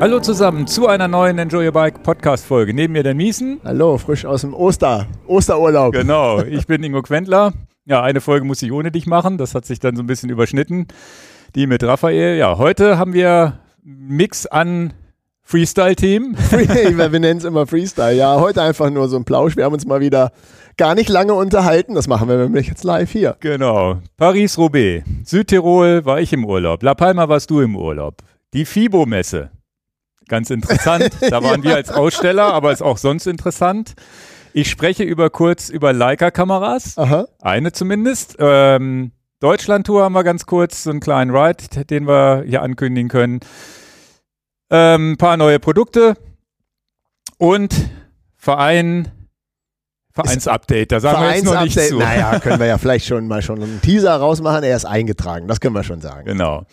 Hallo zusammen zu einer neuen Enjoy Your Bike Podcast Folge. Neben mir der Miesen. Hallo, frisch aus dem Oster, Osterurlaub. Genau, ich bin Ingo Quentler. Ja, eine Folge muss ich ohne dich machen. Das hat sich dann so ein bisschen überschnitten. Die mit Raphael. Ja, heute haben wir Mix an Freestyle-Themen. wir nennen es immer Freestyle. Ja, heute einfach nur so ein Plausch. Wir haben uns mal wieder gar nicht lange unterhalten. Das machen wir nämlich jetzt live hier. Genau. Paris-Roubaix. Südtirol war ich im Urlaub. La Palma warst du im Urlaub. Die FIBO-Messe. Ganz interessant. Da waren wir als Aussteller, aber ist auch sonst interessant. Ich spreche über kurz über Leica-Kameras. Eine zumindest. Ähm, Deutschland-Tour haben wir ganz kurz, so einen kleinen Ride, den wir hier ankündigen können. Ein ähm, paar neue Produkte und Verein, Vereinsupdate. Da sagen Vereins wir jetzt noch nicht zu. Naja, können wir ja vielleicht schon mal schon einen Teaser rausmachen. Er ist eingetragen, das können wir schon sagen. Genau.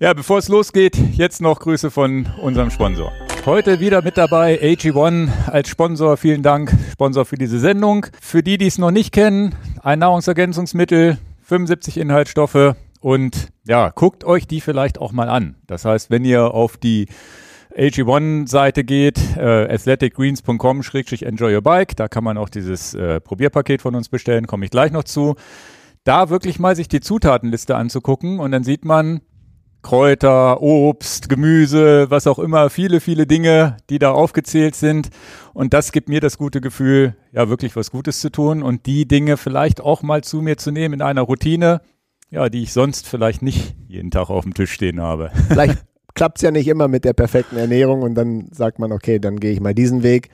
Ja, bevor es losgeht, jetzt noch Grüße von unserem Sponsor. Heute wieder mit dabei AG1 als Sponsor. Vielen Dank, Sponsor für diese Sendung. Für die, die es noch nicht kennen, ein Nahrungsergänzungsmittel, 75 Inhaltsstoffe, und ja, guckt euch die vielleicht auch mal an. Das heißt, wenn ihr auf die AG1-Seite geht, äh, athleticgreens.com-enjoy your bike, da kann man auch dieses äh, Probierpaket von uns bestellen, komme ich gleich noch zu. Da wirklich mal sich die Zutatenliste anzugucken und dann sieht man Kräuter, Obst, Gemüse, was auch immer, viele, viele Dinge, die da aufgezählt sind. Und das gibt mir das gute Gefühl, ja, wirklich was Gutes zu tun und die Dinge vielleicht auch mal zu mir zu nehmen in einer Routine ja, die ich sonst vielleicht nicht jeden Tag auf dem Tisch stehen habe. Vielleicht klappt es ja nicht immer mit der perfekten Ernährung und dann sagt man, okay, dann gehe ich mal diesen Weg.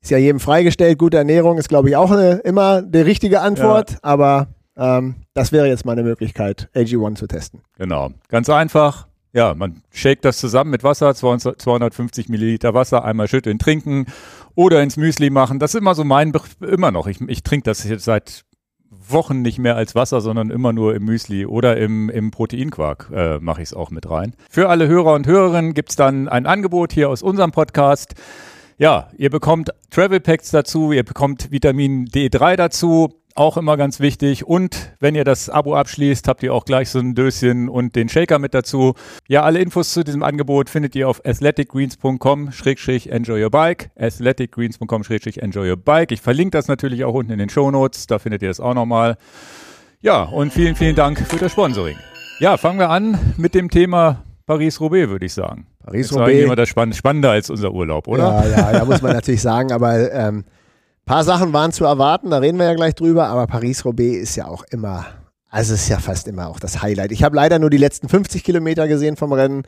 Ist ja jedem freigestellt, gute Ernährung ist, glaube ich, auch eine, immer die richtige Antwort, ja. aber ähm, das wäre jetzt mal eine Möglichkeit, AG1 zu testen. Genau, ganz einfach. Ja, man shakt das zusammen mit Wasser, 250 Milliliter Wasser, einmal schütteln, trinken oder ins Müsli machen. Das ist immer so mein, immer noch. Ich, ich trinke das jetzt seit Wochen nicht mehr als Wasser, sondern immer nur im Müsli oder im, im Proteinquark äh, mache ich es auch mit rein. Für alle Hörer und Hörerinnen gibt es dann ein Angebot hier aus unserem Podcast. Ja, ihr bekommt Travel Packs dazu, ihr bekommt Vitamin D3 dazu, auch immer ganz wichtig. Und wenn ihr das Abo abschließt, habt ihr auch gleich so ein Döschen und den Shaker mit dazu. Ja, alle Infos zu diesem Angebot findet ihr auf athleticgreens.com-enjoy your bike. athleticgreens.com-enjoy your bike. Ich verlinke das natürlich auch unten in den Show Notes. Da findet ihr das auch nochmal. Ja, und vielen, vielen Dank für das Sponsoring. Ja, fangen wir an mit dem Thema Paris-Roubaix, würde ich sagen. Paris-Roubaix. immer das Spann Spannende als unser Urlaub, oder? Ja, ja, da muss man natürlich sagen, aber ähm, paar Sachen waren zu erwarten, da reden wir ja gleich drüber, aber Paris-Roubaix ist ja auch immer, also ist ja fast immer auch das Highlight. Ich habe leider nur die letzten 50 Kilometer gesehen vom Rennen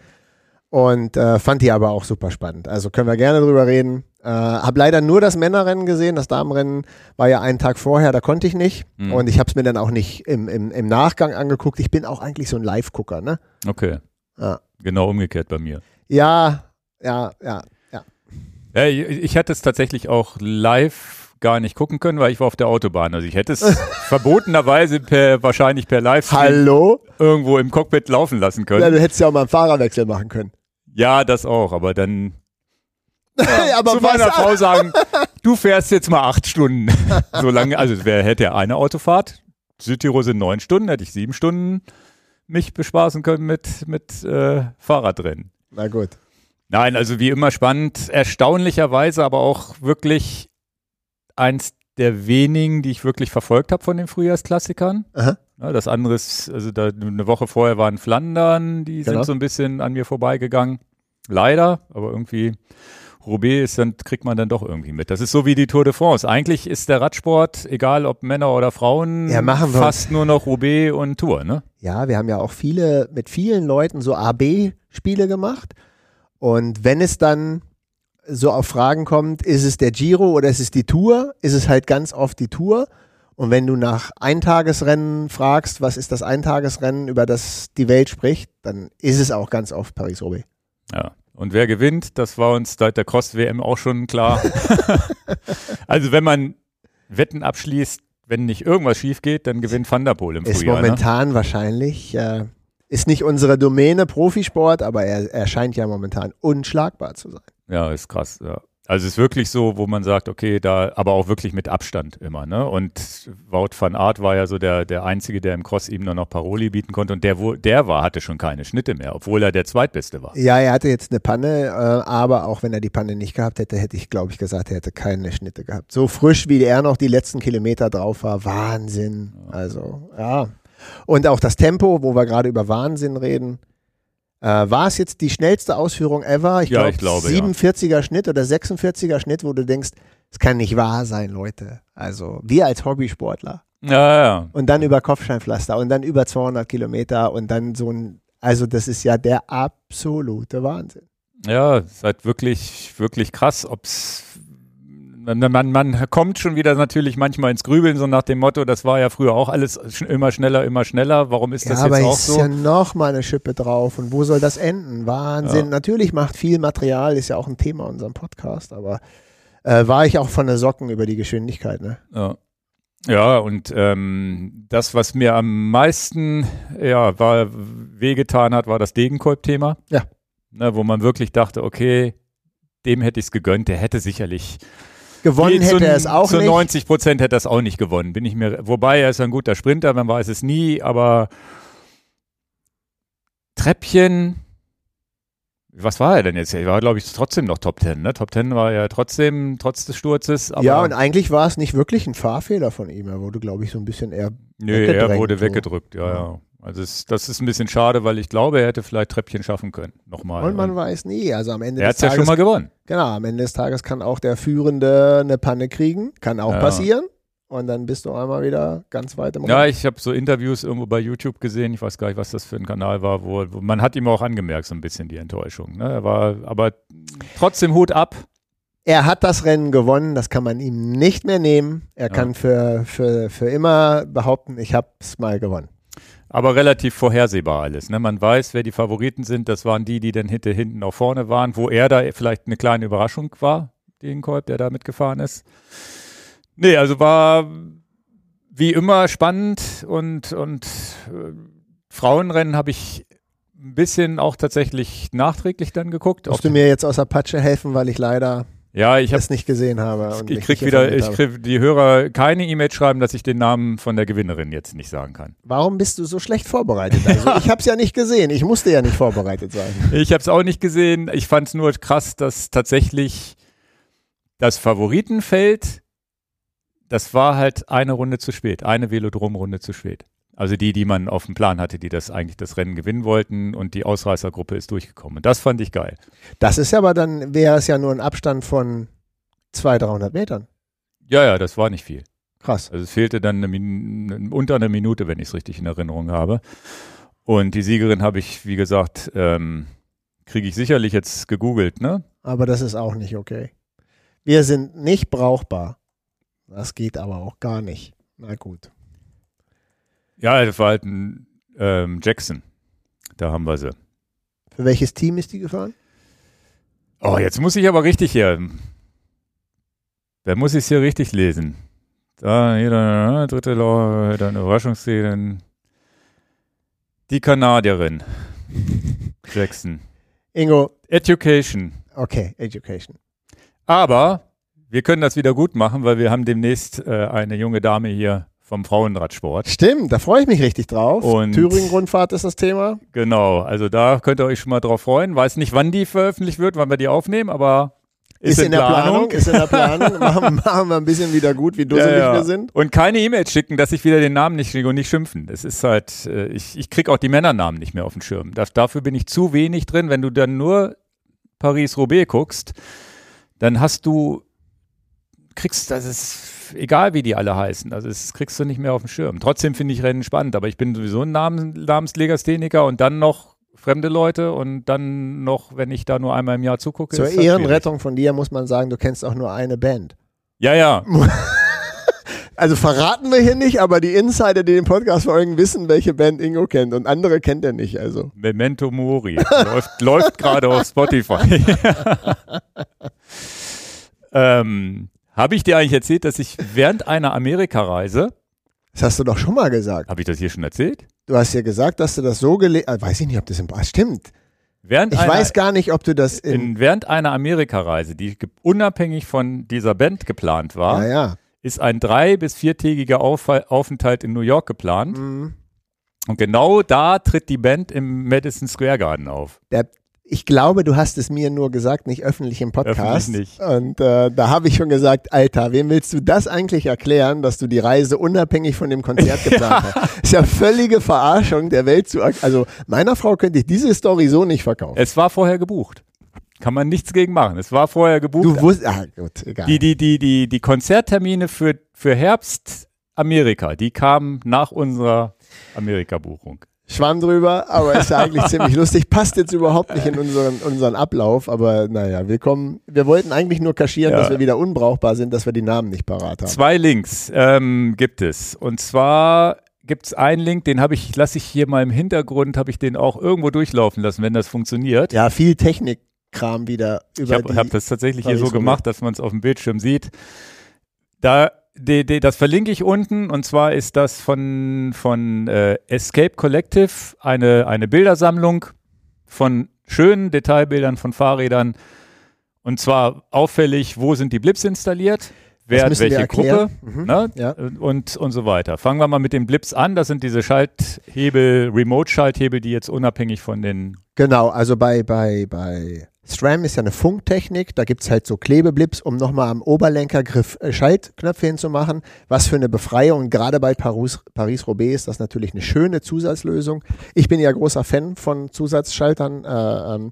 und äh, fand die aber auch super spannend. Also können wir gerne drüber reden. Äh, habe leider nur das Männerrennen gesehen, das Damenrennen war ja einen Tag vorher, da konnte ich nicht. Mhm. Und ich habe es mir dann auch nicht im, im, im Nachgang angeguckt. Ich bin auch eigentlich so ein Live-Gucker, ne? Okay. Ja. Genau umgekehrt bei mir. Ja, ja, ja, ja. ich hatte es tatsächlich auch live gar nicht gucken können, weil ich war auf der Autobahn. Also ich hätte es verbotenerweise per, wahrscheinlich per Livestream Hallo? irgendwo im Cockpit laufen lassen können. Ja, du hättest ja auch mal einen Fahrerwechsel machen können. Ja, das auch, aber dann ja, aber zu meiner Frau sagen, du fährst jetzt mal acht Stunden. so lange, also wer hätte ja eine Autofahrt. Südtirol sind neun Stunden, hätte ich sieben Stunden mich bespaßen können mit, mit äh, Fahrradrennen. Na gut. Nein, also wie immer spannend, erstaunlicherweise aber auch wirklich eins der wenigen, die ich wirklich verfolgt habe von den Frühjahrsklassikern. Aha. Ja, das andere ist, also da, eine Woche vorher waren Flandern, die genau. sind so ein bisschen an mir vorbeigegangen. Leider, aber irgendwie Roubaix ist dann, kriegt man dann doch irgendwie mit. Das ist so wie die Tour de France. Eigentlich ist der Radsport, egal ob Männer oder Frauen, ja, fast nur noch Roubaix und Tour, ne? Ja, wir haben ja auch viele, mit vielen Leuten so AB-Spiele gemacht. Und wenn es dann so auf Fragen kommt, ist es der Giro oder ist es die Tour, ist es halt ganz oft die Tour. Und wenn du nach Eintagesrennen fragst, was ist das Eintagesrennen, über das die Welt spricht, dann ist es auch ganz oft Paris-Roubaix. Ja. Und wer gewinnt, das war uns seit der Cross-WM auch schon klar. also wenn man Wetten abschließt, wenn nicht irgendwas schief geht, dann gewinnt Van der Poel im ist Frühjahr. Ist ne? momentan ne? wahrscheinlich, äh, ist nicht unsere Domäne Profisport, aber er, er scheint ja momentan unschlagbar zu sein. Ja, ist krass, ja. Also es ist wirklich so, wo man sagt, okay, da, aber auch wirklich mit Abstand immer, ne? Und Wout van Aert war ja so der, der Einzige, der im Cross ihm nur noch Paroli bieten konnte und der, wo, der war, hatte schon keine Schnitte mehr, obwohl er der Zweitbeste war. Ja, er hatte jetzt eine Panne, äh, aber auch wenn er die Panne nicht gehabt hätte, hätte ich, glaube ich, gesagt, er hätte keine Schnitte gehabt. So frisch, wie er noch die letzten Kilometer drauf war, Wahnsinn. Also, ja. Und auch das Tempo, wo wir gerade über Wahnsinn reden, äh, war es jetzt die schnellste Ausführung ever? Ich, Ja, glaub, ich glaube, 47er Schnitt oder 46er Schnitt, wo du denkst, es kann nicht wahr sein, Leute. Also wir als Hobbysportler. Ja, ja. Und dann über Kopfsteinpflaster und dann über 200 Kilometer und dann so ein, also das ist ja der absolute Wahnsinn. Ja, es ist halt wirklich, wirklich krass, ob's man, man, man kommt schon wieder natürlich manchmal ins Grübeln, so nach dem Motto, das war ja früher auch alles immer schneller, immer schneller. Warum ist das ja, aber jetzt auch ist so? ja noch mal eine Schippe drauf und wo soll das enden? Wahnsinn. Ja. Natürlich macht viel Material, ist ja auch ein Thema in unserem Podcast, aber äh, war ich auch von der Socken über die Geschwindigkeit, ne? Ja. Ja, und ähm, das, was mir am meisten ja, war, wehgetan hat, war das Degenkolb-Thema. Ja. Ne, wo man wirklich dachte, okay, dem hätte ich es gegönnt, der hätte sicherlich Gewonnen zu, hätte er es auch zu nicht. 90 Prozent hätte er es auch nicht gewonnen, bin ich mir. Wobei er ist ein guter Sprinter, man weiß es nie, aber Treppchen, was war er denn jetzt? Er war, glaube ich, trotzdem noch Top 10. Ne? Top 10 war er trotzdem, trotz des Sturzes. Ja, und eigentlich war es nicht wirklich ein Fahrfehler von ihm. Er wurde, glaube ich, so ein bisschen eher. Nö, er wurde so. weggedrückt, ja, Ja. ja. Also es, das ist ein bisschen schade, weil ich glaube, er hätte vielleicht Treppchen schaffen können. Nochmal. Und man weiß nie. Also am Ende er hat es ja schon mal gewonnen. genau, am Ende des Tages kann auch der Führende eine Panne kriegen. Kann auch Ja. passieren. Und dann bist du einmal wieder ganz weit im Ja, Rennen. ich habe so Interviews irgendwo bei YouTube gesehen, ich weiß gar nicht, was das für ein Kanal war, wo, wo man hat ihm auch angemerkt, so ein bisschen die Enttäuschung. Ne? Er war, aber trotzdem Hut ab. Er hat das Rennen gewonnen, das kann man ihm nicht mehr nehmen. Er Ja. kann für, für, für immer behaupten, ich habe es mal gewonnen. Aber relativ vorhersehbar alles. Ne? Man weiß, wer die Favoriten sind. Das waren die, die dann hinter hinten auch vorne waren, wo er da vielleicht eine kleine Überraschung war, den Kolb, der da mitgefahren ist. Nee, also war wie immer spannend und, und äh, Frauenrennen habe ich ein bisschen auch tatsächlich nachträglich dann geguckt. Musst du mir jetzt aus Apache helfen, weil ich leider ja, ich habe es nicht gesehen habe. und ich krieg wieder, ich krieg die Hörer keine E-Mail schreiben, dass ich den Namen von der Gewinnerin jetzt nicht sagen kann. Warum bist du so schlecht vorbereitet? Also, ich habe es ja nicht gesehen. Ich musste ja nicht vorbereitet sein. Ich habe es auch nicht gesehen. Ich fand es nur krass, dass tatsächlich das Favoritenfeld, das war halt eine Runde zu spät, eine Velodrom-Runde zu spät. Also die, die man auf dem Plan hatte, die das eigentlich das Rennen gewinnen wollten und die Ausreißergruppe ist durchgekommen. Und das fand ich geil. Das ist aber dann, wäre es ja nur ein Abstand von 200, 300 Metern. Ja, ja, das war nicht viel. Krass. Also es fehlte dann eine unter einer Minute, wenn ich es richtig in Erinnerung habe. Und die Siegerin habe ich, wie gesagt, ähm, kriege ich sicherlich jetzt gegoogelt, ne? Aber das ist auch nicht okay. Wir sind nicht brauchbar. Das geht aber auch gar nicht. Na gut. Ja, das war halt ein ähm, Jackson. Da haben wir sie. Für welches Team ist die gefahren? Oh, jetzt muss ich aber richtig hier. Wer muss ich es hier richtig lesen? Da, hier, da, dritte Lau- dann Überraschungsszenen. Die Kanadierin. Jackson. Ingo, Education. okay, Education. Aber wir können das wieder gut machen, weil wir haben demnächst äh, eine junge Dame hier vom Frauenradsport. Stimmt, da freue ich mich richtig drauf. Und- Thüringen-Rundfahrt ist das Thema. Genau, also da könnt ihr euch schon mal drauf freuen. Weiß nicht, wann die veröffentlicht wird, wann wir die aufnehmen, aber ist, in, der Planung. Ist in der Planung. machen, machen wir ein bisschen wieder gut, wie dusselig Ja, ja. wir sind. Und keine E-Mails schicken, dass ich wieder den Namen nicht kriege und nicht schimpfen. Es ist halt, äh, ich, ich kriege auch die Männernamen nicht mehr auf den Schirm. Da, dafür bin ich zu wenig drin. Wenn du dann nur Paris-Roubaix guckst, dann hast du, kriegst, das ist egal, wie die alle heißen. Also das kriegst du nicht mehr auf den Schirm. Trotzdem finde ich Rennen spannend, aber ich bin sowieso ein Namen, Namenslegastheniker und dann noch fremde Leute und dann noch, wenn ich da nur einmal im Jahr zugucke. Zur. Ehrenrettung von dir muss man sagen, du kennst auch nur eine Band. Ja, ja. Also verraten wir hier nicht, aber die Insider, die den Podcast folgen, wissen, welche Band Ingo kennt und andere kennt er nicht. Also Memento Mori. läuft läuft gerade auf Spotify. ähm, Habe ich dir eigentlich erzählt, dass ich während einer Amerikareise, das hast du doch schon mal gesagt. habe ich das hier schon erzählt? Du hast ja gesagt, dass du das so gelesen, weiß ich nicht, ob das im ah, stimmt. Während Ich einer, weiß gar nicht, ob du das in. in, während einer Amerikareise, die unabhängig von dieser Band geplant war, ja, ja. ist ein drei- bis viertägiger Auffall, Aufenthalt in New York geplant. Mhm. Und genau da tritt die Band im Madison Square Garden auf. Der, ich glaube, du hast es mir nur gesagt, nicht öffentlich im Podcast. Öffentlich nicht. Und äh, da habe ich schon gesagt, Alter, wem willst du das eigentlich erklären, dass du die Reise unabhängig von dem Konzert geplant hast? Ist ja völlige Verarschung der Welt zu. Also meiner Frau könnte ich diese Story so nicht verkaufen. Es war vorher gebucht. Kann man nichts gegen machen. Es war vorher gebucht. Du wusstest, ah gut, egal. die, die, die, die, die Konzerttermine für, für Herbst Amerika, die kamen nach unserer Amerika-Buchung. Schwamm drüber, aber ist ja eigentlich ziemlich lustig. Passt jetzt überhaupt nicht in unseren, unseren Ablauf, aber naja, wir kommen, wir wollten eigentlich nur kaschieren, Ja. dass wir wieder unbrauchbar sind, dass wir die Namen nicht parat haben. Zwei Links ähm, gibt es. Und zwar gibt es einen Link, den habe ich, lasse ich hier mal im Hintergrund, habe ich den auch irgendwo durchlaufen lassen, wenn das funktioniert. Ja, viel Technikkram wieder ich über habe die. hab das tatsächlich hier so gemacht, dass man es auf dem Bildschirm sieht. Da, die, die, das verlinke ich unten und zwar ist das von, von äh, Escape Collective eine, eine Bildersammlung von schönen Detailbildern von Fahrrädern. Und zwar auffällig, wo sind die Blips installiert, wer hat welche. Gruppe Mhm. ne? Ja. und, und so weiter. Fangen wir mal mit den Blips an. Das sind diese Schalthebel, Remote-Schalthebel, die jetzt unabhängig von den Genau, also bei, bei, bei SRAM ist ja eine Funktechnik, da gibt es halt so Klebeblips, um nochmal am Oberlenkergriff äh, Schaltknöpfe hinzumachen. Was für eine Befreiung, gerade bei Paris- Paris-Roubaix ist das natürlich eine schöne Zusatzlösung. Ich bin ja großer Fan von Zusatzschaltern. Äh, ähm,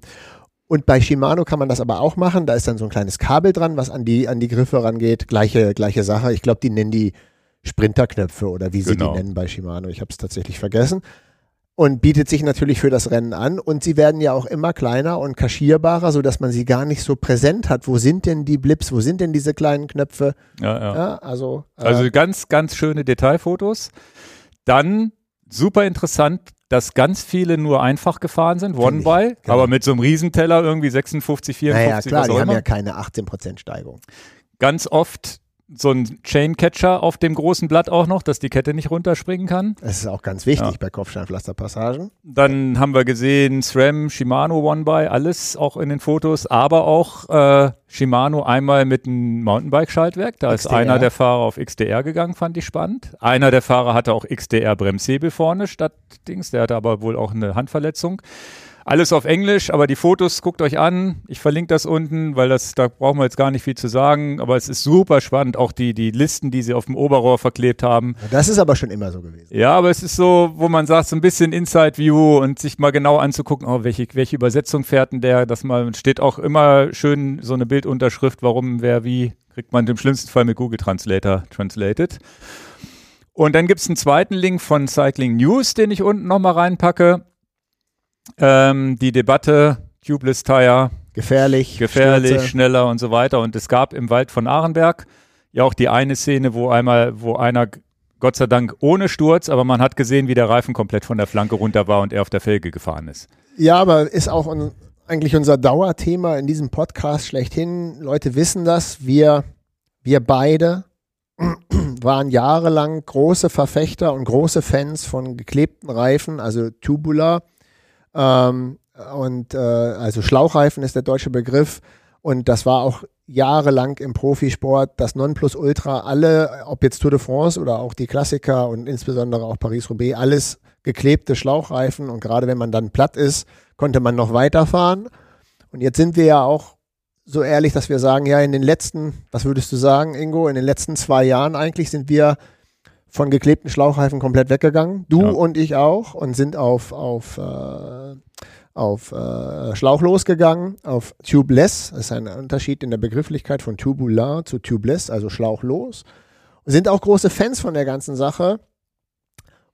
und bei Shimano kann man das aber auch machen. Da ist dann so ein kleines Kabel dran, was an die, an die Griffe rangeht. Gleiche, gleiche Sache. Ich glaube, die nennen die Sprinterknöpfe oder wie sie Genau. die nennen bei Shimano. Ich habe es tatsächlich vergessen und bietet sich natürlich für das Rennen an. Und sie werden ja auch immer kleiner und kaschierbarer, sodass man sie gar nicht so präsent hat. Wo sind denn die Blips? Wo sind denn diese kleinen Knöpfe? ja, ja. Ja, also, äh, Also ganz, ganz schöne Detailfotos. Dann super interessant, dass ganz viele nur einfach gefahren sind, ich, One-By, genau. aber mit so einem Riesenteller irgendwie 56, 54, naja, klar, was die auch haben immer. ja keine 18% Steigung. Ganz oft so ein Chaincatcher auf dem großen Blatt auch noch, dass die Kette nicht runterspringen kann. Das ist auch ganz wichtig Ja. bei Kopfsteinpflasterpassagen. Dann haben wir gesehen SRAM, Shimano One-By, alles auch in den Fotos, aber auch äh, Shimano einmal mit einem Mountainbike-Schaltwerk. Da ist XDR. einer der Fahrer auf XDR gegangen, fand ich spannend. Einer der Fahrer hatte auch XDR-Bremshebel vorne statt Dings, der hatte aber wohl auch eine Handverletzung. Alles auf Englisch, aber die Fotos guckt euch an. Ich verlinke das unten, weil das, da brauchen wir jetzt gar nicht viel zu sagen. Aber es ist super spannend, auch die, die Listen, die sie auf dem Oberrohr verklebt haben. Das ist aber schon immer so gewesen. Ja, aber es ist so, wo man sagt, so ein bisschen Inside View und sich mal genau anzugucken, oh, welche, welche Übersetzung fährt denn der, dass mal steht auch immer schön so eine Bildunterschrift, warum, wer, wie, kriegt man im schlimmsten Fall mit Google Translator translated. Und dann gibt's einen zweiten Link von Cycling News, den ich unten nochmal reinpacke. Ähm, die Debatte, Tubeless Tire, Gefährlich. gefährlich, Stürze. schneller und so weiter. Und es gab im Wald von Arenberg ja auch die eine Szene, wo einmal, wo einer Gott sei Dank ohne Sturz, aber man hat gesehen, wie der Reifen komplett von der Flanke runter war und er auf der Felge gefahren ist. Ja, aber ist auch un eigentlich unser Dauerthema in diesem Podcast schlechthin. Leute wissen das. Wir, wir beide waren jahrelang große Verfechter und große Fans von geklebten Reifen, also Tubular. Ähm, und äh, also Schlauchreifen ist der deutsche Begriff. Und das war auch jahrelang im Profisport das Nonplusultra. Alle, ob jetzt Tour de France oder auch die Klassiker und insbesondere auch Paris-Roubaix, alles geklebte Schlauchreifen. Und gerade wenn man dann platt ist, konnte man noch weiterfahren. Und jetzt sind wir ja auch so ehrlich, dass wir sagen, ja, in den letzten, was würdest du sagen, Ingo, in den letzten zwei Jahren eigentlich sind wir von geklebten Schlauchreifen komplett weggegangen. Du Ja. und ich auch und sind auf, auf, äh, auf äh, Schlauch losgegangen, auf tubeless. Das ist ein Unterschied in der Begrifflichkeit von tubular zu tubeless, also schlauchlos. Sind auch große Fans von der ganzen Sache.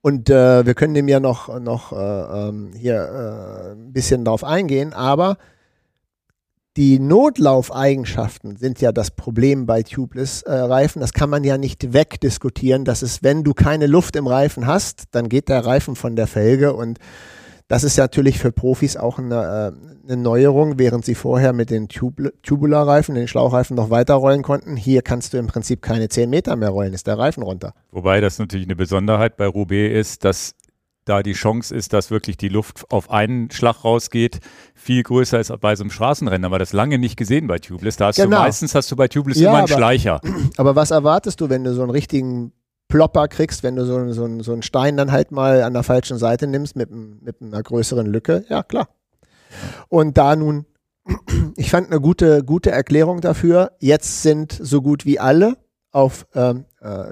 Und äh, wir können dem ja noch, noch äh, ähm, hier äh, ein bisschen drauf eingehen, aber die Notlaufeigenschaften sind ja das Problem bei Tubeless-Reifen. das kann man ja nicht wegdiskutieren. Das ist, wenn du keine Luft im Reifen hast, dann geht der Reifen von der Felge und das ist natürlich für Profis auch eine, äh, eine Neuerung, während sie vorher mit den Tubul- Tubular-Reifen, den Schlauchreifen noch weiterrollen konnten. Hier kannst du im Prinzip keine 10 Meter mehr rollen, ist der Reifen runter. Wobei das natürlich eine Besonderheit bei Roubaix ist, dass da die Chance ist, dass wirklich die Luft auf einen Schlag rausgeht, viel größer ist bei so einem Straßenrennen. Aber das lange nicht gesehen bei Tubeless. Da hast Genau. du meistens hast du bei Tubeless Ja, immer einen aber- Schleicher. Aber was erwartest du, wenn du so einen richtigen Plopper kriegst, wenn du so, so, so einen Stein dann halt mal an der falschen Seite nimmst mit, mit einer größeren Lücke? Ja, klar. Und da nun, ich fand eine gute, gute Erklärung dafür. Jetzt sind so gut wie alle auf ähm, äh,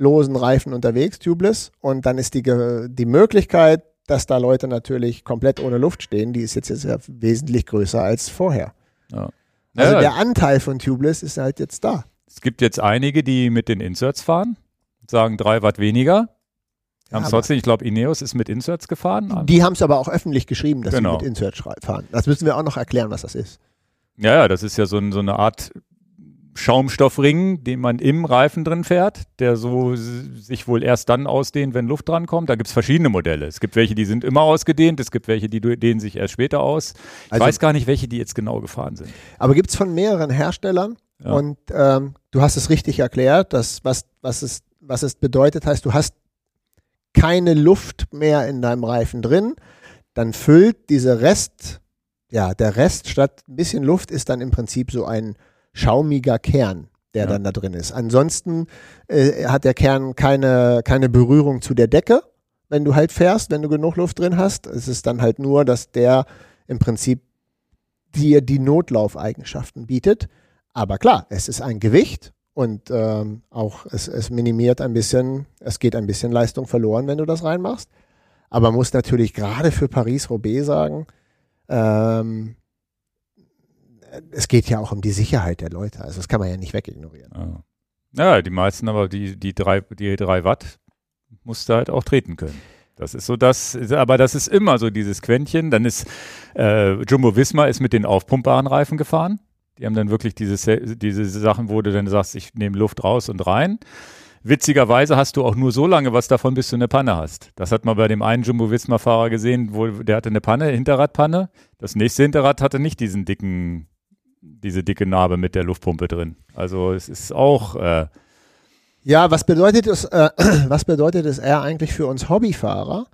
schlauchlosen Reifen unterwegs, tubeless. Und dann ist die, die Möglichkeit, dass da Leute natürlich komplett ohne Luft stehen, die ist jetzt, jetzt ja wesentlich größer als vorher. Also Ja, der Anteil von tubeless ist halt jetzt da. es gibt jetzt einige, die mit den Inserts fahren, sagen drei Watt weniger. Haben es trotzdem, ich glaube, Ineos ist mit Inserts gefahren. Die haben es aber auch öffentlich geschrieben, dass Genau. sie mit Insert schrei- fahren. Das müssen wir auch noch erklären, was das ist. Ja, ja, das ist ja so, ein, so eine Art Schaumstoffring, den man im Reifen drin fährt, der so sich wohl erst dann ausdehnt, wenn Luft drankommt. Da gibt es verschiedene Modelle. Es gibt welche, die sind immer ausgedehnt, es gibt welche, die dehnen sich erst später aus. Ich Also- weiß gar nicht, welche die jetzt genau gefahren sind. Aber gibt es von mehreren Herstellern Ja. und ähm, du hast es richtig erklärt, dass was, was, es, was es bedeutet, heißt, du hast keine Luft mehr in deinem Reifen drin, dann füllt diese Rest, ja, der Rest statt ein bisschen Luft ist dann im Prinzip so ein schaumiger Kern, der Ja. dann da drin ist. Ansonsten äh, hat der Kern keine, keine Berührung zu der Decke, wenn du halt fährst, wenn du genug Luft drin hast. Es ist dann halt nur, dass der im Prinzip dir die Notlaufeigenschaften bietet. Aber klar, es ist ein Gewicht und ähm, auch es, es minimiert ein bisschen, es geht ein bisschen Leistung verloren, wenn du das reinmachst. Aber muss natürlich gerade für Paris-Roubaix sagen, ähm, es geht ja auch um die Sicherheit der Leute. Also das kann man ja nicht wegignorieren. Ja. ja, die meisten, aber die, die, drei, die drei Watt musst du halt auch treten können. Das ist so das, aber das ist immer so dieses Quäntchen. Dann ist äh, Jumbo Visma ist mit den aufpumpbaren Reifen gefahren. Die haben dann wirklich diese, Se- diese Sachen, wo du dann sagst, ich nehme Luft raus und rein. Witzigerweise hast du auch nur so lange was davon, bis du eine Panne hast. Das hat man bei dem einen Jumbo-Visma-Fahrer gesehen, wo der hatte eine Panne, Hinterradpanne. Das nächste Hinterrad hatte nicht diesen dicken, diese dicke Narbe mit der Luftpumpe drin. Also es ist auch, äh, Ja, was bedeutet es, äh, was bedeutet es eher eigentlich für uns Hobbyfahrer?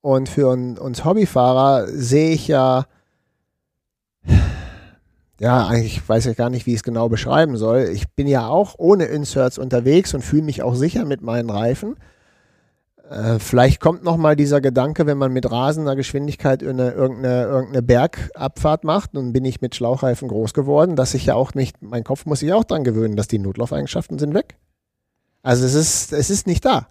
Und für un, uns Hobbyfahrer sehe ich ja, ja, eigentlich weiß ich gar nicht, wie ich es genau beschreiben soll. Ich bin ja auch ohne Inserts unterwegs und fühle mich auch sicher mit meinen Reifen. Äh, vielleicht kommt noch mal dieser Gedanke, wenn man mit rasender Geschwindigkeit eine, irgendeine, irgendeine Bergabfahrt macht, nun bin ich mit Schlauchreifen groß geworden, dass ich ja auch nicht, mein Kopf muss sich auch dran gewöhnen, dass die Notlaufeigenschaften sind weg. Also es ist, es ist nicht da.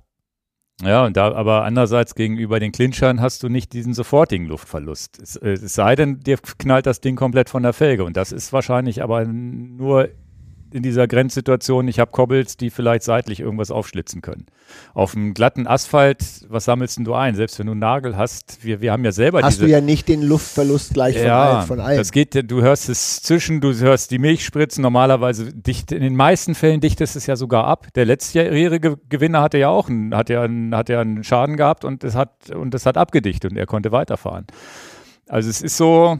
Ja, und da, aber andererseits gegenüber den Clinchern hast du nicht diesen sofortigen Luftverlust. Es, äh, es sei denn, dir knallt das Ding komplett von der Felge. Und das ist wahrscheinlich aber nur in dieser Grenzsituation. Ich habe Cobbles, die vielleicht seitlich irgendwas aufschlitzen können. Auf dem glatten Asphalt, was sammelst denn du ein? Selbst wenn du einen Nagel hast, wir, wir haben ja selber Hast diese. du ja nicht den Luftverlust gleich von, ja, allen, von allen. das geht, du hörst es zwischen, du hörst die Milchspritzen, normalerweise dicht, in den meisten Fällen dichtest es ja sogar ab. Der letztjährige Gewinner hatte ja auch einen, hat ja einen, hat ja einen Schaden gehabt und es hat, und es hat abgedichtet und er konnte weiterfahren. Also es ist so,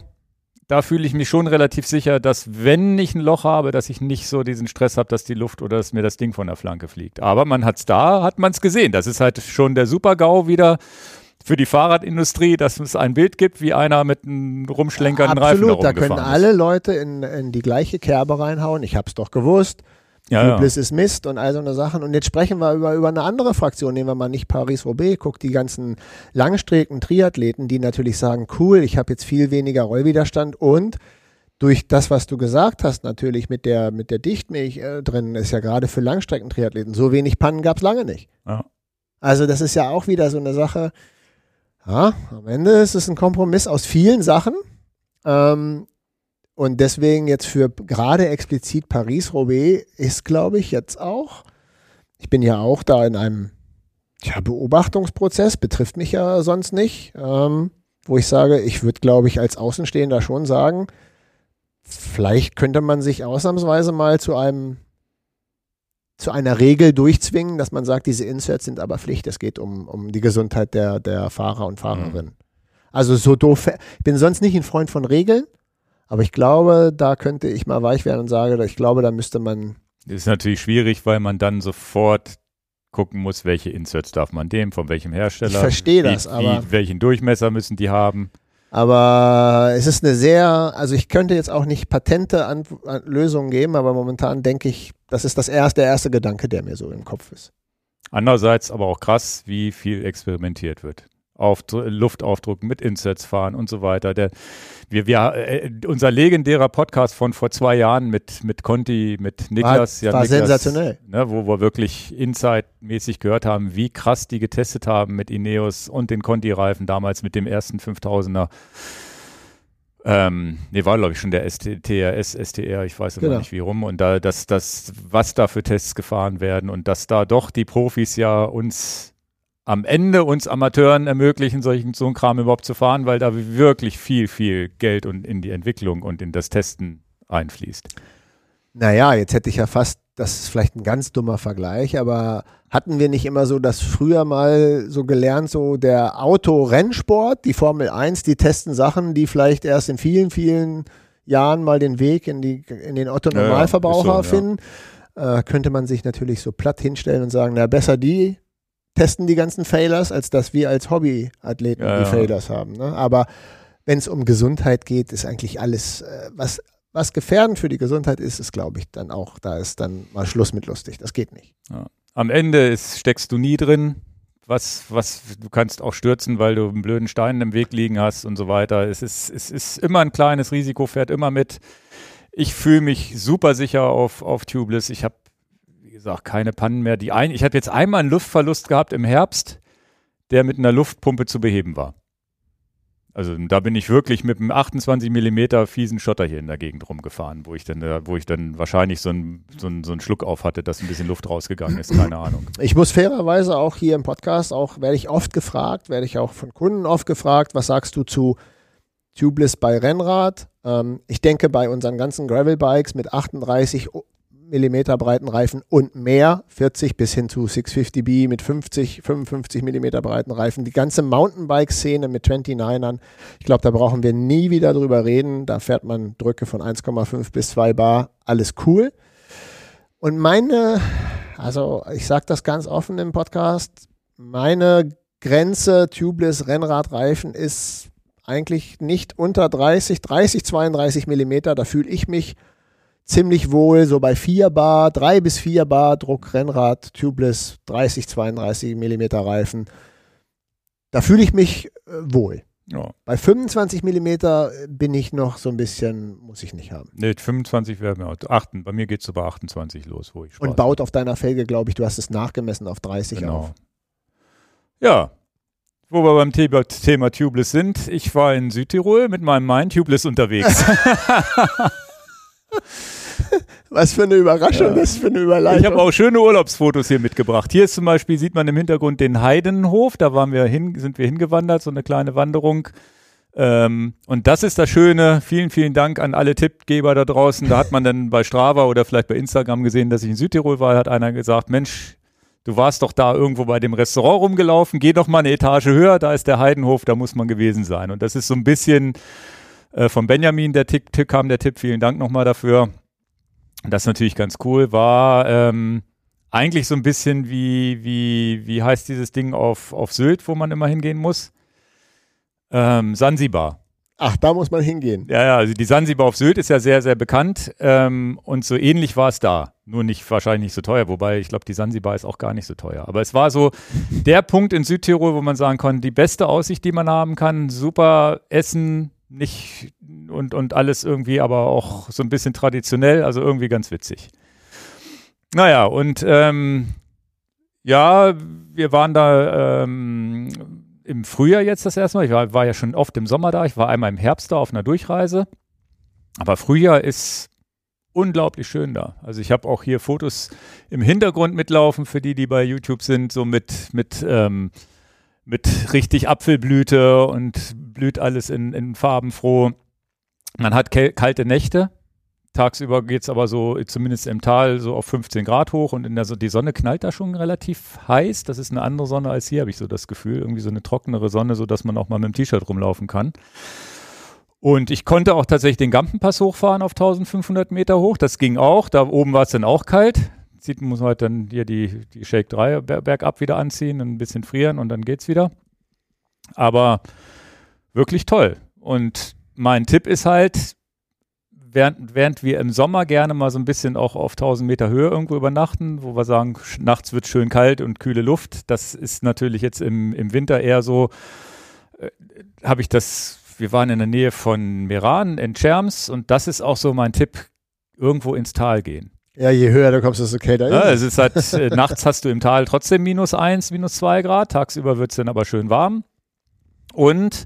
da fühle ich mich schon relativ sicher, dass wenn ich ein Loch habe, dass ich nicht so diesen Stress habe, dass die Luft oder dass mir das Ding von der Flanke fliegt. Aber man hat es da, hat man es gesehen. Das ist halt schon der Super-GAU wieder für die Fahrradindustrie, dass es ein Bild gibt, wie einer mit einem rumschlenkernden Reifen Absolut, da können alle Leute in, in die gleiche Kerbe reinhauen. Ich hab's doch gewusst. Ja, ja. Tubeless ist Mist und all so eine Sachen. Und jetzt sprechen wir über, über eine andere Fraktion. Nehmen wir mal nicht Paris-Roubaix. Guck die ganzen Langstrecken-Triathleten, die natürlich sagen, cool, ich habe jetzt viel weniger Rollwiderstand und durch das, was du gesagt hast, natürlich mit der, mit der Dichtmilch äh, drin, ist ja gerade für Langstrecken-Triathleten, so wenig Pannen gab's lange nicht. Ja. Also das ist ja auch wieder so eine Sache, ja, am Ende ist es ein Kompromiss aus vielen Sachen. Ähm, und deswegen jetzt für gerade explizit Paris-Roubaix ist, glaube ich, jetzt auch, ich bin ja auch da in einem ja, Beobachtungsprozess, betrifft mich ja sonst nicht, ähm, wo ich sage, ich würde, glaube ich, als Außenstehender schon sagen, vielleicht könnte man sich ausnahmsweise mal zu einem zu einer Regel durchzwingen, dass man sagt, diese Inserts sind aber Pflicht. Es geht um, um die Gesundheit der, der Fahrer und Fahrerinnen. Also so doof. Ich bin sonst nicht ein Freund von Regeln, aber ich glaube, da könnte ich mal weich werden und sage, ich glaube, da müsste man. Das ist natürlich schwierig, weil man dann sofort gucken muss, welche Inserts darf man dem, von welchem Hersteller. Ich verstehe das, wie, aber. Wie, welchen Durchmesser müssen die haben? Aber es ist eine sehr, also ich könnte jetzt auch nicht patente An An Lösungen geben, aber momentan denke ich, das ist das erste, der erste Gedanke, der mir so im Kopf ist. Andererseits aber auch krass, wie viel experimentiert wird. Aufdru Luftaufdruck mit Insets fahren und so weiter. Der, wir, wir, äh, unser legendärer Podcast von vor zwei Jahren mit, mit Conti, mit Niklas. War, ja, war Niklas, sensationell. Ne, wo wir wirklich Inside-mäßig gehört haben, wie krass die getestet haben mit Ineos und den Conti-Reifen damals mit dem ersten 5000er. Ähm, nee, war glaube ich schon der TRS, STR, ich weiß immer genau. nicht wie rum. Und da, dass das, was da für Tests gefahren werden und dass da doch die Profis ja uns am Ende uns Amateuren ermöglichen, solchen, so einen Kram überhaupt zu fahren, weil da wirklich viel, viel Geld und in die Entwicklung und in das Testen einfließt. Naja, jetzt hätte ich ja fast, das ist vielleicht ein ganz dummer Vergleich, aber hatten wir nicht immer so das früher mal so gelernt, so der Autorennsport, die Formel 1, die testen Sachen, die vielleicht erst in vielen, vielen Jahren mal den Weg in, die, in den Otto-Normalverbraucher ja, so, finden. Ja. Äh, könnte man sich natürlich so platt hinstellen und sagen, na besser die testen die ganzen Failers, als dass wir als Hobbyathleten ja, die. Failers haben. Ne? Aber wenn es um Gesundheit geht, ist eigentlich alles, äh, was, was gefährdend für die Gesundheit ist, ist, glaube ich, dann auch, da ist dann mal Schluss mit lustig. Das geht nicht. Ja. Am Ende ist, steckst du nie drin. Was, was, du kannst auch stürzen, weil du einen blöden Stein im Weg liegen hast und so weiter. Es ist, es ist immer ein kleines Risiko, fährt immer mit. Ich fühle mich super sicher auf, auf Tubeless. Ich habe gesagt, keine Pannen mehr. Die ein, ich habe jetzt einmal einen Luftverlust gehabt im Herbst, der mit einer Luftpumpe zu beheben war. Also da bin ich wirklich mit einem 28 Millimeter fiesen Schotter hier in der Gegend rumgefahren, wo ich dann, äh, wo ich dann wahrscheinlich so einen so so einen Schluck auf hatte, dass ein bisschen Luft rausgegangen ist, keine Ahnung. Ich muss fairerweise auch hier im Podcast, auch werde ich oft gefragt, werde ich auch von Kunden oft gefragt, was sagst du zu Tubeless bei Rennrad? Ähm, ich denke, bei unseren ganzen Gravel-Bikes mit 38 Millimeter breiten Reifen und mehr, 40 bis hin zu 650B mit 50, 55 Millimeter breiten Reifen. Die ganze Mountainbike-Szene mit 29ern, ich glaube, da brauchen wir nie wieder drüber reden. Da fährt man Drücke von 1,5 bis 2 Bar, alles cool. Und meine, also ich sage das ganz offen im Podcast, meine Grenze Tubeless Rennradreifen ist eigentlich nicht unter 30, 30, 32 Millimeter. Da fühle ich mich ziemlich wohl, so bei 4 Bar, 3 bis 4 Bar Druck, Rennrad, Tubeless, 30, 32 Millimeter Reifen. Da fühle ich mich äh, wohl. Ja. Bei 25 Millimeter bin ich noch so ein bisschen, muss ich nicht haben. Nee, 25 wäre mir, achten, bei mir geht es so bei 28 los, wo ich Spaß Und baut auf deiner Felge, glaube ich, du hast es nachgemessen auf 30 genau. auf. Ja, wo wir beim Thema, Thema Tubeless sind, ich war in Südtirol mit meinem Main Tubeless unterwegs. Was für eine Überraschung, ja. was für eine Überleitung. Ich habe auch schöne Urlaubsfotos hier mitgebracht. Hier ist zum Beispiel, sieht man im Hintergrund den Heidenhof, da waren wir hin, sind wir hingewandert, so eine kleine Wanderung. Ähm, und das ist das Schöne. Vielen, vielen Dank an alle Tippgeber da draußen. Da hat man dann bei Strava oder vielleicht bei Instagram gesehen, dass ich in Südtirol war. Hat einer gesagt, Mensch, du warst doch da irgendwo bei dem Restaurant rumgelaufen. Geh doch mal eine Etage höher. Da ist der Heidenhof. Da muss man gewesen sein. Und das ist so ein bisschen äh, von Benjamin, der Tipp, Tipp kam der Tipp, vielen Dank nochmal dafür. Das ist natürlich ganz cool, war ähm, eigentlich so ein bisschen wie, wie, wie heißt dieses Ding auf, auf Sylt, wo man immer hingehen muss? Ähm, Sansibar. Ach, da muss man hingehen. Ja, ja, also die Sansibar auf Sylt ist ja sehr, sehr bekannt ähm, und so ähnlich war es da. Nur nicht wahrscheinlich nicht so teuer, wobei ich glaube, die Sansibar ist auch gar nicht so teuer. Aber es war so der Punkt in Südtirol, wo man sagen konnte, die beste Aussicht, die man haben kann, super Essen, nicht und, und alles irgendwie, aber auch so ein bisschen traditionell, also irgendwie ganz witzig. Naja, und ähm, ja, wir waren da ähm, im Frühjahr jetzt das erste Mal. Ich war, war ja schon oft im Sommer da. Ich war einmal im Herbst da auf einer Durchreise. Aber Frühjahr ist unglaublich schön da. Also ich habe auch hier Fotos im Hintergrund mitlaufen für die, die bei YouTube sind, so mit, mit ähm, mit richtig Apfelblüte und blüht alles in, in Farben froh. Man hat kalte Nächte. Tagsüber geht es aber so, zumindest im Tal, so auf 15 Grad hoch und in der, die Sonne knallt da schon relativ heiß. Das ist eine andere Sonne als hier, habe ich so das Gefühl. Irgendwie so eine trockenere Sonne, sodass man auch mal mit dem T-Shirt rumlaufen kann. Und ich konnte auch tatsächlich den Gampenpass hochfahren auf 1500 Meter hoch. Das ging auch. Da oben war es dann auch kalt Zieht, muss man halt dann hier die, die Shake 3 bergab wieder anziehen, ein bisschen frieren und dann geht's wieder. Aber wirklich toll. Und mein Tipp ist halt, während, während wir im Sommer gerne mal so ein bisschen auch auf 1000 Meter Höhe irgendwo übernachten, wo wir sagen, nachts wird schön kalt und kühle Luft, das ist natürlich jetzt im, im Winter eher so, äh, habe ich das, wir waren in der Nähe von Meran in Cherms und das ist auch so mein Tipp, irgendwo ins Tal gehen. Ja, je höher du kommst, desto kälter ja, ist es. Ist halt, äh, nachts hast du im Tal trotzdem minus eins, minus zwei Grad, tagsüber wird es dann aber schön warm. Und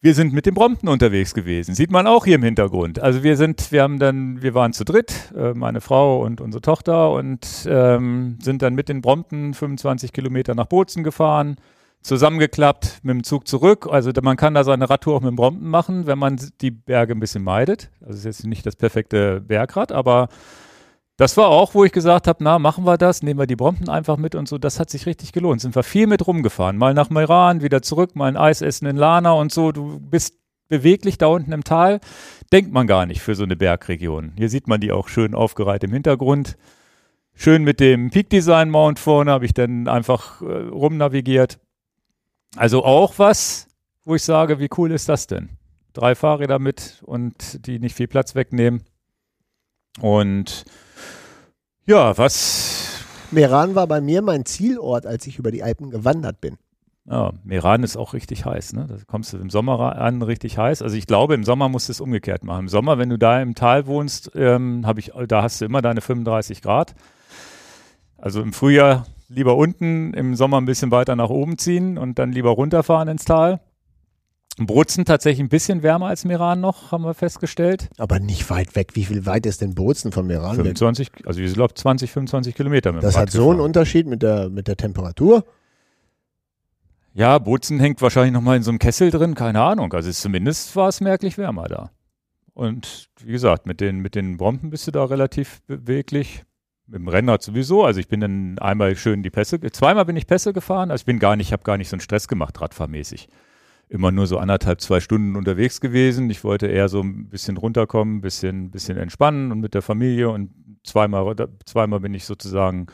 wir sind mit dem Brompton unterwegs gewesen. Sieht man auch hier im Hintergrund. Also wir sind, wir haben dann, wir waren zu dritt, äh, meine Frau und unsere Tochter und ähm, sind dann mit den Brompton 25 Kilometer nach Bozen gefahren, zusammengeklappt mit dem Zug zurück. Also man kann da seine Radtour auch mit dem Brompton machen, wenn man die Berge ein bisschen meidet. Also es ist jetzt nicht das perfekte Bergrad, aber das war auch, wo ich gesagt habe, na, machen wir das, nehmen wir die Brompton einfach mit und so. Das hat sich richtig gelohnt. Sind wir viel mit rumgefahren. Mal nach Meran, wieder zurück, mal ein Eis essen in Lana und so. Du bist beweglich da unten im Tal. Denkt man gar nicht für so eine Bergregion. Hier sieht man die auch schön aufgereiht im Hintergrund. Schön mit dem Peak Design Mount vorne habe ich dann einfach äh, rumnavigiert. Also auch was, wo ich sage, wie cool ist das denn? Drei Fahrräder mit und die nicht viel Platz wegnehmen. Und ja, was. Meran war bei mir mein Zielort, als ich über die Alpen gewandert bin. Ja, Meran ist auch richtig heiß, ne? Da kommst du im Sommer an, richtig heiß. Also ich glaube, im Sommer musst du es umgekehrt machen. Im Sommer, wenn du da im Tal wohnst, ähm, ich, da hast du immer deine 35 Grad. Also im Frühjahr lieber unten, im Sommer ein bisschen weiter nach oben ziehen und dann lieber runterfahren ins Tal. Bozen tatsächlich ein bisschen wärmer als Meran noch, haben wir festgestellt. Aber nicht weit weg. Wie viel weit ist denn Bozen von Meran 25, weg? also ich glaube 20, 25 Kilometer. Das hat so einen Unterschied mit der, mit der Temperatur? Ja, Bozen hängt wahrscheinlich nochmal in so einem Kessel drin, keine Ahnung. Also zumindest war es merklich wärmer da. Und wie gesagt, mit den, mit den Bomben bist du da relativ beweglich. Dem Rennrad sowieso. Also ich bin dann einmal schön die Pässe, zweimal bin ich Pässe gefahren. Also ich bin gar nicht, ich habe gar nicht so einen Stress gemacht, radfahrmäßig immer nur so anderthalb, zwei Stunden unterwegs gewesen. Ich wollte eher so ein bisschen runterkommen, ein bisschen, bisschen entspannen und mit der Familie und zweimal, zweimal bin ich sozusagen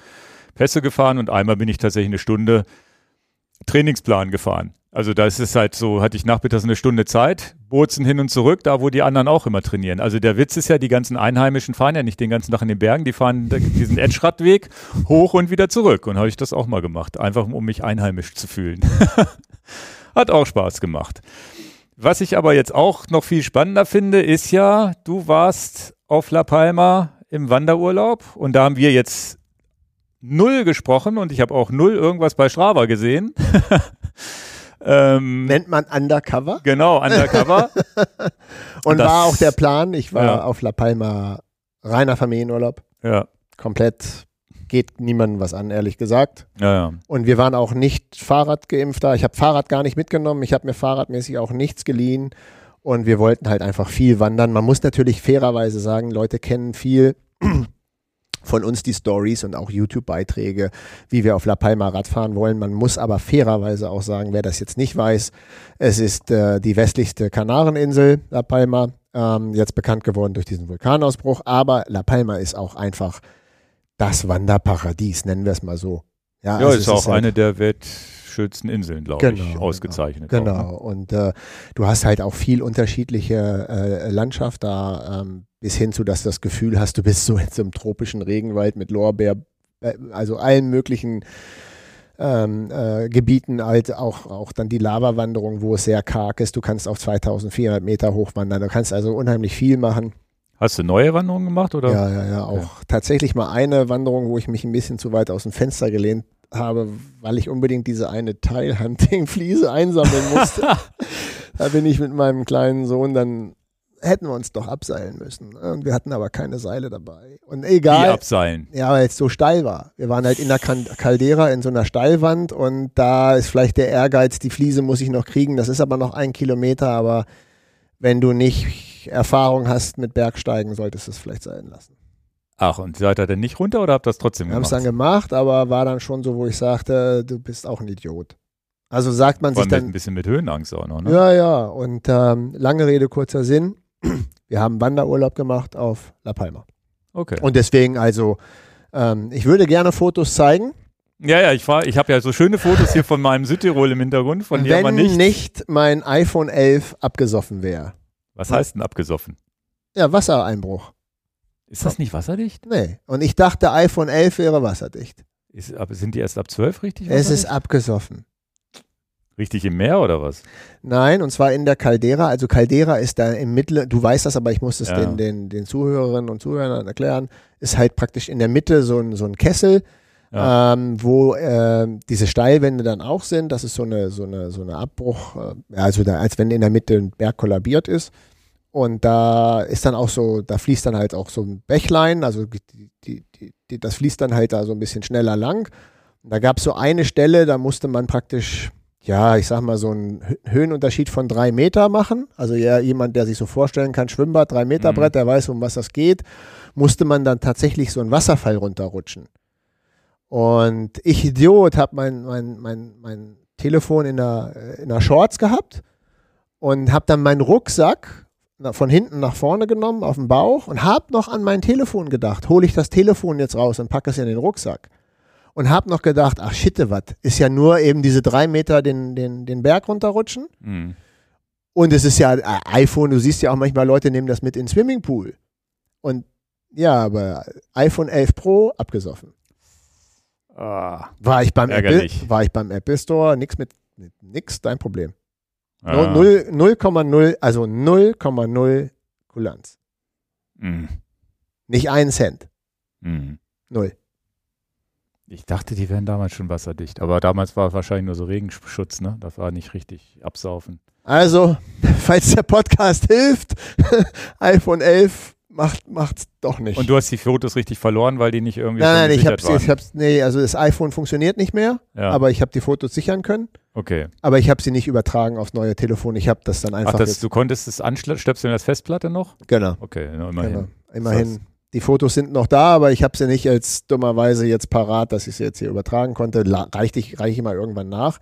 Pässe gefahren und einmal bin ich tatsächlich eine Stunde Trainingsplan gefahren. Also da ist es halt so, hatte ich nachmittags eine Stunde Zeit, Bozen hin und zurück, da wo die anderen auch immer trainieren. Also der Witz ist ja, die ganzen Einheimischen fahren ja nicht den ganzen Tag in den Bergen, die fahren diesen Edge-Radweg hoch und wieder zurück. Und habe ich das auch mal gemacht, einfach um mich einheimisch zu fühlen. Hat auch Spaß gemacht. Was ich aber jetzt auch noch viel spannender finde, ist ja, du warst auf La Palma im Wanderurlaub und da haben wir jetzt null gesprochen und ich habe auch null irgendwas bei Strava gesehen. ähm, Nennt man Undercover? Genau, Undercover. und, das, war auch der Plan, ich war ja. auf La Palma reiner Familienurlaub. Ja. Komplett geht niemandem was an, ehrlich gesagt. Ja, ja. Und wir waren auch nicht Fahrrad geimpft da. Ich habe Fahrrad gar nicht mitgenommen. Ich habe mir fahrradmäßig auch nichts geliehen. Und wir wollten halt einfach viel wandern. Man muss natürlich fairerweise sagen, Leute kennen viel von uns die Stories und auch YouTube-Beiträge, wie wir auf La Palma Radfahren wollen. Man muss aber fairerweise auch sagen, wer das jetzt nicht weiß, es ist äh, die westlichste Kanareninsel, La Palma, ähm, jetzt bekannt geworden durch diesen Vulkanausbruch. Aber La Palma ist auch einfach das Wanderparadies, nennen wir es mal so. Ja, ja also ist auch ist halt eine der weltschönsten Inseln, glaube genau, ich, genau. ausgezeichnet. Genau. Auch, ne? und äh, du hast halt auch viel unterschiedliche äh, Landschaft da, ähm, bis hin zu, dass du das Gefühl hast, du bist so in so einem tropischen Regenwald mit Lorbeer, äh, also allen möglichen ähm, äh, Gebieten, halt auch, auch dann die Lavawanderung, wo es sehr karg ist. Du kannst auf 2400 Meter hochwandern, du kannst also unheimlich viel machen. Hast du neue Wanderungen gemacht oder? Ja, ja, ja, auch okay. tatsächlich mal eine Wanderung, wo ich mich ein bisschen zu weit aus dem Fenster gelehnt habe, weil ich unbedingt diese eine Teilhunting-Fliese einsammeln musste. da bin ich mit meinem kleinen Sohn dann hätten wir uns doch abseilen müssen. Ne? Und wir hatten aber keine Seile dabei. Und egal. Wie abseilen? Ja, weil es so steil war. Wir waren halt in der Caldera in so einer Steilwand und da ist vielleicht der Ehrgeiz, die Fliese muss ich noch kriegen. Das ist aber noch ein Kilometer, aber wenn du nicht Erfahrung hast mit Bergsteigen, solltest du es vielleicht sein lassen. Ach, und seid ihr denn nicht runter oder habt ihr das trotzdem gemacht? Wir haben es dann gemacht, aber war dann schon so, wo ich sagte, du bist auch ein Idiot. Also sagt man Vor sich dann. ein bisschen mit Höhenangst auch noch, ne? Ja, ja. Und ähm, lange Rede, kurzer Sinn. Wir haben Wanderurlaub gemacht auf La Palma. Okay. Und deswegen also Ähm, ich würde gerne Fotos zeigen. Ja, ja, ich, war- ich habe ja so schöne Fotos hier von meinem Südtirol im Hintergrund, von dir aber wenn nicht. nicht mein iPhone 11 abgesoffen wäre. Was heißt denn abgesoffen? Ja, Wassereinbruch. Ist das nicht wasserdicht? Nee. Und ich dachte, iPhone 11 wäre wasserdicht. Ist, aber sind die erst ab 12 richtig? Es ist abgesoffen. richtig im Meer oder was? Nein, und zwar in der Caldera. Also Caldera ist da im Mittel, du weißt das, aber ich muss es Ja. den, den, den Zuhörerinnen und Zuhörern erklären, ist halt praktisch in der Mitte so ein, so ein Kessel, Ja. ähm, wo ähm, diese Steilwände dann auch sind. Das ist so eine, so eine, so eine Abbruch, äh, also da, als wenn in der Mitte ein Berg kollabiert ist. Und da ist dann auch so, da fließt dann halt auch so ein Bächlein, also die, die, die, das fließt dann halt da so ein bisschen schneller lang. Und da gab es so eine Stelle, da musste man praktisch, ja, ich sag mal, so einen Hö- Höhenunterschied von drei Meter machen. Also ja, jemand, der sich so vorstellen kann, Schwimmbad, drei Meter Mhm. Brett, der weiß, um was das geht, musste man dann tatsächlich so einen Wasserfall runterrutschen. Und ich Idiot habe mein, mein, mein, mein Telefon in der, äh, in der Shorts gehabt und habe dann meinen Rucksack von hinten nach vorne genommen auf den Bauch und habe noch an mein Telefon gedacht. Hole ich das Telefon jetzt raus und packe es in den Rucksack. Und habe noch gedacht, ach shitte, was, ist ja nur eben diese drei Meter den, den, den Berg runterrutschen. Hm. Und es ist ja äh, iPhone, du siehst ja auch manchmal Leute nehmen das mit in den Swimmingpool. Und ja, aber iPhone 11 Pro abgesoffen. Ah, War ich beim Apple, Ärgerlich. war ich beim Apple Store, nix mit, mit nix, dein Problem. Ah. Null- 0,0, also 0,0 Kulanz. Hm. Nicht einen Cent. Hm. Null. Ich dachte, die wären damals schon wasserdicht, aber damals war es wahrscheinlich nur so Regenschutz, ne? Das war nicht richtig absaufen. Also, falls der Podcast hilft, iPhone 11 macht macht's doch nicht. Und du hast die Fotos richtig verloren, weil die nicht irgendwie nein, nein, ich hab's, waren. ich hab's, nee, also das iPhone funktioniert nicht mehr, ja. aber ich habe die Fotos sichern können. okay. Aber ich habe sie nicht übertragen aufs neue Telefon. Ich habe das dann einfach Ach, das, du konntest es anstöpseln als Festplatte noch? Genau, Okay, na, immerhin. genau. Immerhin. Die Fotos sind noch da, aber ich habe sie nicht als dummerweise jetzt parat, dass ich sie jetzt hier übertragen konnte. La reichte ich, reiche ich mal irgendwann nach.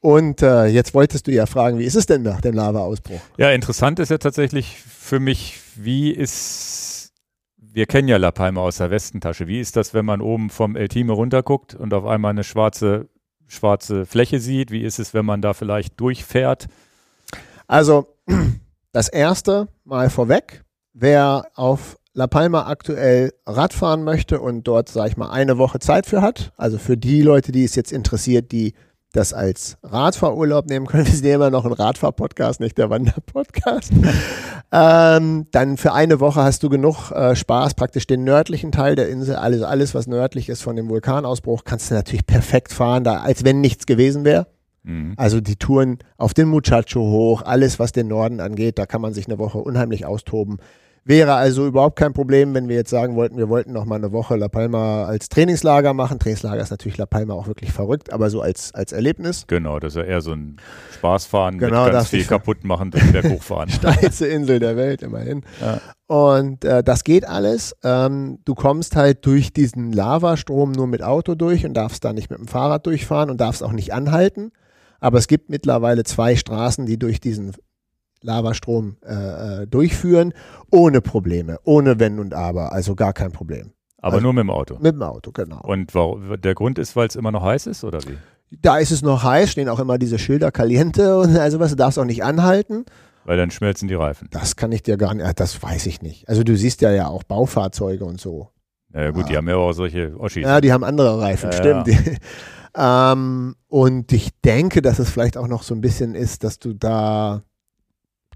Und äh, jetzt wolltest du ja fragen, wie ist es denn nach dem Lava-Ausbruch? Ja, interessant ist ja tatsächlich für mich, wie ist, wir kennen ja La Palma aus der Westentasche. Wie ist das, wenn man oben vom El Time runterguckt und auf einmal eine schwarze, schwarze Fläche sieht? Wie ist es, wenn man da vielleicht durchfährt? Also, das erste Mal vorweg, wer auf La Palma aktuell Radfahren möchte und dort, sage ich mal, eine Woche Zeit für hat, also für die Leute, die es jetzt interessiert, die das als Radfahrurlaub nehmen können, wir sind ja immer noch ein Radfahr-Podcast, nicht der Wander-Podcast, ähm, dann für eine Woche hast du genug äh, Spaß, praktisch den nördlichen Teil der Insel, alles, alles, was nördlich ist von dem Vulkanausbruch, kannst du natürlich perfekt fahren, da, als wenn nichts gewesen wäre. Mhm. Also die Touren auf den Muchacho hoch, alles was den Norden angeht, da kann man sich eine Woche unheimlich austoben. Wäre also überhaupt kein Problem, wenn wir jetzt sagen wollten, wir wollten noch mal eine Woche La Palma als Trainingslager machen. Trainingslager ist natürlich La Palma auch wirklich verrückt, aber so als, als Erlebnis. Genau, das ist ja eher so ein Spaßfahren Genau, mit ganz viel kaputt machen und Berg hochfahren. Steilste Insel der Welt immerhin. Ja. Und äh, das geht alles. Ähm, du kommst halt durch diesen Lavastrom nur mit Auto durch und darfst da nicht mit dem Fahrrad durchfahren und darfst auch nicht anhalten. Aber es gibt mittlerweile zwei Straßen, die durch diesen Lavastrom äh, äh, durchführen, ohne Probleme, ohne Wenn und Aber, also gar kein Problem. Aber Also- nur mit dem Auto. Mit dem Auto, genau. Und warum, der Grund ist, weil es immer noch heiß ist, oder wie? Da ist es noch heiß, stehen auch immer diese Schilder Caliente und also was, du darfst auch nicht anhalten. Weil dann schmelzen die Reifen. Das kann ich dir gar nicht, äh, das weiß ich nicht. Also du siehst ja ja auch Baufahrzeuge und so. Naja gut, Ah. die haben ja auch solche Oschis. Ja, die haben andere Reifen, Ja, stimmt. ähm, und ich denke, dass es vielleicht auch noch so ein bisschen ist, dass du da,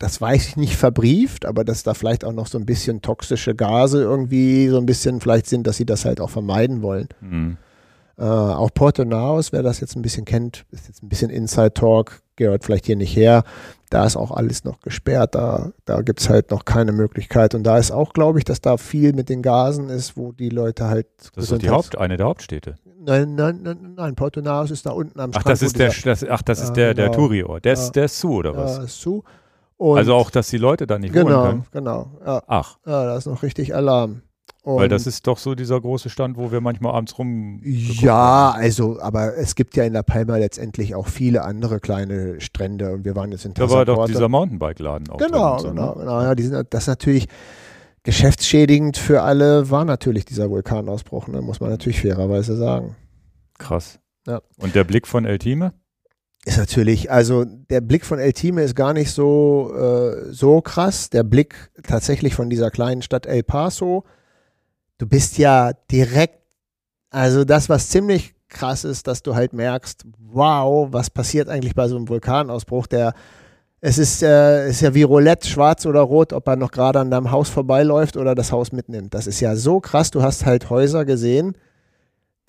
das weiß ich nicht verbrieft, aber dass da vielleicht auch noch so ein bisschen toxische Gase irgendwie so ein bisschen vielleicht sind, dass sie das halt auch vermeiden wollen. Mhm. Äh, auch Porto Naos, wer das jetzt ein bisschen kennt, ist jetzt ein bisschen Inside Talk, gehört vielleicht hier nicht her. Da ist auch alles noch gesperrt, da, da gibt es halt noch keine Möglichkeit. Und da ist auch, glaube ich, dass da viel mit den Gasen ist, wo die Leute halt. Das ist die Haupt, eine der Hauptstädte. Nein, nein, nein, nein, Porto Naos ist da unten am Ach, Strand. das ist der, das, ach, das ist der, der genau. Touri-Ort. Der, Ja. ist, der ist zu, oder was? Ja, ist zu. Und also auch, dass die Leute da nicht wohnen Genau, können? genau. Ja, Ach, ja, da ist noch richtig Alarm. Und weil das ist doch so dieser große Stand, wo wir manchmal abends rum. Ja, also, aber es gibt ja in La Palma letztendlich auch viele andere kleine Strände und wir waren jetzt in Da war doch dieser Mountainbike-Laden auch. Genau, drin so, genau, ne? genau. Ja, die sind, das ist natürlich, geschäftsschädigend für alle war natürlich dieser Vulkanausbruch, ne? muss man natürlich fairerweise sagen. Krass. Ja. Und der Blick von El Time? Ist natürlich, also der Blick von El Time ist gar nicht so, äh, so krass. Der Blick tatsächlich von dieser kleinen Stadt El Paso. Du bist ja direkt, also das, was ziemlich krass ist, dass du halt merkst, wow, was passiert eigentlich bei so einem Vulkanausbruch, der es ist, äh, ist ja wie Roulette, schwarz oder rot, ob er noch gerade an deinem Haus vorbeiläuft oder das Haus mitnimmt. Das ist ja so krass. Du hast halt Häuser gesehen,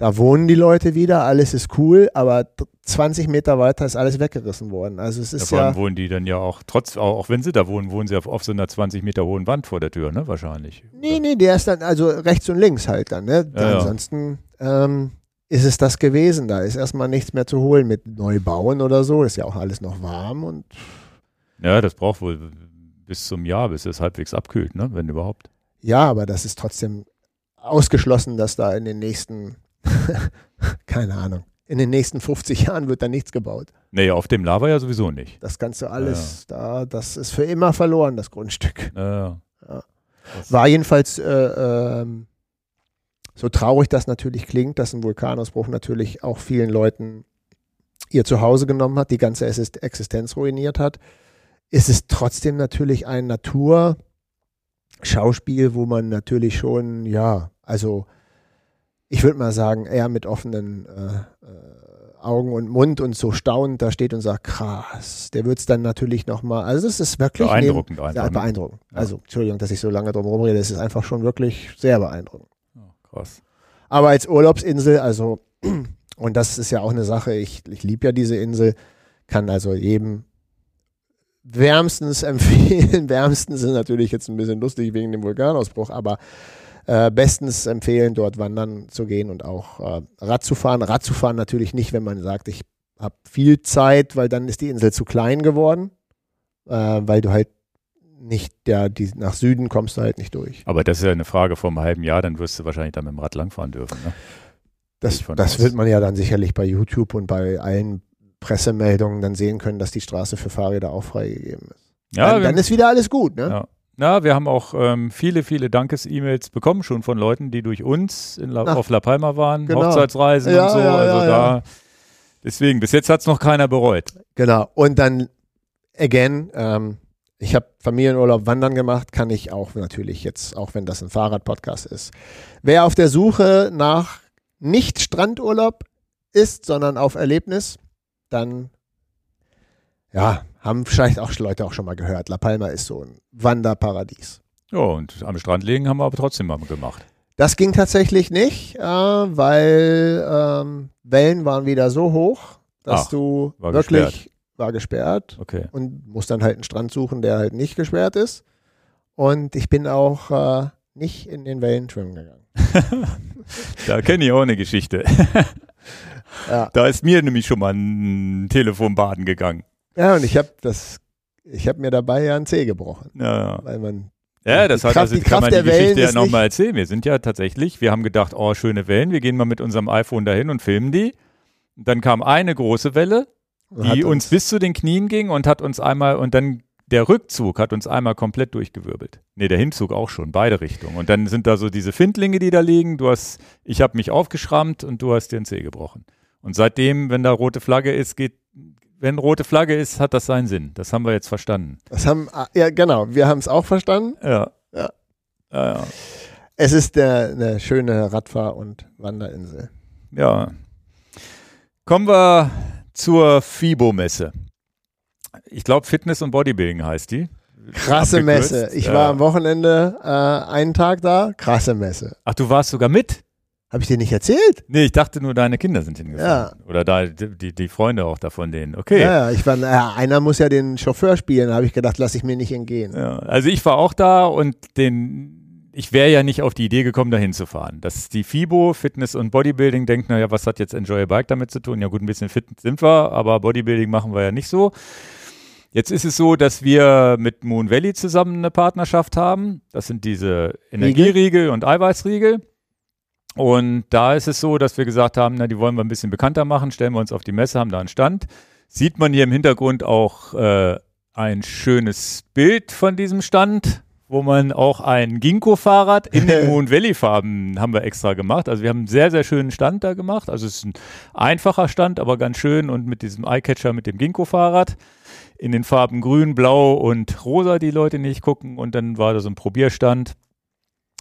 da wohnen die Leute wieder, alles ist cool, aber 20 Meter weiter ist alles weggerissen worden. Also es ist ja, ja. wohnen die dann ja auch, trotz, auch, wenn sie da wohnen, wohnen sie auf, auf so einer 20 Meter hohen Wand vor der Tür, ne? Wahrscheinlich. Nee, nee, der ist dann also rechts und links halt dann, ne? Ja, ja. Ansonsten ähm, ist es das gewesen. Da ist erstmal nichts mehr zu holen mit Neubauen oder so. Ist ja auch alles noch warm und Ja, das braucht wohl bis zum Jahr, bis es halbwegs abkühlt, ne? Wenn überhaupt. Ja, aber das ist trotzdem ausgeschlossen, dass da in den nächsten, keine Ahnung, in den nächsten 50 Jahren wird da nichts gebaut. Nee, auf dem Lava ja sowieso nicht. Das Ganze alles da, das ist für immer verloren, das Grundstück. Ja, Ja. War jedenfalls äh, ähm, so traurig das natürlich klingt, dass ein Vulkanausbruch natürlich auch vielen Leuten ihr Zuhause genommen hat, die ganze Exist- Existenz ruiniert hat, ist es trotzdem natürlich ein Naturschauspiel, wo man natürlich schon, ja, also ich würde mal sagen, eher mit offenen äh, äh, Augen und Mund und so staunend da steht und sagt, krass, der wird es dann natürlich nochmal, also es ist wirklich neben- Beeindruckend einfach. ja, ne? beeindruckend. Ja. Also, Entschuldigung, dass ich so lange drum rumrede. Es ist einfach schon wirklich sehr beeindruckend. Ja, krass. Aber als Urlaubsinsel, also, und das ist ja auch eine Sache, ich, ich liebe ja diese Insel, kann also jedem wärmstens empfehlen. wärmstens ist natürlich jetzt ein bisschen lustig wegen dem Vulkanausbruch, aber äh, bestens empfehlen, dort wandern zu gehen und auch äh, Rad zu fahren. Rad zu fahren natürlich nicht, wenn man sagt, ich habe viel Zeit, weil dann ist die Insel zu klein geworden, äh, weil du halt nicht, ja, die, nach Süden kommst du halt nicht durch. Aber das ist ja eine Frage vor einem halben Jahr, dann wirst du wahrscheinlich dann mit dem Rad langfahren dürfen. Ne? Das, das wird man ja dann sicherlich bei YouTube und bei allen Pressemeldungen dann sehen können, dass die Straße für Fahrräder auch freigegeben ist. Ja, dann, dann ist wieder alles gut, ne? Ja. Na, wir haben auch ähm, viele, viele Dankes-E-Mails bekommen, schon von Leuten, die durch uns La, Ach, auf La Palma waren, genau. Hochzeitsreisen Ja, und so. ja, also ja, da, deswegen, bis jetzt hat es noch keiner bereut. Genau. Und dann, again, ähm, ich habe Familienurlaub wandern gemacht, kann ich auch natürlich jetzt, auch wenn das ein Fahrradpodcast ist. Wer auf der Suche nach nicht Strandurlaub ist, sondern auf Erlebnis, dann ja, haben vielleicht auch Leute auch schon mal gehört. La Palma ist so ein Wanderparadies. Ja, und am Strand liegen haben wir aber trotzdem mal gemacht. Das ging tatsächlich nicht, äh, weil ähm, Wellen waren wieder so hoch, dass Ach, du war wirklich gesperrt. war gesperrt Okay. und musst dann halt einen Strand suchen, der halt nicht gesperrt ist. Und ich bin auch äh, nicht in den Wellen schwimmen gegangen. Da kenne ich auch eine Geschichte. Ja, Da ist mir nämlich schon mal ein Telefon baden gegangen. Ja und ich habe das, ich habe mir dabei ja einen Zeh gebrochen, Ja, weil man ja das Die hat Kraft- also die kann Kraft man die Geschichte ja nochmal erzählen. Wir sind ja tatsächlich, wir haben gedacht, oh, schöne Wellen, wir gehen mal mit unserem iPhone dahin und filmen die. Dann kam eine große Welle, die uns bis zu den Knien ging und hat uns einmal, und dann der Rückzug hat uns einmal komplett durchgewirbelt. Nee, der Hinzug auch schon, beide Richtungen. Und dann sind da so diese Findlinge, die da liegen. Du hast, ich habe mich aufgeschrammt und du hast dir den Zeh gebrochen. Und seitdem, wenn da rote Flagge ist, geht, wenn rote Flagge ist, hat das seinen Sinn. Das haben wir jetzt verstanden. das haben ah, ja genau, wir haben es auch verstanden. Ja. Ja. Ja, ja. Es ist der, eine schöne Radfahr- und Wanderinsel. ja. Kommen wir zur FIBO-Messe. Ich glaube, Fitness und Bodybuilding heißt die. Krasse. Messe. Ich Ja. war am Wochenende äh, einen Tag da. Krasse Messe. Ach, du warst sogar mit? Habe ich dir nicht erzählt? Nee, ich dachte nur, deine Kinder sind hingefahren. Ja. Oder da, die, die Freunde auch da von denen. Okay. Ja, ich war, ja, einer muss ja den Chauffeur spielen. Da habe ich gedacht, lass ich mir nicht entgehen. Ja, also ich war auch da und den, ich wäre ja nicht auf die Idee gekommen, da hinzufahren. Dass die FIBO, Fitness und Bodybuilding, denkt, naja, was hat jetzt Enjoy a Bike damit zu tun? Ja gut, ein bisschen fit sind wir, aber Bodybuilding machen wir ja nicht so. Jetzt ist es so, dass wir mit Moon Valley zusammen eine Partnerschaft haben. Das sind diese Energieriegel und Eiweißriegel. Und da ist es so, dass wir gesagt haben, na, die wollen wir ein bisschen bekannter machen, stellen wir uns auf die Messe, haben da einen Stand. Sieht man hier im Hintergrund auch äh, ein schönes Bild von diesem Stand, wo man auch ein Ginkgo-Fahrrad in den Moon Valley-Farben haben wir extra gemacht. Also wir haben einen sehr, sehr schönen Stand da gemacht. Also es ist ein einfacher Stand, aber ganz schön und mit diesem Eyecatcher mit dem Ginkgo-Fahrrad in den Farben grün, blau und rosa, die Leute nicht gucken. Und dann war da so ein Probierstand,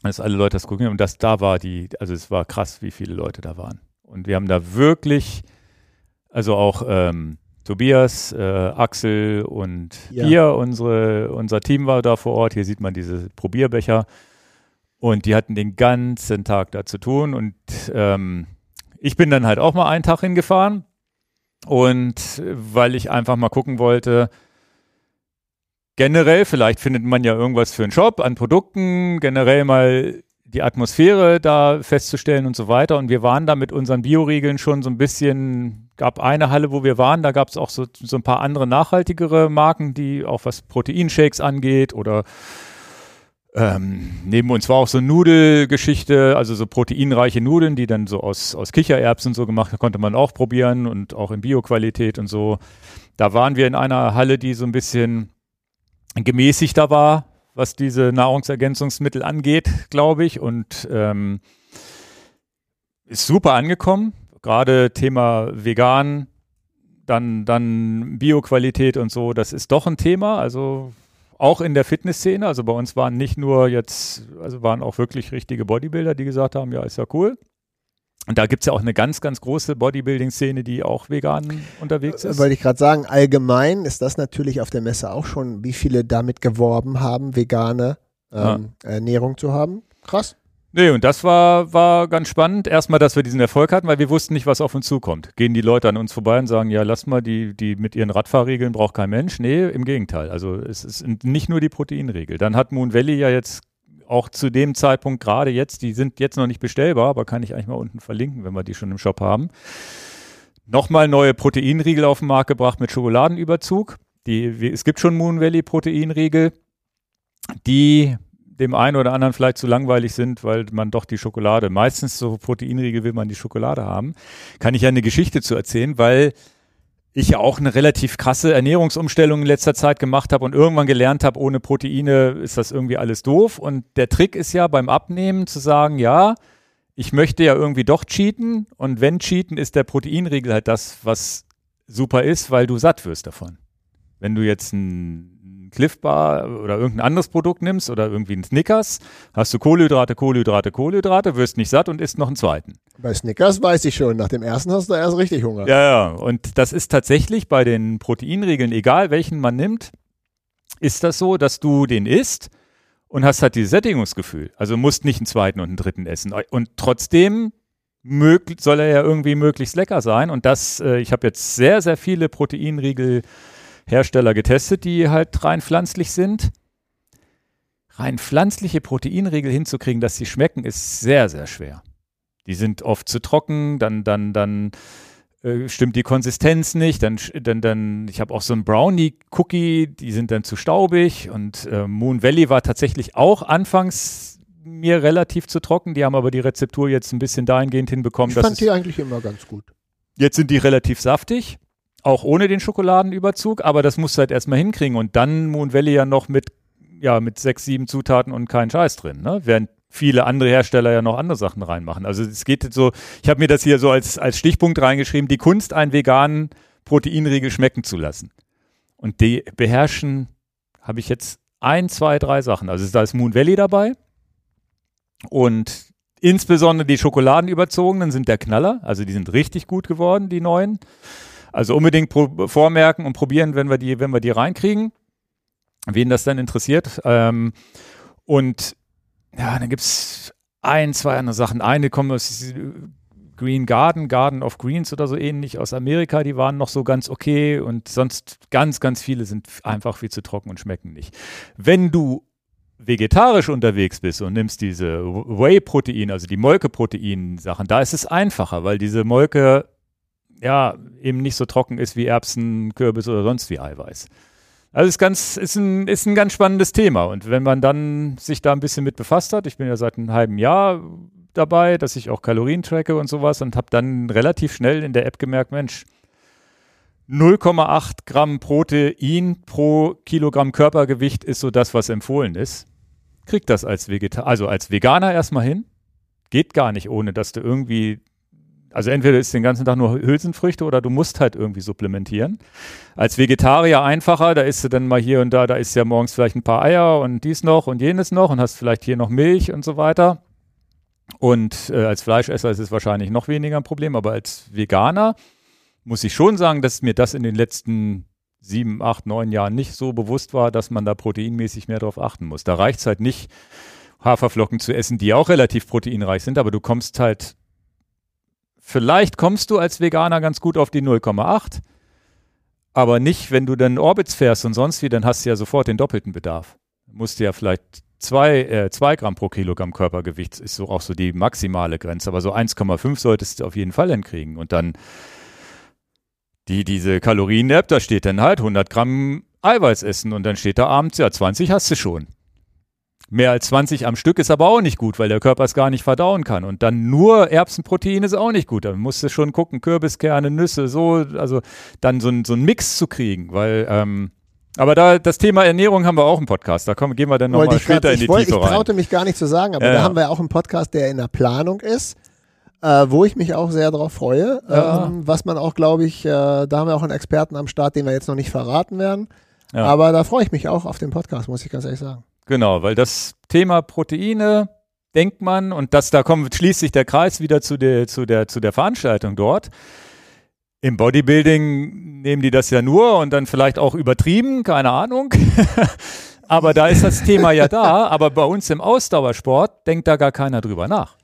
dass alle Leute das gucken. Und das da war die, also es war krass, wie viele Leute da waren. Und wir haben da wirklich, also auch ähm, Tobias, äh, Axel und ja. wir, unsere, unser Team war da vor Ort. Hier sieht man diese Probierbecher. Und die hatten den ganzen Tag da zu tun. Und ähm, ich bin dann halt auch mal einen Tag hingefahren. Und weil ich einfach mal gucken wollte, generell, vielleicht findet man ja irgendwas für einen Shop an Produkten, generell mal die Atmosphäre da festzustellen und so weiter. Und wir waren da mit unseren Bioriegeln schon so ein bisschen, gab eine Halle, wo wir waren, da gab es auch so, so ein paar andere nachhaltigere Marken, die auch was Proteinshakes angeht oder ähm, neben uns war auch so Nudelgeschichte, also so proteinreiche Nudeln, die dann so aus, aus Kichererbsen so gemacht, konnte man auch probieren und auch in Bioqualität und so. Da waren wir in einer Halle, die so ein bisschen gemäßigter war, was diese Nahrungsergänzungsmittel angeht, glaube ich. Und ähm, ist super angekommen. Gerade Thema vegan, dann, dann Bioqualität und so, das ist doch ein Thema. Also auch in der Fitnessszene. Also bei uns waren nicht nur jetzt, also waren auch wirklich richtige Bodybuilder, die gesagt haben, ja, ist ja cool. Und da gibt es ja auch eine ganz, ganz große Bodybuilding-Szene, die auch vegan unterwegs ist. Wollte ich gerade sagen, allgemein ist das natürlich auf der Messe auch schon, wie viele damit geworben haben, vegane ähm, ja. Ernährung zu haben. Krass. Nee, und das war, war ganz spannend. Erstmal, dass wir diesen Erfolg hatten, weil wir wussten nicht, was auf uns zukommt. Gehen die Leute an uns vorbei und sagen, ja, lass mal, die, die mit ihren Radfahrregeln braucht kein Mensch. Nee, im Gegenteil. Also es ist nicht nur die Proteinregel. Dann hat Moon Valley ja jetzt auch zu dem Zeitpunkt gerade jetzt, die sind jetzt noch nicht bestellbar, aber kann ich eigentlich mal unten verlinken, wenn wir die schon im Shop haben. Nochmal neue Proteinriegel auf den Markt gebracht mit Schokoladenüberzug. Die, es gibt schon Moon Valley Proteinriegel, die dem einen oder anderen vielleicht zu langweilig sind, weil man doch die Schokolade, meistens so Proteinriegel will man die Schokolade haben. Kann ich ja eine Geschichte zu erzählen, weil ich ja auch eine relativ krasse Ernährungsumstellung in letzter Zeit gemacht habe und irgendwann gelernt habe, ohne Proteine ist das irgendwie alles doof. Und der Trick ist ja beim Abnehmen zu sagen, ja, ich möchte ja irgendwie doch cheaten und wenn cheaten, ist der Proteinriegel halt das, was super ist, weil du satt wirst davon. Wenn du jetzt ein Cliff Bar oder irgendein anderes Produkt nimmst oder irgendwie ein Snickers, hast du Kohlenhydrate, Kohlenhydrate, Kohlenhydrate, wirst nicht satt und isst noch einen zweiten. Bei Snickers weiß ich schon, nach dem ersten hast du erst richtig Hunger. Ja, ja, und das ist tatsächlich bei den Proteinregeln, egal welchen man nimmt, ist das so, dass du den isst und hast halt dieses Sättigungsgefühl. Also musst nicht einen zweiten und einen dritten essen. Und trotzdem soll er ja irgendwie möglichst lecker sein. Und das, äh, ich habe jetzt sehr, sehr viele Proteinriegel Hersteller getestet, die halt rein pflanzlich sind. Rein pflanzliche Proteinriegel hinzukriegen, dass sie schmecken, ist sehr, sehr schwer. Die sind oft zu trocken, dann, dann, dann äh, stimmt die Konsistenz nicht, dann, dann, dann, ich habe auch so einen Brownie-Cookie, die sind dann zu staubig und äh, Moon Valley war tatsächlich auch anfangs mir relativ zu trocken, die haben aber die Rezeptur jetzt ein bisschen dahingehend hinbekommen. Ich fand die eigentlich immer ganz gut. Jetzt sind die relativ saftig auch ohne den Schokoladenüberzug, aber das musst du halt erstmal hinkriegen und dann Moon Valley ja noch mit, ja, mit sechs, sieben Zutaten und kein Scheiß drin, ne? Während viele andere Hersteller ja noch andere Sachen reinmachen. Also es geht so, ich habe mir das hier so als, als Stichpunkt reingeschrieben, die Kunst, einen veganen Proteinriegel schmecken zu lassen. Und die beherrschen, habe ich jetzt ein, zwei, drei Sachen. Also da ist Moon Valley dabei und insbesondere die Schokoladenüberzogenen sind der Knaller. Also die sind richtig gut geworden, die neuen. Also unbedingt vormerken und probieren, wenn wir die, wenn wir die reinkriegen, wen das dann interessiert. Ähm, und ja, dann gibt es ein, zwei andere Sachen. Eine kommt aus Green Garden, Garden of Greens oder so ähnlich aus Amerika, die waren noch so ganz okay und sonst ganz, ganz viele sind einfach viel zu trocken und schmecken nicht. Wenn du vegetarisch unterwegs bist und nimmst diese Whey-Protein, also die Molkeprotein-Sachen, da ist es einfacher, weil diese Molke ja, eben nicht so trocken ist wie Erbsen, Kürbis oder sonst wie Eiweiß. Also ist ganz, ist ein, ist ein ganz spannendes Thema. Und wenn man dann sich da ein bisschen mit befasst hat, ich bin ja seit einem halben Jahr dabei, dass ich auch Kalorien tracke und sowas und habe dann relativ schnell in der App gemerkt, Mensch, 0,8 Gramm Protein pro Kilogramm Körpergewicht ist so das, was empfohlen ist. kriegt das als Vegetar also als Veganer erstmal hin. Geht gar nicht, ohne dass du irgendwie also entweder ist den ganzen Tag nur Hülsenfrüchte oder du musst halt irgendwie supplementieren. Als Vegetarier einfacher, da isst du dann mal hier und da, da isst ja morgens vielleicht ein paar Eier und dies noch und jenes noch und hast vielleicht hier noch Milch und so weiter. Und äh, als Fleischesser ist es wahrscheinlich noch weniger ein Problem, aber als Veganer muss ich schon sagen, dass mir das in den letzten sieben, acht, neun Jahren nicht so bewusst war, dass man da proteinmäßig mehr darauf achten muss. Da reicht es halt nicht, Haferflocken zu essen, die auch relativ proteinreich sind, aber du kommst halt, vielleicht kommst du als Veganer ganz gut auf die 0,8, aber nicht, wenn du dann Orbits fährst und sonst wie, dann hast du ja sofort den doppelten Bedarf. Du musst ja vielleicht zwei, äh, zwei Gramm pro Kilogramm Körpergewicht ist so auch so die maximale Grenze, aber so 1,5 solltest du auf jeden Fall hinkriegen und dann die, diese Kalorien-App, da steht dann halt 100 Gramm Eiweiß essen und dann steht da abends, ja, 20 hast du schon. Mehr als 20 am Stück ist aber auch nicht gut, weil der Körper es gar nicht verdauen kann. Und dann nur Erbsenprotein ist auch nicht gut. Da musst du schon gucken, Kürbiskerne, Nüsse, so, also dann so, ein, so einen Mix zu kriegen, weil, ähm, aber da das Thema Ernährung haben wir auch im Podcast. Da kommen, gehen wir dann nochmal später grad, in die wollte, Tiefe rein. Ich traute mich gar nicht zu sagen, aber ja. da haben wir auch einen Podcast, der in der Planung ist äh, wo ich mich auch sehr darauf freue. Ja. Ähm, was man auch, glaube ich, äh, da haben wir auch einen Experten am Start, den wir jetzt noch nicht verraten werden. Ja. Aber da freue ich mich auch auf den Podcast, muss ich ganz ehrlich sagen. Genau, weil das Thema Proteine denkt man und das da kommt schließt sich der Kreis wieder zu der zu der zu der Veranstaltung dort. Im Bodybuilding nehmen die das ja nur und dann vielleicht auch übertrieben, keine Ahnung. aber da ist das Thema ja da. Aber bei uns im Ausdauersport denkt da gar keiner drüber nach.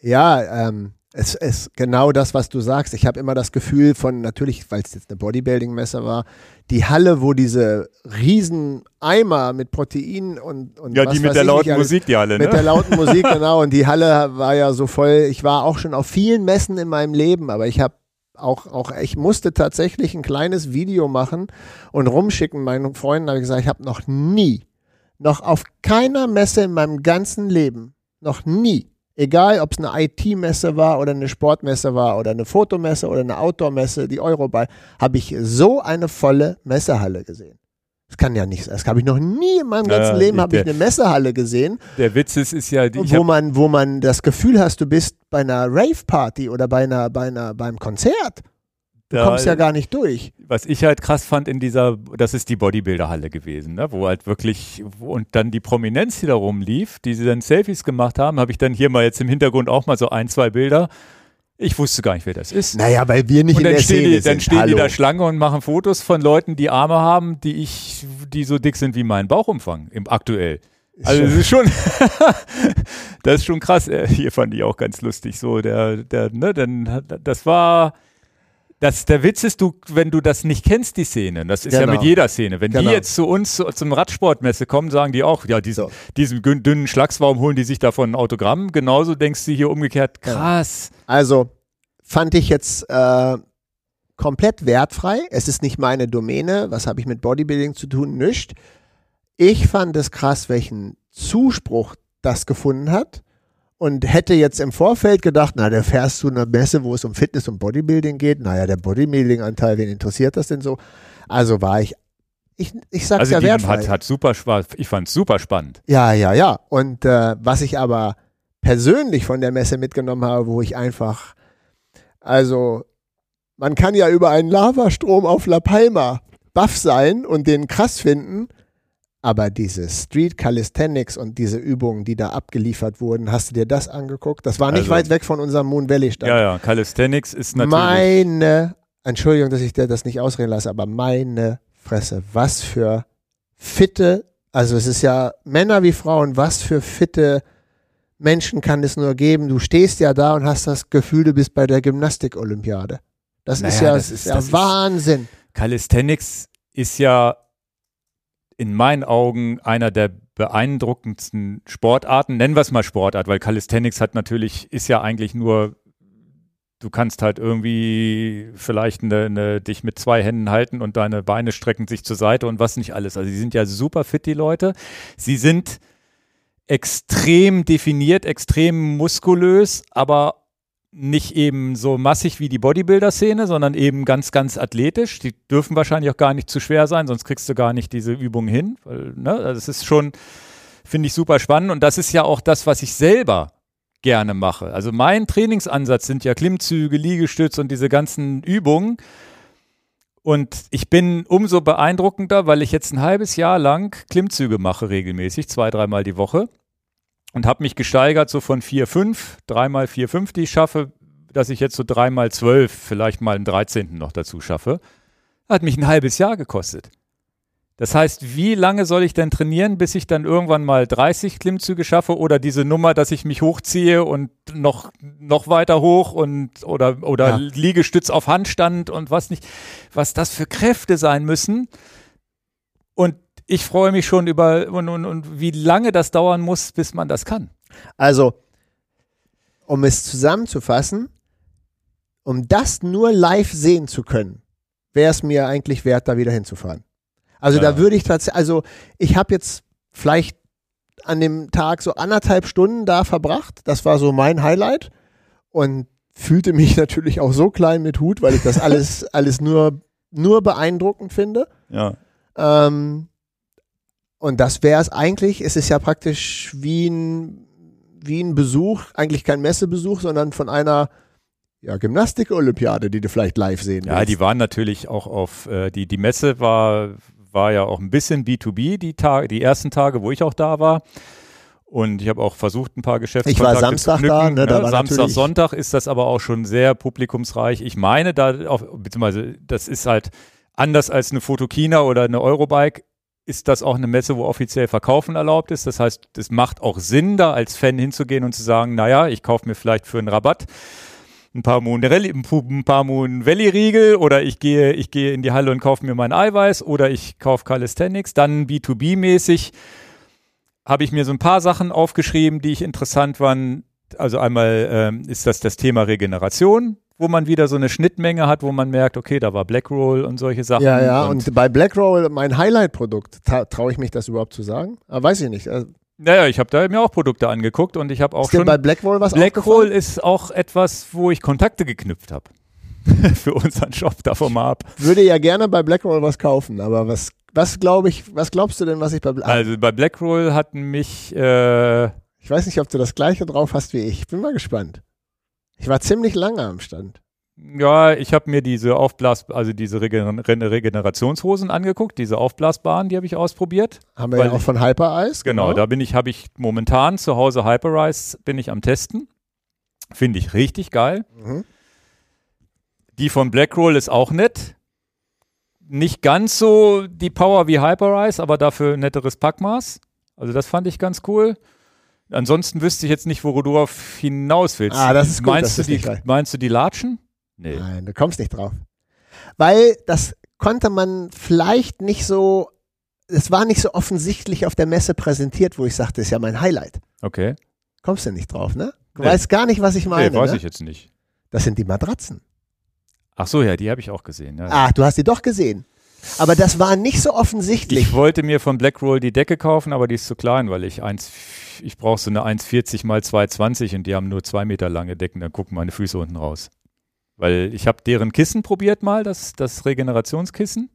Ja, ähm, es ist genau das, was du sagst. Ich habe immer das Gefühl von, natürlich, weil es jetzt eine Bodybuilding-Messe war, die Halle, wo diese riesen Eimer mit Protein und, und Ja, die mit der lauten alles, Musik, die Halle, ne? Mit der lauten Musik, genau. Und die Halle war ja so voll. Ich war auch schon auf vielen Messen in meinem Leben, aber ich habe auch, auch, ich musste tatsächlich ein kleines Video machen und rumschicken meinen Freunden. habe ich gesagt, ich habe noch nie, noch auf keiner Messe in meinem ganzen Leben, noch nie Egal, ob es eine IT-Messe war oder eine Sportmesse war oder eine Fotomesse oder eine Outdoor-Messe, die Euroball, habe ich so eine volle Messehalle gesehen. Das kann ja nicht sein. Das habe ich noch nie in meinem ganzen äh, Leben habe ich eine Messehalle gesehen. Der Witz ist, ist ja, die, wo man, wo man das Gefühl hast, du bist bei einer Rave-Party oder bei einer, bei einer, beim Konzert. Du da, kommst ja gar nicht durch. Was ich halt krass fand in dieser, das ist die Bodybuilder-Halle gewesen, ne? wo halt wirklich, und dann die Prominenz, die da rumlief, die sie dann Selfies gemacht haben, habe ich dann hier mal jetzt im Hintergrund auch mal so ein, zwei Bilder. Ich wusste gar nicht, wer das ist. Naja, weil wir nicht und in der Szene die, sind. Dann stehen Hallo. die da Schlange und machen Fotos von Leuten, die Arme haben, die ich, die so dick sind wie mein Bauchumfang im aktuell. Also das ist schon, das ist schon krass. Äh, hier fand ich auch ganz lustig. So der, der, ne, denn das war das, der Witz ist, du, wenn du das nicht kennst, die Szene, das ist genau. ja mit jeder Szene. Wenn genau. die jetzt zu uns zu, zum Radsportmesse kommen, sagen die auch, ja, diesen, so. diesen dünnen Schlagsbaum holen die sich davon ein Autogramm. Genauso denkst du hier umgekehrt, krass. Also fand ich jetzt äh, komplett wertfrei. Es ist nicht meine Domäne. Was habe ich mit Bodybuilding zu tun? Nicht. Ich fand es krass, welchen Zuspruch das gefunden hat und hätte jetzt im Vorfeld gedacht, na, da fährst du eine Messe, wo es um Fitness und Bodybuilding geht. Naja, der Bodybuilding-Anteil, wen interessiert das denn so? Also war ich, ich, ich sag's also ja wertvoll. Hat, hat super, ich fand's super spannend. Ja, ja, ja. Und äh, was ich aber persönlich von der Messe mitgenommen habe, wo ich einfach, also man kann ja über einen Lavastrom auf La Palma baff sein und den krass finden. Aber diese Street Calisthenics und diese Übungen, die da abgeliefert wurden, hast du dir das angeguckt? Das war nicht also, weit weg von unserem Moon Valley Stand. Ja, ja, Calisthenics ist natürlich. Meine, Entschuldigung, dass ich dir das nicht ausreden lasse, aber meine Fresse, was für fitte, also es ist ja Männer wie Frauen, was für fitte Menschen kann es nur geben. Du stehst ja da und hast das Gefühl, du bist bei der Gymnastik-Olympiade. Das naja, ist ja, das ist, ja das Wahnsinn. Ist, Calisthenics ist ja in meinen Augen einer der beeindruckendsten Sportarten. Nennen wir es mal Sportart, weil Calisthenics hat natürlich, ist ja eigentlich nur, du kannst halt irgendwie vielleicht eine, eine, dich mit zwei Händen halten und deine Beine strecken sich zur Seite und was nicht alles. Also sie sind ja super fit, die Leute. Sie sind extrem definiert, extrem muskulös, aber nicht eben so massig wie die Bodybuilder-Szene, sondern eben ganz, ganz athletisch. Die dürfen wahrscheinlich auch gar nicht zu schwer sein, sonst kriegst du gar nicht diese Übung hin. Weil, ne, also es ist schon, finde ich super spannend und das ist ja auch das, was ich selber gerne mache. Also mein Trainingsansatz sind ja Klimmzüge, Liegestütz und diese ganzen Übungen. Und ich bin umso beeindruckender, weil ich jetzt ein halbes Jahr lang Klimmzüge mache regelmäßig, zwei, dreimal die Woche. Und habe mich gesteigert so von 4, 5, dreimal 4, 5, die ich schaffe, dass ich jetzt so dreimal 12, vielleicht mal einen 13. noch dazu schaffe. Hat mich ein halbes Jahr gekostet. Das heißt, wie lange soll ich denn trainieren, bis ich dann irgendwann mal 30 Klimmzüge schaffe oder diese Nummer, dass ich mich hochziehe und noch, noch weiter hoch und oder, oder ja. Liegestütz auf Handstand und was nicht, was das für Kräfte sein müssen. Und ich freue mich schon über und, und, und wie lange das dauern muss, bis man das kann. Also, um es zusammenzufassen, um das nur live sehen zu können, wäre es mir eigentlich wert, da wieder hinzufahren. Also ja. da würde ich tatsächlich, also ich habe jetzt vielleicht an dem Tag so anderthalb Stunden da verbracht. Das war so mein Highlight und fühlte mich natürlich auch so klein mit Hut, weil ich das alles, alles nur, nur beeindruckend finde. Ja. Ähm, und das wäre es eigentlich. Es ist ja praktisch wie ein, wie ein Besuch, eigentlich kein Messebesuch, sondern von einer ja, Gymnastik-Olympiade, die du vielleicht live sehen Ja, willst. die waren natürlich auch auf, äh, die, die Messe war war ja auch ein bisschen B2B die, Tage, die ersten Tage, wo ich auch da war. Und ich habe auch versucht, ein paar Geschäfte Ich war Samstag da, ne, da war Samstag, Sonntag ist das aber auch schon sehr publikumsreich. Ich meine, da auf, beziehungsweise das ist halt anders als eine Fotokina oder eine Eurobike, ist das auch eine Messe, wo offiziell Verkaufen erlaubt ist. Das heißt, es macht auch Sinn, da als Fan hinzugehen und zu sagen, naja, ich kaufe mir vielleicht für einen Rabatt ein paar Moon ein paar Moon Valley Riegel oder ich gehe, ich gehe in die Halle und kaufe mir mein Eiweiß oder ich kaufe Calisthenics. Dann B2B-mäßig habe ich mir so ein paar Sachen aufgeschrieben, die ich interessant fand. Also einmal ähm, ist das das Thema Regeneration, wo man wieder so eine Schnittmenge hat, wo man merkt, okay, da war Blackroll und solche Sachen. Ja, ja, und, und bei Blackroll mein Highlight-Produkt, traue ich mich das überhaupt zu sagen? Aber ah, weiß ich nicht. Also naja, ich habe da mir auch Produkte angeguckt und ich habe auch ist schon. bei Blackroll was Blackroll ist auch etwas, wo ich Kontakte geknüpft habe. Für unseren Shop davon mal ab. Würde ja gerne bei Blackroll was kaufen, aber was, was glaube ich, was glaubst du denn, was ich bei Blackroll. Also bei Blackroll hatten mich. Äh, ich weiß nicht, ob du das gleiche drauf hast wie ich. Bin mal gespannt. Ich war ziemlich lange am Stand. Ja, ich habe mir diese Aufblas, also diese Regen Regenerationshosen angeguckt, diese aufblasbaren, die habe ich ausprobiert. Haben wir ja auch von Hyper Genau, genau, da bin ich, habe ich momentan zu Hause Hyper bin ich am Testen. Finde ich richtig geil. Mhm. Die von Blackroll ist auch nett. Nicht ganz so die Power wie Hyper aber dafür netteres Packmaß. Also das fand ich ganz cool. Ansonsten wüsste ich jetzt nicht, wo du auf hinaus willst. Ah, das ist gut. Meinst, das du, die, meinst du die Latschen? Nee. Nein, du kommst nicht drauf. Weil das konnte man vielleicht nicht so, es war nicht so offensichtlich auf der Messe präsentiert, wo ich sagte, das ist ja mein Highlight. Okay. Kommst du nicht drauf, ne? Du nee. weißt gar nicht, was ich meine. Nee, weiß ne? ich jetzt nicht. Das sind die Matratzen. Ach so, ja, die habe ich auch gesehen. Ja. Ah, du hast die doch gesehen. Aber das war nicht so offensichtlich. Ich wollte mir von Blackroll die Decke kaufen, aber die ist zu klein, weil ich eins, ich brauche so eine 1,40 mal 2,20 und die haben nur zwei Meter lange Decken, dann gucken meine Füße unten raus. Weil ich habe deren Kissen probiert mal, das, das Regenerationskissen.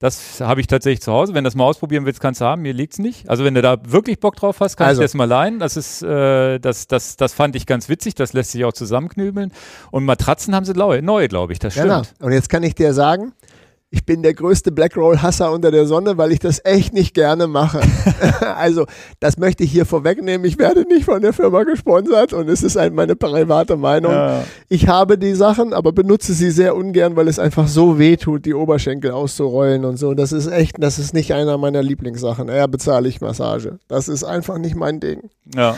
Das habe ich tatsächlich zu Hause. Wenn du das mal ausprobieren willst, kannst du haben. Mir liegt es nicht. Also wenn du da wirklich Bock drauf hast, kannst also. du das mal leihen. Das ist, äh, das, das, das fand ich ganz witzig. Das lässt sich auch zusammenknübeln. Und Matratzen haben sie neu, neu glaube ich. Das stimmt. Genau. Und jetzt kann ich dir sagen, ich bin der größte Blackroll-Hasser unter der Sonne, weil ich das echt nicht gerne mache. also, das möchte ich hier vorwegnehmen. Ich werde nicht von der Firma gesponsert und es ist halt meine private Meinung. Ja. Ich habe die Sachen, aber benutze sie sehr ungern, weil es einfach so weh tut, die Oberschenkel auszurollen und so. Das ist echt, das ist nicht einer meiner Lieblingssachen. Eher bezahle ich Massage. Das ist einfach nicht mein Ding. Ja.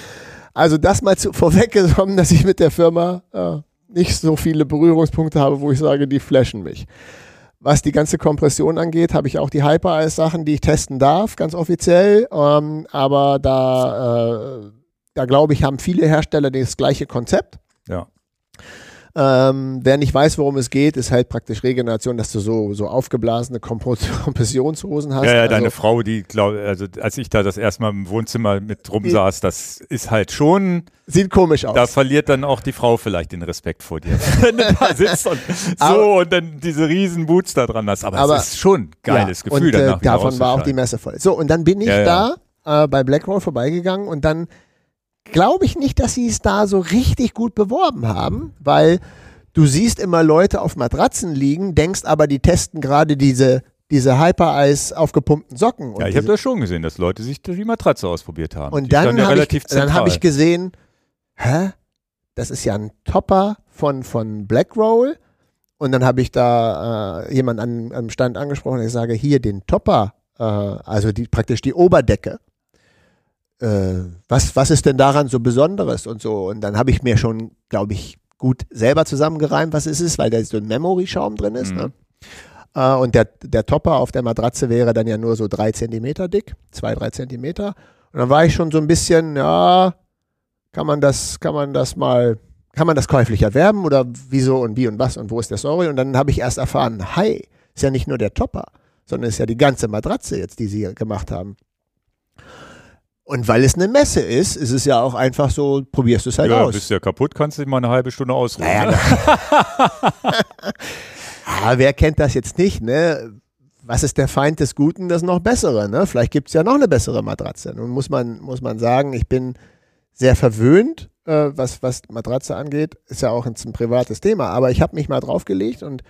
Also, das mal zu, vorweggenommen, dass ich mit der Firma äh, nicht so viele Berührungspunkte habe, wo ich sage, die flashen mich. Was die ganze Kompression angeht, habe ich auch die Hyper-Eis-Sachen, die ich testen darf, ganz offiziell. Ähm, aber da, äh, da glaube ich, haben viele Hersteller das gleiche Konzept. Ja. Ähm, wer nicht weiß, worum es geht, ist halt praktisch Regeneration, dass du so, so aufgeblasene Kompressionshosen hast. Ja, ja, also, deine Frau, die, glaub, also als ich da das erste Mal im Wohnzimmer mit rumsaß, das ist halt schon. Sieht komisch aus. Da verliert dann auch die Frau vielleicht den Respekt vor dir. Wenn du da sitzt und so aber, und dann diese riesen Boots da dran hast. Aber, aber es ist schon ein geiles ja, Gefühl und, äh, Davon war auch die Messe voll. So, und dann bin ich ja, da äh, bei Blackroll vorbeigegangen und dann glaube ich nicht, dass sie es da so richtig gut beworben haben, weil du siehst immer Leute auf Matratzen liegen, denkst aber, die testen gerade diese diese Hyper-Eis aufgepumpten Socken. ja, ich habe das schon gesehen, dass Leute sich die Matratze ausprobiert haben. Und Die dann ja habe ich, dann hab ich gesehen, hä? Das ist ja ein Topper von, von Blackroll. Und dann habe ich da äh, jemanden an, am Stand angesprochen und ich sage, hier den Topper, äh, also die, praktisch die Oberdecke. Äh, was, was ist denn daran so Besonderes und so? Und dann habe ich mir schon, glaube ich, gut selber zusammengereimt, was es ist, weil da so ein Memory-Schaum drin ist. Mhm. Ne? Äh, und der, der Topper auf der Matratze wäre dann ja nur so drei Zentimeter dick, zwei, drei Zentimeter. Und dann war ich schon so ein bisschen, ja, kann man das, kann man das mal, kann man das käuflich erwerben oder wieso und wie und was und wo ist der Story? Und dann habe ich erst erfahren, hi, ist ja nicht nur der Topper, sondern ist ja die ganze Matratze jetzt, die sie gemacht haben. Und weil es eine Messe ist, ist es ja auch einfach so, probierst du es halt ja, aus. bist ja kaputt, kannst dich mal eine halbe Stunde ausruhen. Naja? Ah, wer kennt das jetzt nicht, ne? Was ist der Feind des Guten, das noch bessere, ne? Vielleicht gibt es ja noch eine bessere Matratze. Nun muss man, muss man sagen, ich bin sehr verwöhnt, äh, was, was Matratze angeht. Ist ja auch ein, ein privates Thema, aber ich habe mich mal draufgelegt und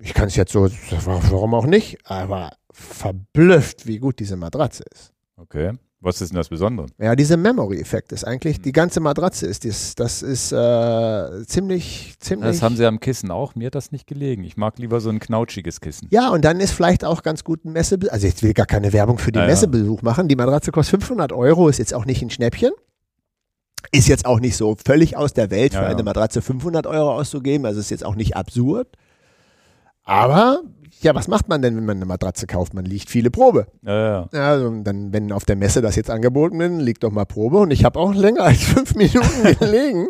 ich kann es jetzt so, warum auch nicht, aber verblüfft, wie gut diese Matratze ist. Okay. Was ist denn das Besondere? Ja, dieser Memory-Effekt ist eigentlich, die ganze Matratze ist, dies, das ist äh, ziemlich, ziemlich. Das haben sie am Kissen auch. Mir hat das nicht gelegen. Ich mag lieber so ein knautschiges Kissen. Ja, und dann ist vielleicht auch ganz gut ein Messebesuch. Also ich will gar keine Werbung für den Ja, ja. Messebesuch machen. Die Matratze kostet 500 Euro, ist jetzt auch nicht ein Schnäppchen. Ist jetzt auch nicht so völlig aus der Welt, Ja, für ja. eine Matratze 500 Euro auszugeben. Also ist jetzt auch nicht absurd. Aber, ja, was macht man denn, wenn man eine Matratze kauft? Man liegt viele Probe. Ja, ja. Also dann, wenn auf der Messe das jetzt angeboten wird, liegt doch mal Probe. Und ich habe auch länger als fünf Minuten gelegen.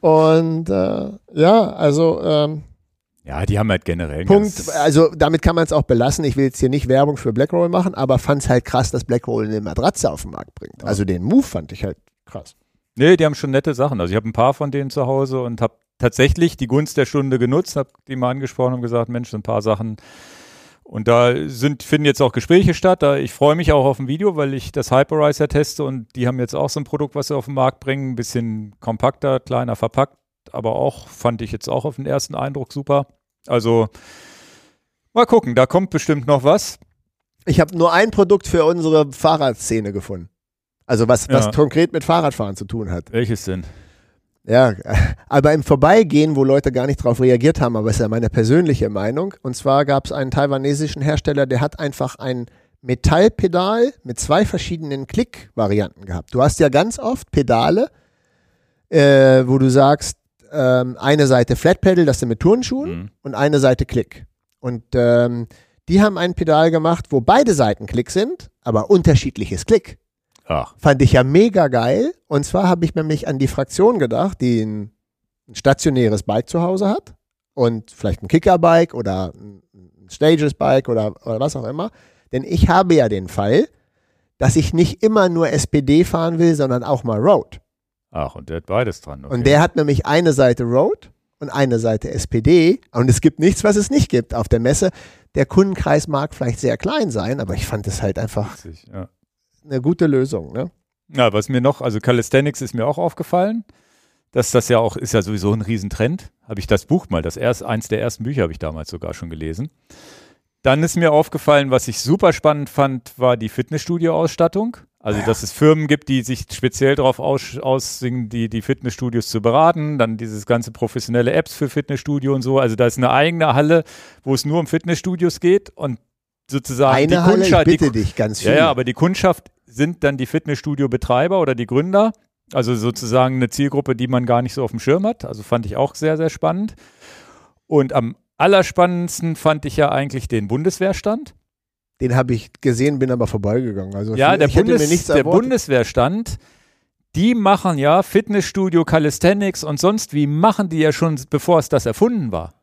Und äh, ja, also ähm, Ja, die haben halt generell Punkt, also damit kann man es auch belassen. Ich will jetzt hier nicht Werbung für Blackroll machen, aber fand es halt krass, dass Blackroll eine Matratze auf den Markt bringt. Also den Move fand ich halt krass. Nee, die haben schon nette Sachen. Also ich habe ein paar von denen zu Hause und habe tatsächlich die Gunst der Stunde genutzt, habe die mal angesprochen und gesagt, Mensch, so ein paar Sachen. Und da sind, finden jetzt auch Gespräche statt. Da, ich freue mich auch auf ein Video, weil ich das Hyperizer teste und die haben jetzt auch so ein Produkt, was sie auf den Markt bringen. Ein bisschen kompakter, kleiner verpackt, aber auch, fand ich jetzt auch auf den ersten Eindruck super. Also mal gucken, da kommt bestimmt noch was. Ich habe nur ein Produkt für unsere Fahrradszene gefunden. Also was, was Ja. konkret mit Fahrradfahren zu tun hat. Welches denn? Ja, aber im Vorbeigehen, wo Leute gar nicht darauf reagiert haben, aber ist ja meine persönliche Meinung. Und zwar gab es einen taiwanesischen Hersteller, der hat einfach ein Metallpedal mit zwei verschiedenen Klickvarianten gehabt. Du hast ja ganz oft Pedale, äh, wo du sagst, ähm, eine Seite Flat Pedal, das sind mit Turnschuhen, Mhm. und eine Seite Klick. Und ähm, die haben ein Pedal gemacht, wo beide Seiten Klick sind, aber unterschiedliches Klick. Ach, Fand ich ja mega geil. Und zwar habe ich nämlich an die Fraktion gedacht, die ein, ein stationäres Bike zu Hause hat und vielleicht ein Kickerbike oder ein ein Stages-Bike oder, oder was auch immer. Denn ich habe ja den Fall, dass ich nicht immer nur SPD fahren will, sondern auch mal Road. ach, und der hat beides dran. Okay. Und der hat nämlich eine Seite Road und eine Seite SPD. Und es gibt nichts, was es nicht gibt auf der Messe. Der Kundenkreis mag vielleicht sehr klein sein, aber ich fand es halt einfach Witzig, ja. Eine gute Lösung. Ne? Ja, was mir noch, also Calisthenics ist mir auch aufgefallen, dass das ja auch, ist ja sowieso ein Riesentrend. Habe ich das Buch mal, das erst, eins der ersten Bücher habe ich damals sogar schon gelesen. Dann ist mir aufgefallen, was ich super spannend fand, war die Fitnessstudio-Ausstattung. Also, dass es Firmen gibt, die sich speziell darauf aus, aussingen, die, die Fitnessstudios zu beraten. Dann dieses ganze professionelle Apps für Fitnessstudio und so. Also, da ist eine eigene Halle, wo es nur um Fitnessstudios geht und sozusagen die Eine Halle, ich Kundschaft, die bitte dich ganz viel. ja, ja, aber die Kundschaft sind dann die Fitnessstudio-Betreiber oder die Gründer. Also sozusagen eine Zielgruppe, die man gar nicht so auf dem Schirm hat. Also fand ich auch sehr, sehr spannend. Und am allerspannendsten fand ich ja eigentlich den Bundeswehrstand. Den habe ich gesehen, bin aber vorbeigegangen. Also Ja, ich der, Bundes der. Bundeswehrstand, die machen ja Fitnessstudio, Calisthenics und sonst wie, machen die ja schon, bevor es das erfunden war.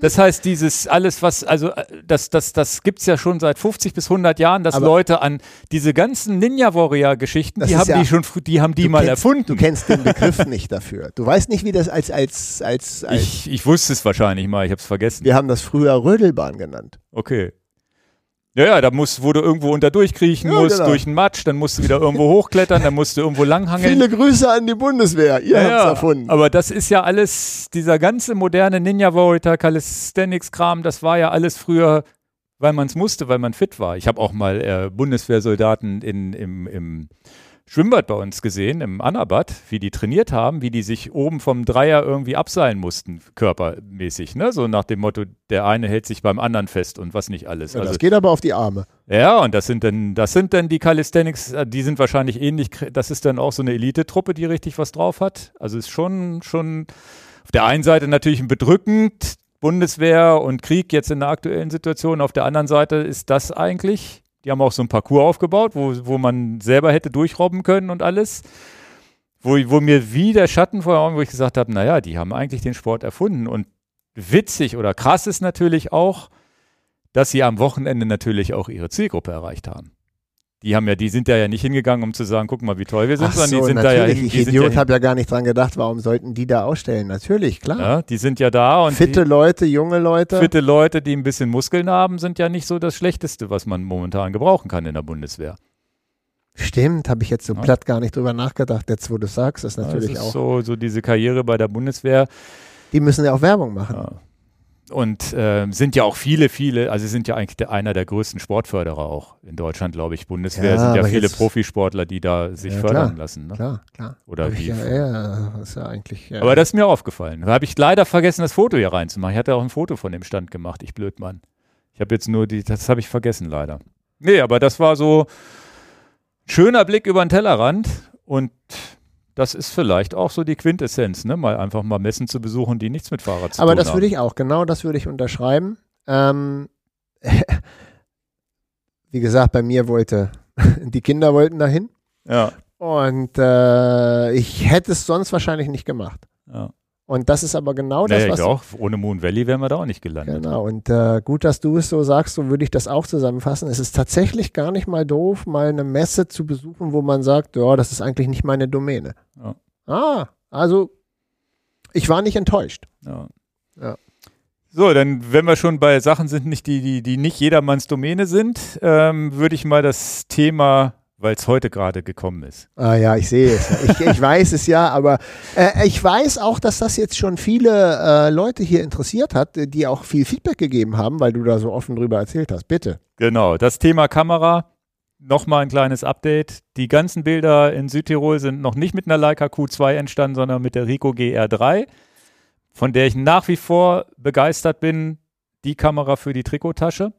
Das heißt, dieses alles, was, also äh, das, das, das gibt es ja schon seit 50 bis 100 Jahren, dass Aber- Leute an diese ganzen Ninja-Warrior-Geschichten, die haben ja- die schon, die haben die mal kennst, erfunden. Du kennst den Begriff nicht dafür. Du weißt nicht, wie das als, als, als, als ich, ich wusste es wahrscheinlich mal, ich habe es vergessen. wir haben das früher Rödelbahn genannt. Okay. Ja, ja, da musst, wo du irgendwo unter durchkriechen Ja, musst, genau. durch den Matsch, dann musst du wieder irgendwo hochklettern, dann musst du irgendwo langhangeln. Viele Grüße an die Bundeswehr. Ihr habt's ja, erfunden. aber das ist ja alles, dieser ganze moderne Ninja Warrior Calisthenics-Kram, das war ja alles früher, weil man es musste, weil man fit war. Ich habe auch mal äh, Bundeswehrsoldaten in, im, im Schwimmbad bei uns gesehen, im Annabad, wie die trainiert haben, wie die sich oben vom Dreier irgendwie abseilen mussten, körpermäßig. Ne? So nach dem Motto, der eine hält sich beim anderen fest und was nicht alles. Ja, also, das geht aber auf die Arme. ja, und das sind dann, das sind dann die Calisthenics, äh, die sind wahrscheinlich ähnlich, das ist dann auch so eine Elite-Truppe, die richtig was drauf hat. Also ist schon, schon auf der einen Seite natürlich ein bedrückend, Bundeswehr und Krieg jetzt in der aktuellen Situation. Auf der anderen Seite ist das eigentlich, die haben auch so ein Parcours aufgebaut, wo, wo man selber hätte durchrobben können und alles. Wo, wo mir wie der Schatten vor Augen, wo ich gesagt habe, naja, die haben eigentlich den Sport erfunden. Und witzig oder krass ist natürlich auch, dass sie am Wochenende natürlich auch ihre Zielgruppe erreicht haben. Die haben ja, die sind da ja nicht hingegangen, um zu sagen, guck mal, wie toll wir sind, Ach sondern so, die sind da ja natürlich. ich Idiot ja, habe ja gar nicht dran gedacht, warum sollten die da ausstellen? Natürlich, klar. ja, die sind ja da und Fitte die, Leute, junge Leute. fitte Leute, die ein bisschen Muskeln haben, sind ja nicht so das Schlechteste, was man momentan gebrauchen kann in der Bundeswehr. Stimmt, habe ich jetzt so Ja. platt gar nicht drüber nachgedacht. Jetzt, wo du sagst, ist Ja, natürlich das ist auch. so, so diese Karriere bei der Bundeswehr. Die müssen ja auch Werbung machen. Ja. Und ähm, sind ja auch viele, viele, also sind ja eigentlich der, einer der größten Sportförderer auch in Deutschland, glaube ich. Bundeswehr Ja, sind ja viele jetzt- Profisportler, die da sich Ja, fördern klar. lassen. Ne? Klar, klar. Oder wie? Ja, ja, ist ja eigentlich. Ja. Aber das ist mir aufgefallen. Da habe ich leider vergessen, das Foto hier reinzumachen. Ich hatte auch ein Foto von dem Stand gemacht, ich Blödmann. Ich habe jetzt nur die, das habe ich vergessen leider. Nee, aber das war so ein schöner Blick über den Tellerrand und das ist vielleicht auch so die Quintessenz, ne? Mal einfach mal Messen zu besuchen, die nichts mit Fahrrad zu Aber tun das haben. würde ich auch, genau das würde ich unterschreiben. Ähm, wie gesagt, bei mir wollte, die Kinder wollten dahin Ja, und äh, ich hätte es sonst wahrscheinlich nicht gemacht. ja. Und das ist aber genau das, naja, was auch. Ohne Moon Valley wären wir da auch nicht gelandet. Genau, und äh, gut, dass du es so sagst, so würde ich das auch zusammenfassen. Es ist tatsächlich gar nicht mal doof, mal eine Messe zu besuchen, wo man sagt, ja, das ist eigentlich nicht meine Domäne. Ja. Ah, also ich war nicht enttäuscht. Ja. Ja. So, dann, wenn wir schon bei Sachen sind, nicht die, die, die nicht jedermanns Domäne sind, ähm, würde ich mal das Thema, weil es heute gerade gekommen ist. Ah ja, ich sehe es. Ich, ich weiß es ja, aber äh, ich weiß auch, dass das jetzt schon viele äh, Leute hier interessiert hat, die auch viel Feedback gegeben haben, weil du da so offen drüber erzählt hast. Bitte. Genau, das Thema Kamera. Nochmal ein kleines Update. Die ganzen Bilder in Südtirol sind noch nicht mit einer Leica Q2 entstanden, sondern mit der Ricoh GR3, von der ich nach wie vor begeistert bin. Die Kamera für die Trikottasche.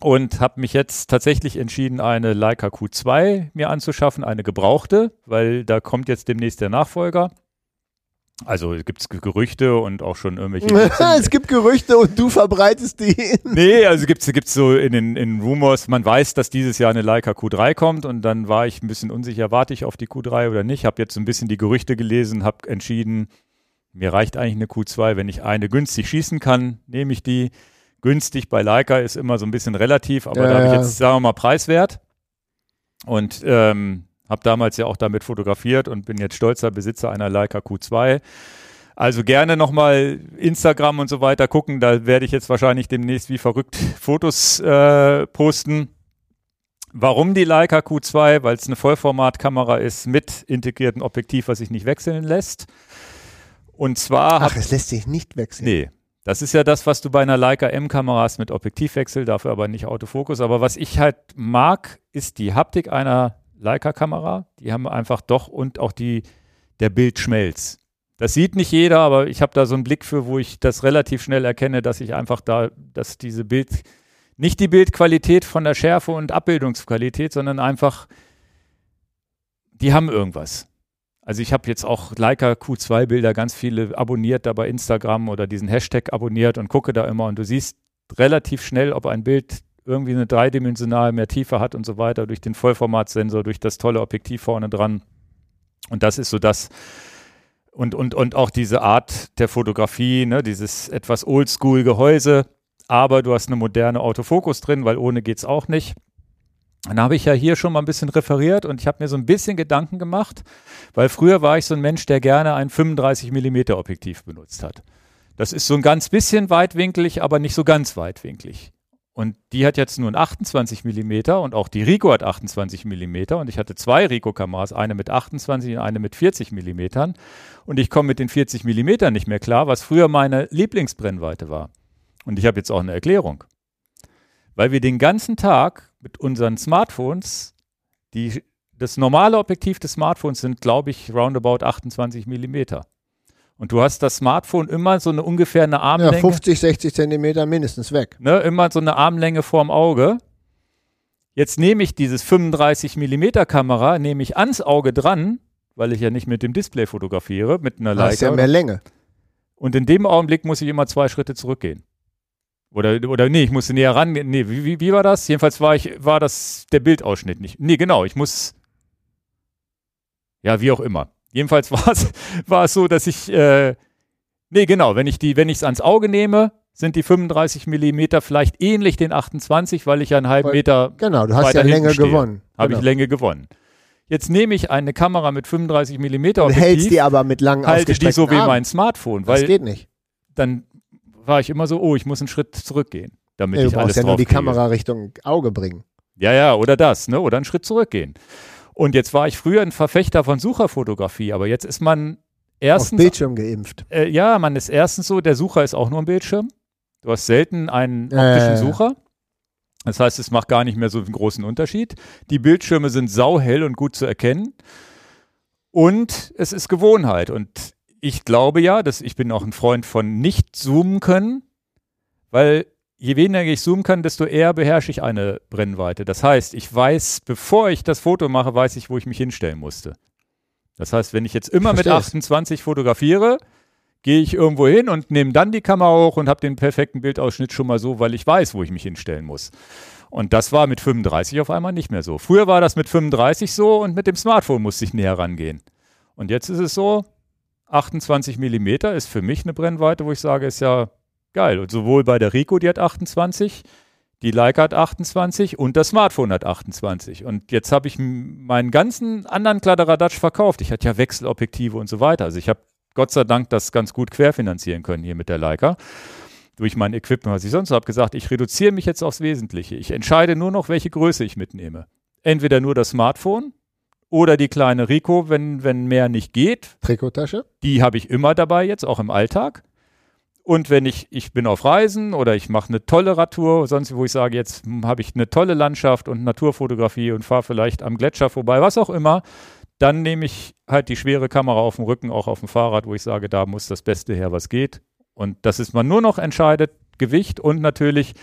Und habe mich jetzt tatsächlich entschieden, eine Leica Q2 mir anzuschaffen, eine gebrauchte, weil da kommt jetzt demnächst der Nachfolger. Also gibt es Gerüchte und auch schon irgendwelche. es gibt Gerüchte und du verbreitest die. Nee, also gibt's gibt's so in den in Rumors, man weiß, dass dieses Jahr eine Leica Q3 kommt und dann war ich ein bisschen unsicher, warte ich auf die Q3 oder nicht. Habe jetzt so ein bisschen die Gerüchte gelesen, habe entschieden, mir reicht eigentlich eine Q2, wenn ich eine günstig schießen kann, nehme ich die. Günstig bei Leica ist immer so ein bisschen relativ, aber Ja, da habe ich jetzt, sagen wir mal, preiswert. Und ähm, habe damals ja auch damit fotografiert und bin jetzt stolzer Besitzer einer Leica Q2. Also gerne nochmal Instagram und so weiter gucken. Da werde ich jetzt wahrscheinlich demnächst wie verrückt Fotos äh, posten. Warum die Leica Q2? Weil es eine Vollformatkamera ist mit integriertem Objektiv, was sich nicht wechseln lässt. Und zwar Ach, es lässt sich nicht wechseln. Nee. Das ist ja das, was du bei einer Leica M-Kamera hast mit Objektivwechsel, dafür aber nicht Autofokus. Aber was ich halt mag, ist die Haptik einer Leica-Kamera. Die haben einfach doch und auch die, der Bildschmelz. Das sieht nicht jeder, aber ich habe da so einen Blick für, wo ich das relativ schnell erkenne, dass ich einfach da, dass diese Bild, nicht die Bildqualität von der Schärfe und Abbildungsqualität, sondern einfach, die haben irgendwas. Also ich habe jetzt auch Leica Q2-Bilder, ganz viele abonniert da bei Instagram oder diesen Hashtag abonniert und gucke da immer und du siehst relativ schnell, ob ein Bild irgendwie eine dreidimensionale mehr Tiefe hat und so weiter, durch den Vollformatsensor, durch das tolle Objektiv vorne dran. Und das ist so das, und, und, und auch diese Art der Fotografie, ne, dieses etwas Oldschool-Gehäuse, aber du hast eine moderne Autofokus drin, weil ohne geht's auch nicht. Dann habe ich ja hier schon mal ein bisschen referiert und ich habe mir so ein bisschen Gedanken gemacht, weil früher war ich so ein Mensch, der gerne ein 35 mm Objektiv benutzt hat. Das ist so ein ganz bisschen weitwinklig, aber nicht so ganz weitwinklig. Und die hat jetzt nur ein 28 mm und auch die Rico hat 28 mm und ich hatte zwei Rico-Kameras, eine mit 28 und eine mit 40 mm und ich komme mit den 40 mm nicht mehr klar, was früher meine Lieblingsbrennweite war. Und ich habe jetzt auch eine Erklärung. Weil wir den ganzen Tag mit unseren Smartphones, die, das normale Objektiv des Smartphones sind, glaube ich, roundabout 28 mm. Und du hast das Smartphone immer so eine ungefähr eine Armlänge. Ja, 50, 60 Zentimeter mindestens weg. Ne, immer so eine Armlänge vorm Auge. Jetzt nehme ich dieses 35 Millimeter Kamera, nehme ich ans Auge dran, weil ich ja nicht mit dem Display fotografiere, mit einer Leica. Das ist ja mehr Länge. Und in dem Augenblick muss ich immer zwei Schritte zurückgehen. Oder, oder nee, ich musste näher ran. Nee, wie, wie, wie war das? Jedenfalls war ich, war das der Bildausschnitt nicht. Nee, genau, ich muss. Ja, wie auch immer. Jedenfalls war es so, dass ich, äh, nee, genau, wenn ich die, wenn ich es ans Auge nehme, sind die 35 Millimeter vielleicht ähnlich den 28, weil ich ja einen halben Meter. Genau, du hast ja Länge stehe. gewonnen. Habe genau. ich Länge gewonnen. Jetzt nehme ich eine Kamera mit 35 Millimeter und hältst die aber mit langen halte die so wie mein Smartphone, weil das geht nicht. Dann war ich immer so, oh, ich muss einen Schritt zurückgehen, damit Ja, ich du alles ja nur die kriege. Kamera Richtung Auge bringen. Ja, ja, oder das, ne? Oder einen Schritt zurückgehen. Und jetzt war ich früher ein Verfechter von Sucherfotografie, aber jetzt ist man Auf erstens, Bildschirm geimpft. äh, ja, man ist erstens so, der Sucher ist auch nur ein Bildschirm. Du hast selten einen optischen ja. Sucher. Das heißt, es macht gar nicht mehr so einen großen Unterschied. Die Bildschirme sind sauhell und gut zu erkennen. Und es ist Gewohnheit. Und ich glaube ja, dass ich bin auch ein Freund von nicht zoomen können, weil je weniger ich zoomen kann, desto eher beherrsche ich eine Brennweite. Das heißt, ich weiß, bevor ich das Foto mache, weiß ich, wo ich mich hinstellen musste. Das heißt, wenn ich jetzt immer mit Verstehe es. 28 fotografiere, gehe ich irgendwo hin und nehme dann die Kamera hoch und habe den perfekten Bildausschnitt schon mal so, weil ich weiß, wo ich mich hinstellen muss. Und das war mit 35 auf einmal nicht mehr so. Früher war das mit 35 so und mit dem Smartphone musste ich näher rangehen. Und jetzt ist es so, 28 Millimeter ist für mich eine Brennweite, wo ich sage, ist ja geil. Und sowohl bei der Rico, die hat 28, die Leica hat 28 und das Smartphone hat 28. Und jetzt habe ich meinen ganzen anderen Kladderadatsch verkauft. Ich hatte ja Wechselobjektive und so weiter. Also ich habe Gott sei Dank das ganz gut querfinanzieren können hier mit der Leica. Durch mein Equipment, was ich sonst habe, gesagt, ich reduziere mich jetzt aufs Wesentliche. Ich entscheide nur noch, welche Größe ich mitnehme. Entweder nur das Smartphone oder die kleine Rico, wenn, wenn mehr nicht geht. Trikottasche? Die habe ich immer dabei jetzt, auch im Alltag. Und wenn ich, ich bin auf Reisen oder ich mache eine tolle Radtour, sonst wo ich sage, jetzt habe ich eine tolle Landschaft und Naturfotografie und fahre vielleicht am Gletscher vorbei, was auch immer, dann nehme ich halt die schwere Kamera auf dem Rücken, auch auf dem Fahrrad, wo ich sage, da muss das Beste her, was geht. Und das ist man nur noch entscheidet, Gewicht und natürlich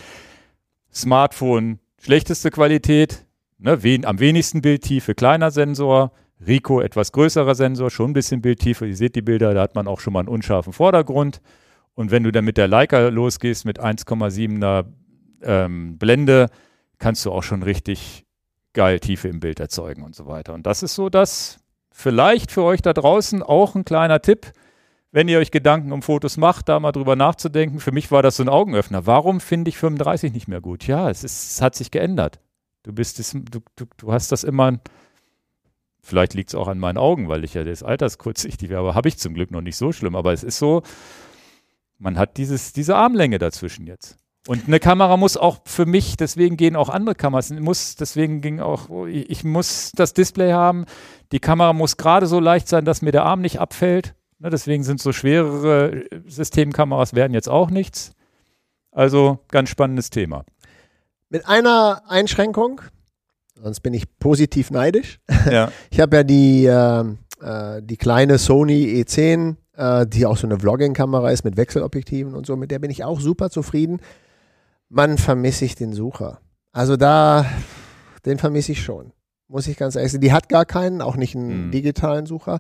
Smartphone, schlechteste Qualität, ne, wen, am wenigsten Bildtiefe, kleiner Sensor, Rico etwas größerer Sensor, schon ein bisschen Bildtiefe. Ihr seht die Bilder, da hat man auch schon mal einen unscharfen Vordergrund. Und wenn du dann mit der Leica losgehst mit 1,7er ähm, Blende, kannst du auch schon richtig geil Tiefe im Bild erzeugen und so weiter. Und das ist so das, vielleicht für euch da draußen auch ein kleiner Tipp, wenn ihr euch Gedanken um Fotos macht, da mal drüber nachzudenken. Für mich war das so ein Augenöffner. Warum finde ich 35 nicht mehr gut? Ja, es, ist, es hat sich geändert. Du bist es, du, du, du hast das immer. Vielleicht liegt es auch an meinen Augen, weil ich ja des Alters kurzsichtig wäre, aber habe ich zum Glück noch nicht so schlimm. Aber es ist so, man hat dieses, diese Armlänge dazwischen jetzt. Und eine Kamera muss auch für mich, deswegen gehen auch andere Kameras, muss, deswegen ging auch, ich ich muss das Display haben. Die Kamera muss gerade so leicht sein, dass mir der Arm nicht abfällt. Ne, deswegen sind so schwerere Systemkameras werden jetzt auch nichts. Also ganz spannendes Thema. Mit einer Einschränkung, sonst bin ich positiv neidisch. Ja. Ich habe ja die, ähm, äh, die kleine Sony E10, äh, die auch so eine Vlogging-Kamera ist mit Wechselobjektiven und so, mit der bin ich auch super zufrieden. Man vermisse ich den Sucher. Also da, den vermisse ich schon. Muss ich ganz ehrlich sagen. Die hat gar keinen, auch nicht einen Mhm. digitalen Sucher.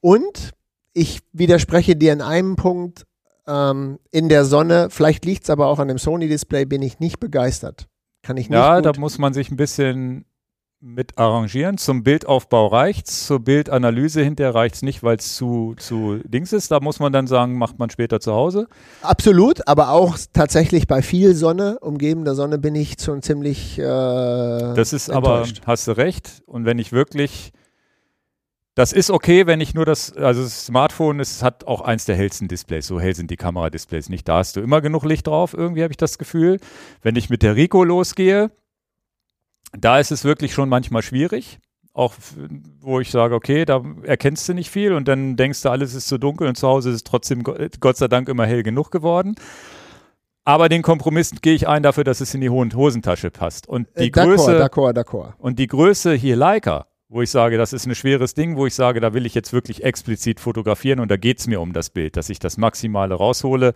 Und ich widerspreche dir in einem Punkt, ähm, in der Sonne, vielleicht liegt es aber auch an dem Sony-Display, bin ich nicht begeistert. Kann ich nicht Ja, da muss man sich ein bisschen mit arrangieren. Zum Bildaufbau reicht's, zur Bildanalyse hinterher reicht's nicht, weil es zu, zu Dings ist. Da muss man dann sagen, macht man später zu Hause. Absolut, aber auch tatsächlich bei viel Sonne, umgebender Sonne, bin ich schon ziemlich. Äh, Das ist aber, enttäuscht. hast du recht. Und wenn ich wirklich Das ist okay, wenn ich nur das, also das Smartphone es hat auch eins der hellsten Displays. So hell sind die Kameradisplays nicht. Da hast du immer genug Licht drauf, irgendwie habe ich das Gefühl. Wenn ich mit der Rico losgehe, da ist es wirklich schon manchmal schwierig. Auch wo ich sage, okay, da erkennst du nicht viel und dann denkst du, alles ist zu dunkel und zu Hause ist es trotzdem Gott sei Dank immer hell genug geworden. Aber den Kompromiss gehe ich ein dafür, dass es in die Hosentasche passt. Und die Äh, d'accord, Größe, d'accord, d'accord. und die Größe hier Leica, wo ich sage, das ist ein schweres Ding, wo ich sage, da will ich jetzt wirklich explizit fotografieren und da geht es mir um das Bild, dass ich das Maximale raushole.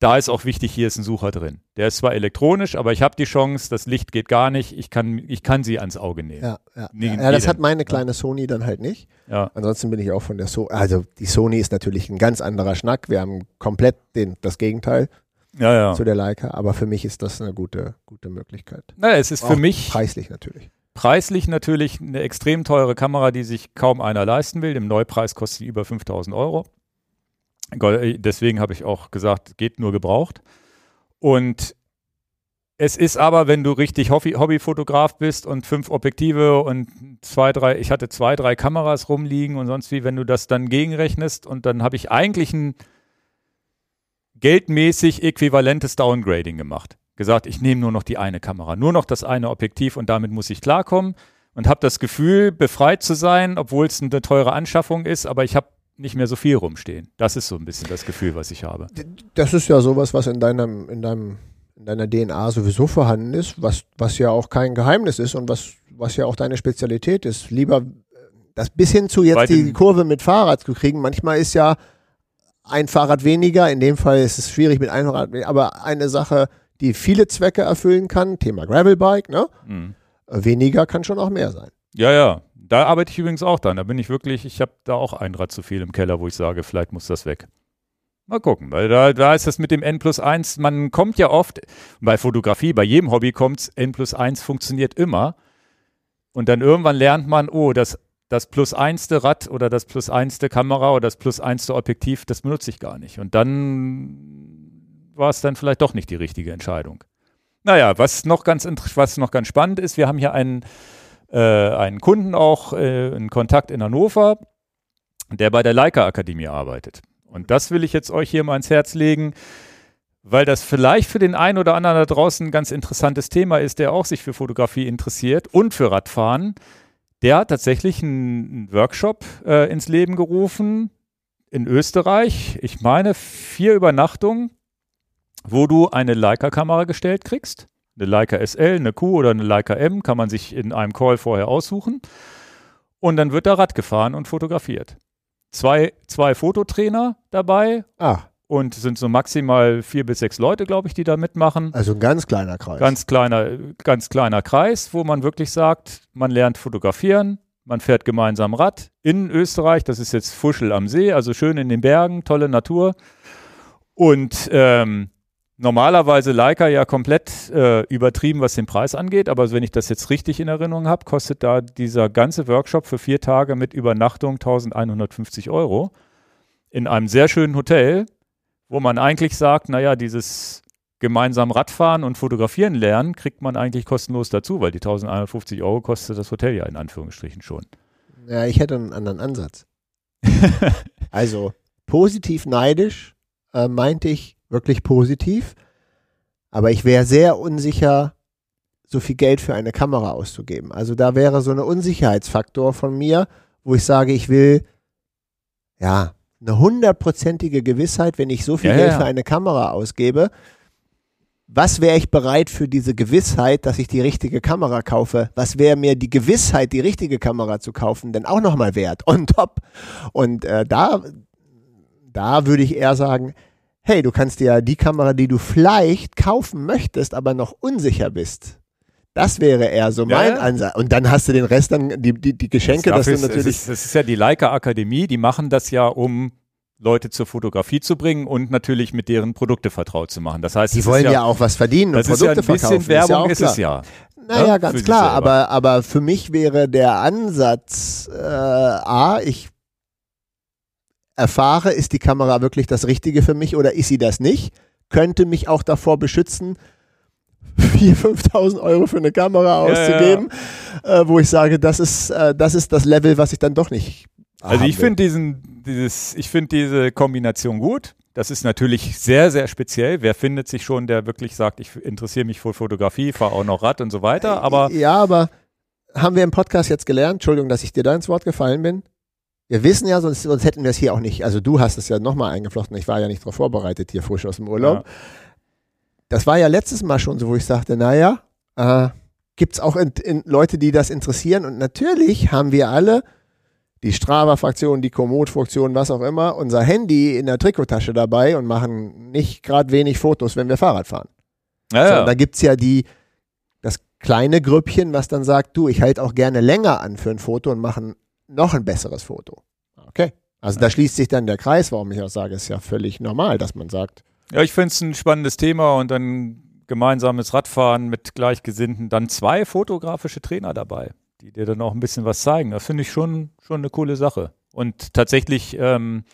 Da ist auch wichtig, hier ist ein Sucher drin. Der ist zwar elektronisch, aber ich habe die Chance, das Licht geht gar nicht, ich kann, ich kann sie ans Auge nehmen. Ja, ja. Nee, ja, das hat meine kleine Sony dann halt nicht. Ja. Ansonsten bin ich auch von der Sony. Also die Sony ist natürlich ein ganz anderer Schnack. Wir haben komplett den, das Gegenteil Ja, ja. zu der Leica, aber für mich ist das eine gute, gute Möglichkeit. Naja, es ist Auch für mich Preislich natürlich. Preislich natürlich eine extrem teure Kamera, die sich kaum einer leisten will. Im Neupreis kostet sie über 5000 Euro. Go- Deswegen habe ich auch gesagt, geht nur gebraucht. Und es ist aber, wenn du richtig Hobby Hobbyfotograf bist und fünf Objektive und zwei, drei, ich hatte zwei, drei Kameras rumliegen und sonst wie, wenn du das dann gegenrechnest und dann habe ich eigentlich ein geldmäßig äquivalentes Downgrading gemacht. Gesagt, ich nehme nur noch die eine Kamera, nur noch das eine Objektiv und damit muss ich klarkommen und habe das Gefühl, befreit zu sein, obwohl es eine teure Anschaffung ist, aber ich habe nicht mehr so viel rumstehen. Das ist so ein bisschen das Gefühl, was ich habe. Das ist ja sowas, was in deinem, in deinem, in deiner DNA sowieso vorhanden ist, was, was ja auch kein Geheimnis ist und was, was ja auch deine Spezialität ist. Lieber äh, das bis hin zu Bei jetzt die Kurve mit Fahrrad zu kriegen. Manchmal ist ja ein Fahrrad weniger, in dem Fall ist es schwierig mit einem Fahrrad, aber eine Sache, die viele Zwecke erfüllen kann, Thema Gravelbike, ne? Mhm. Weniger kann schon auch mehr sein. Ja, ja. Da arbeite ich übrigens auch dran. Da bin ich wirklich, ich habe da auch ein Rad zu viel im Keller, wo ich sage, vielleicht muss das weg. Mal gucken, weil da, da ist das mit dem N plus 1, man kommt ja oft, bei Fotografie, bei jedem Hobby kommt N plus 1 funktioniert immer. Und dann irgendwann lernt man, oh, das, das plus einste Rad oder das plus einste Kamera oder das plus einste Objektiv, das benutze ich gar nicht. Und dann war es dann vielleicht doch nicht die richtige Entscheidung. Naja, was noch ganz, was noch ganz spannend ist, wir haben hier einen, äh, einen Kunden auch, äh, einen Kontakt in Hannover, der bei der Leica Akademie arbeitet. Und das will ich jetzt euch hier mal ans Herz legen, weil das vielleicht für den einen oder anderen da draußen ein ganz interessantes Thema ist, der auch sich für Fotografie interessiert und für Radfahren. Der hat tatsächlich einen, einen Workshop äh, ins Leben gerufen in Österreich. Ich meine, vier Übernachtungen, wo du eine Leica-Kamera gestellt kriegst. Eine Leica SL, eine Q oder eine Leica M kann man sich in einem Call vorher aussuchen. Und dann wird da Rad gefahren und fotografiert. Zwei, zwei Fototrainer dabei Ah, und es sind so maximal vier bis sechs Leute, glaube ich, die da mitmachen. also ein ganz kleiner Kreis. Ganz kleiner, ganz kleiner Kreis, wo man wirklich sagt, man lernt fotografieren, man fährt gemeinsam Rad in Österreich. Das ist jetzt Fuschel am See, also schön in den Bergen, tolle Natur. Und ähm, normalerweise Leica ja komplett äh, übertrieben, was den Preis angeht. Aber wenn ich das jetzt richtig in Erinnerung habe, kostet da dieser ganze Workshop für vier Tage mit Übernachtung 1150 Euro in einem sehr schönen Hotel, wo man eigentlich sagt, naja, dieses gemeinsam Radfahren und Fotografieren lernen, kriegt man eigentlich kostenlos dazu, weil die 1150 Euro kostet das Hotel ja in Anführungsstrichen schon. Ja, ich hätte einen anderen Ansatz. also positiv neidisch äh, meinte ich wirklich positiv, aber ich wäre sehr unsicher, so viel Geld für eine Kamera auszugeben. Also da wäre so ein Unsicherheitsfaktor von mir, wo ich sage, ich will ja eine hundertprozentige Gewissheit, wenn ich so viel Ja, Geld ja. für eine Kamera ausgebe. Was wäre ich bereit für diese Gewissheit, dass ich die richtige Kamera kaufe? Was wäre mir die Gewissheit, die richtige Kamera zu kaufen, denn auch nochmal wert? On top. Und äh, da, da würde ich eher sagen, hey, du kannst dir ja die Kamera, die du vielleicht kaufen möchtest, aber noch unsicher bist. Das wäre eher so Ja, mein ja. Ansatz. Und dann hast du den Rest dann, die, die, die Geschenke, dass Dafür du ist, es, natürlich. ist, es ist ja die Leica Akademie, die machen das ja, um Leute zur Fotografie zu bringen und natürlich mit deren Produkte vertraut zu machen. Das heißt, Die wollen ist ja, auch was verdienen und das ist ja Produkte ein bisschen verkaufen. ist ja Werbung ist klar. es ja. Naja, ne, für ganz klar, aber, aber für mich wäre der Ansatz, äh, A, ich erfahre, ist die Kamera wirklich das Richtige für mich oder ist sie das nicht? Könnte mich auch davor beschützen, 4.000, 5.000 Euro für eine Kamera Ja, auszugeben, Äh, wo ich sage, das ist, äh, das ist das Level, was ich dann doch nicht Also ich finde diesen, dieses, ich finde diese Kombination gut. Das ist natürlich sehr, sehr speziell. Wer findet sich schon, der wirklich sagt, ich interessiere mich für Fotografie, fahre auch noch Rad und so weiter. Aber Ja, aber haben wir im Podcast jetzt gelernt, Entschuldigung, dass ich dir da ins Wort gefallen bin. Wir wissen ja, sonst, sonst hätten wir es hier auch nicht. Also du hast es ja nochmal eingeflochten. Ich war ja nicht darauf vorbereitet, hier frisch aus dem Urlaub. Ja. Das war ja letztes Mal schon so, wo ich sagte, naja, äh, gibt es auch in, in Leute, die das interessieren. Und natürlich haben wir alle die Strava-Fraktion, die Komoot-Fraktion, was auch immer, unser Handy in der Trikottasche dabei und machen nicht gerade wenig Fotos, wenn wir Fahrrad fahren. ja, So, ja. da gibt es ja die, das kleine Grüppchen, was dann sagt, du, ich halte auch gerne länger an für ein Foto und mache ein, noch ein besseres Foto. Okay. Also da schließt sich dann der Kreis, warum ich auch sage, ist ja völlig normal, dass man sagt, Ja, ich finde es ein spannendes Thema und dann gemeinsames Radfahren mit Gleichgesinnten, dann zwei fotografische Trainer dabei, die dir dann auch ein bisschen was zeigen. Das finde ich schon, schon eine coole Sache. Und tatsächlich ähm,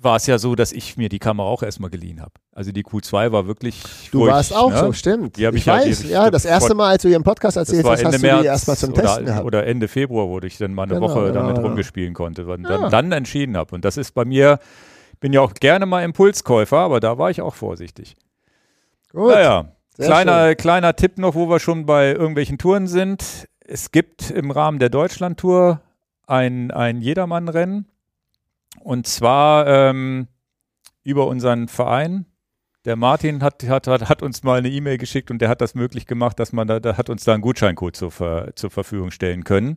war es ja so, dass ich mir die Kamera auch erstmal geliehen habe. Also die Q2 war wirklich. du wo warst auch ne, so, stimmt. Die ich, ich ja- weiß, ich ja, das erste Mal, als du hier im Podcast erzählt hast, hast Ende du die erstmal zum oder, Testen gehabt. oder Ende Februar, wo ich dann mal eine Genau, Woche genau, damit genau. rumgespielen konnte und Ja. dann, dann entschieden habe. Und das ist bei mir, bin ja auch gerne mal Impulskäufer, aber da war ich auch vorsichtig. Gut, Naja, sehr kleiner, kleiner Tipp noch, wo wir schon bei irgendwelchen Touren sind. Es gibt im Rahmen der Deutschlandtour ein, ein Jedermann-Rennen. Und zwar ähm, über unseren Verein. Der Martin hat, hat, hat, hat uns mal eine E-Mail geschickt und der hat das möglich gemacht, dass man da, da hat uns da einen Gutscheincode zur, zur Verfügung stellen können.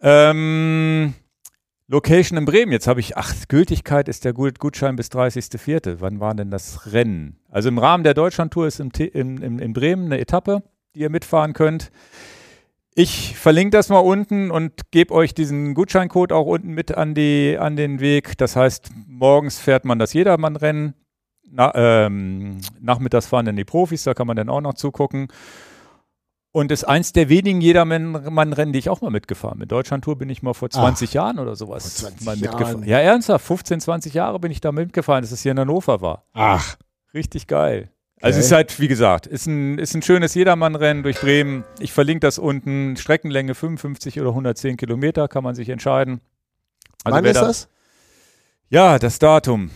Ähm, Location in Bremen. Jetzt habe ich, ach, Gültigkeit ist der Gut- Gutschein bis 30.04. Wann war denn das Rennen? Also im Rahmen der Deutschlandtour ist im, in, in, in Bremen eine Etappe, die ihr mitfahren könnt. Ich verlinke das mal unten und gebe euch diesen Gutscheincode auch unten mit an, die, an den Weg. Das heißt, morgens fährt man das Jedermann-Rennen, na, ähm, nachmittags fahren dann die Profis, da kann man dann auch noch zugucken. Und ist eins der wenigen Jedermann-Rennen, die ich auch mal mitgefahren bin. Deutschlandtour bin ich mal vor 20 Jahren oder sowas Vor 20 mal Jahren. mitgefahren. Ja, ernsthaft, 15, 20 Jahre bin ich da mitgefahren, dass es hier in Hannover war. Ach, Richtig geil. Also es ist halt, wie gesagt, ist ein, ist ein schönes Jedermann-Rennen durch Bremen. Ich verlinke das unten. Streckenlänge 55 oder 110 Kilometer, kann man sich entscheiden. Also wann ist da- das? Ja, das Datum.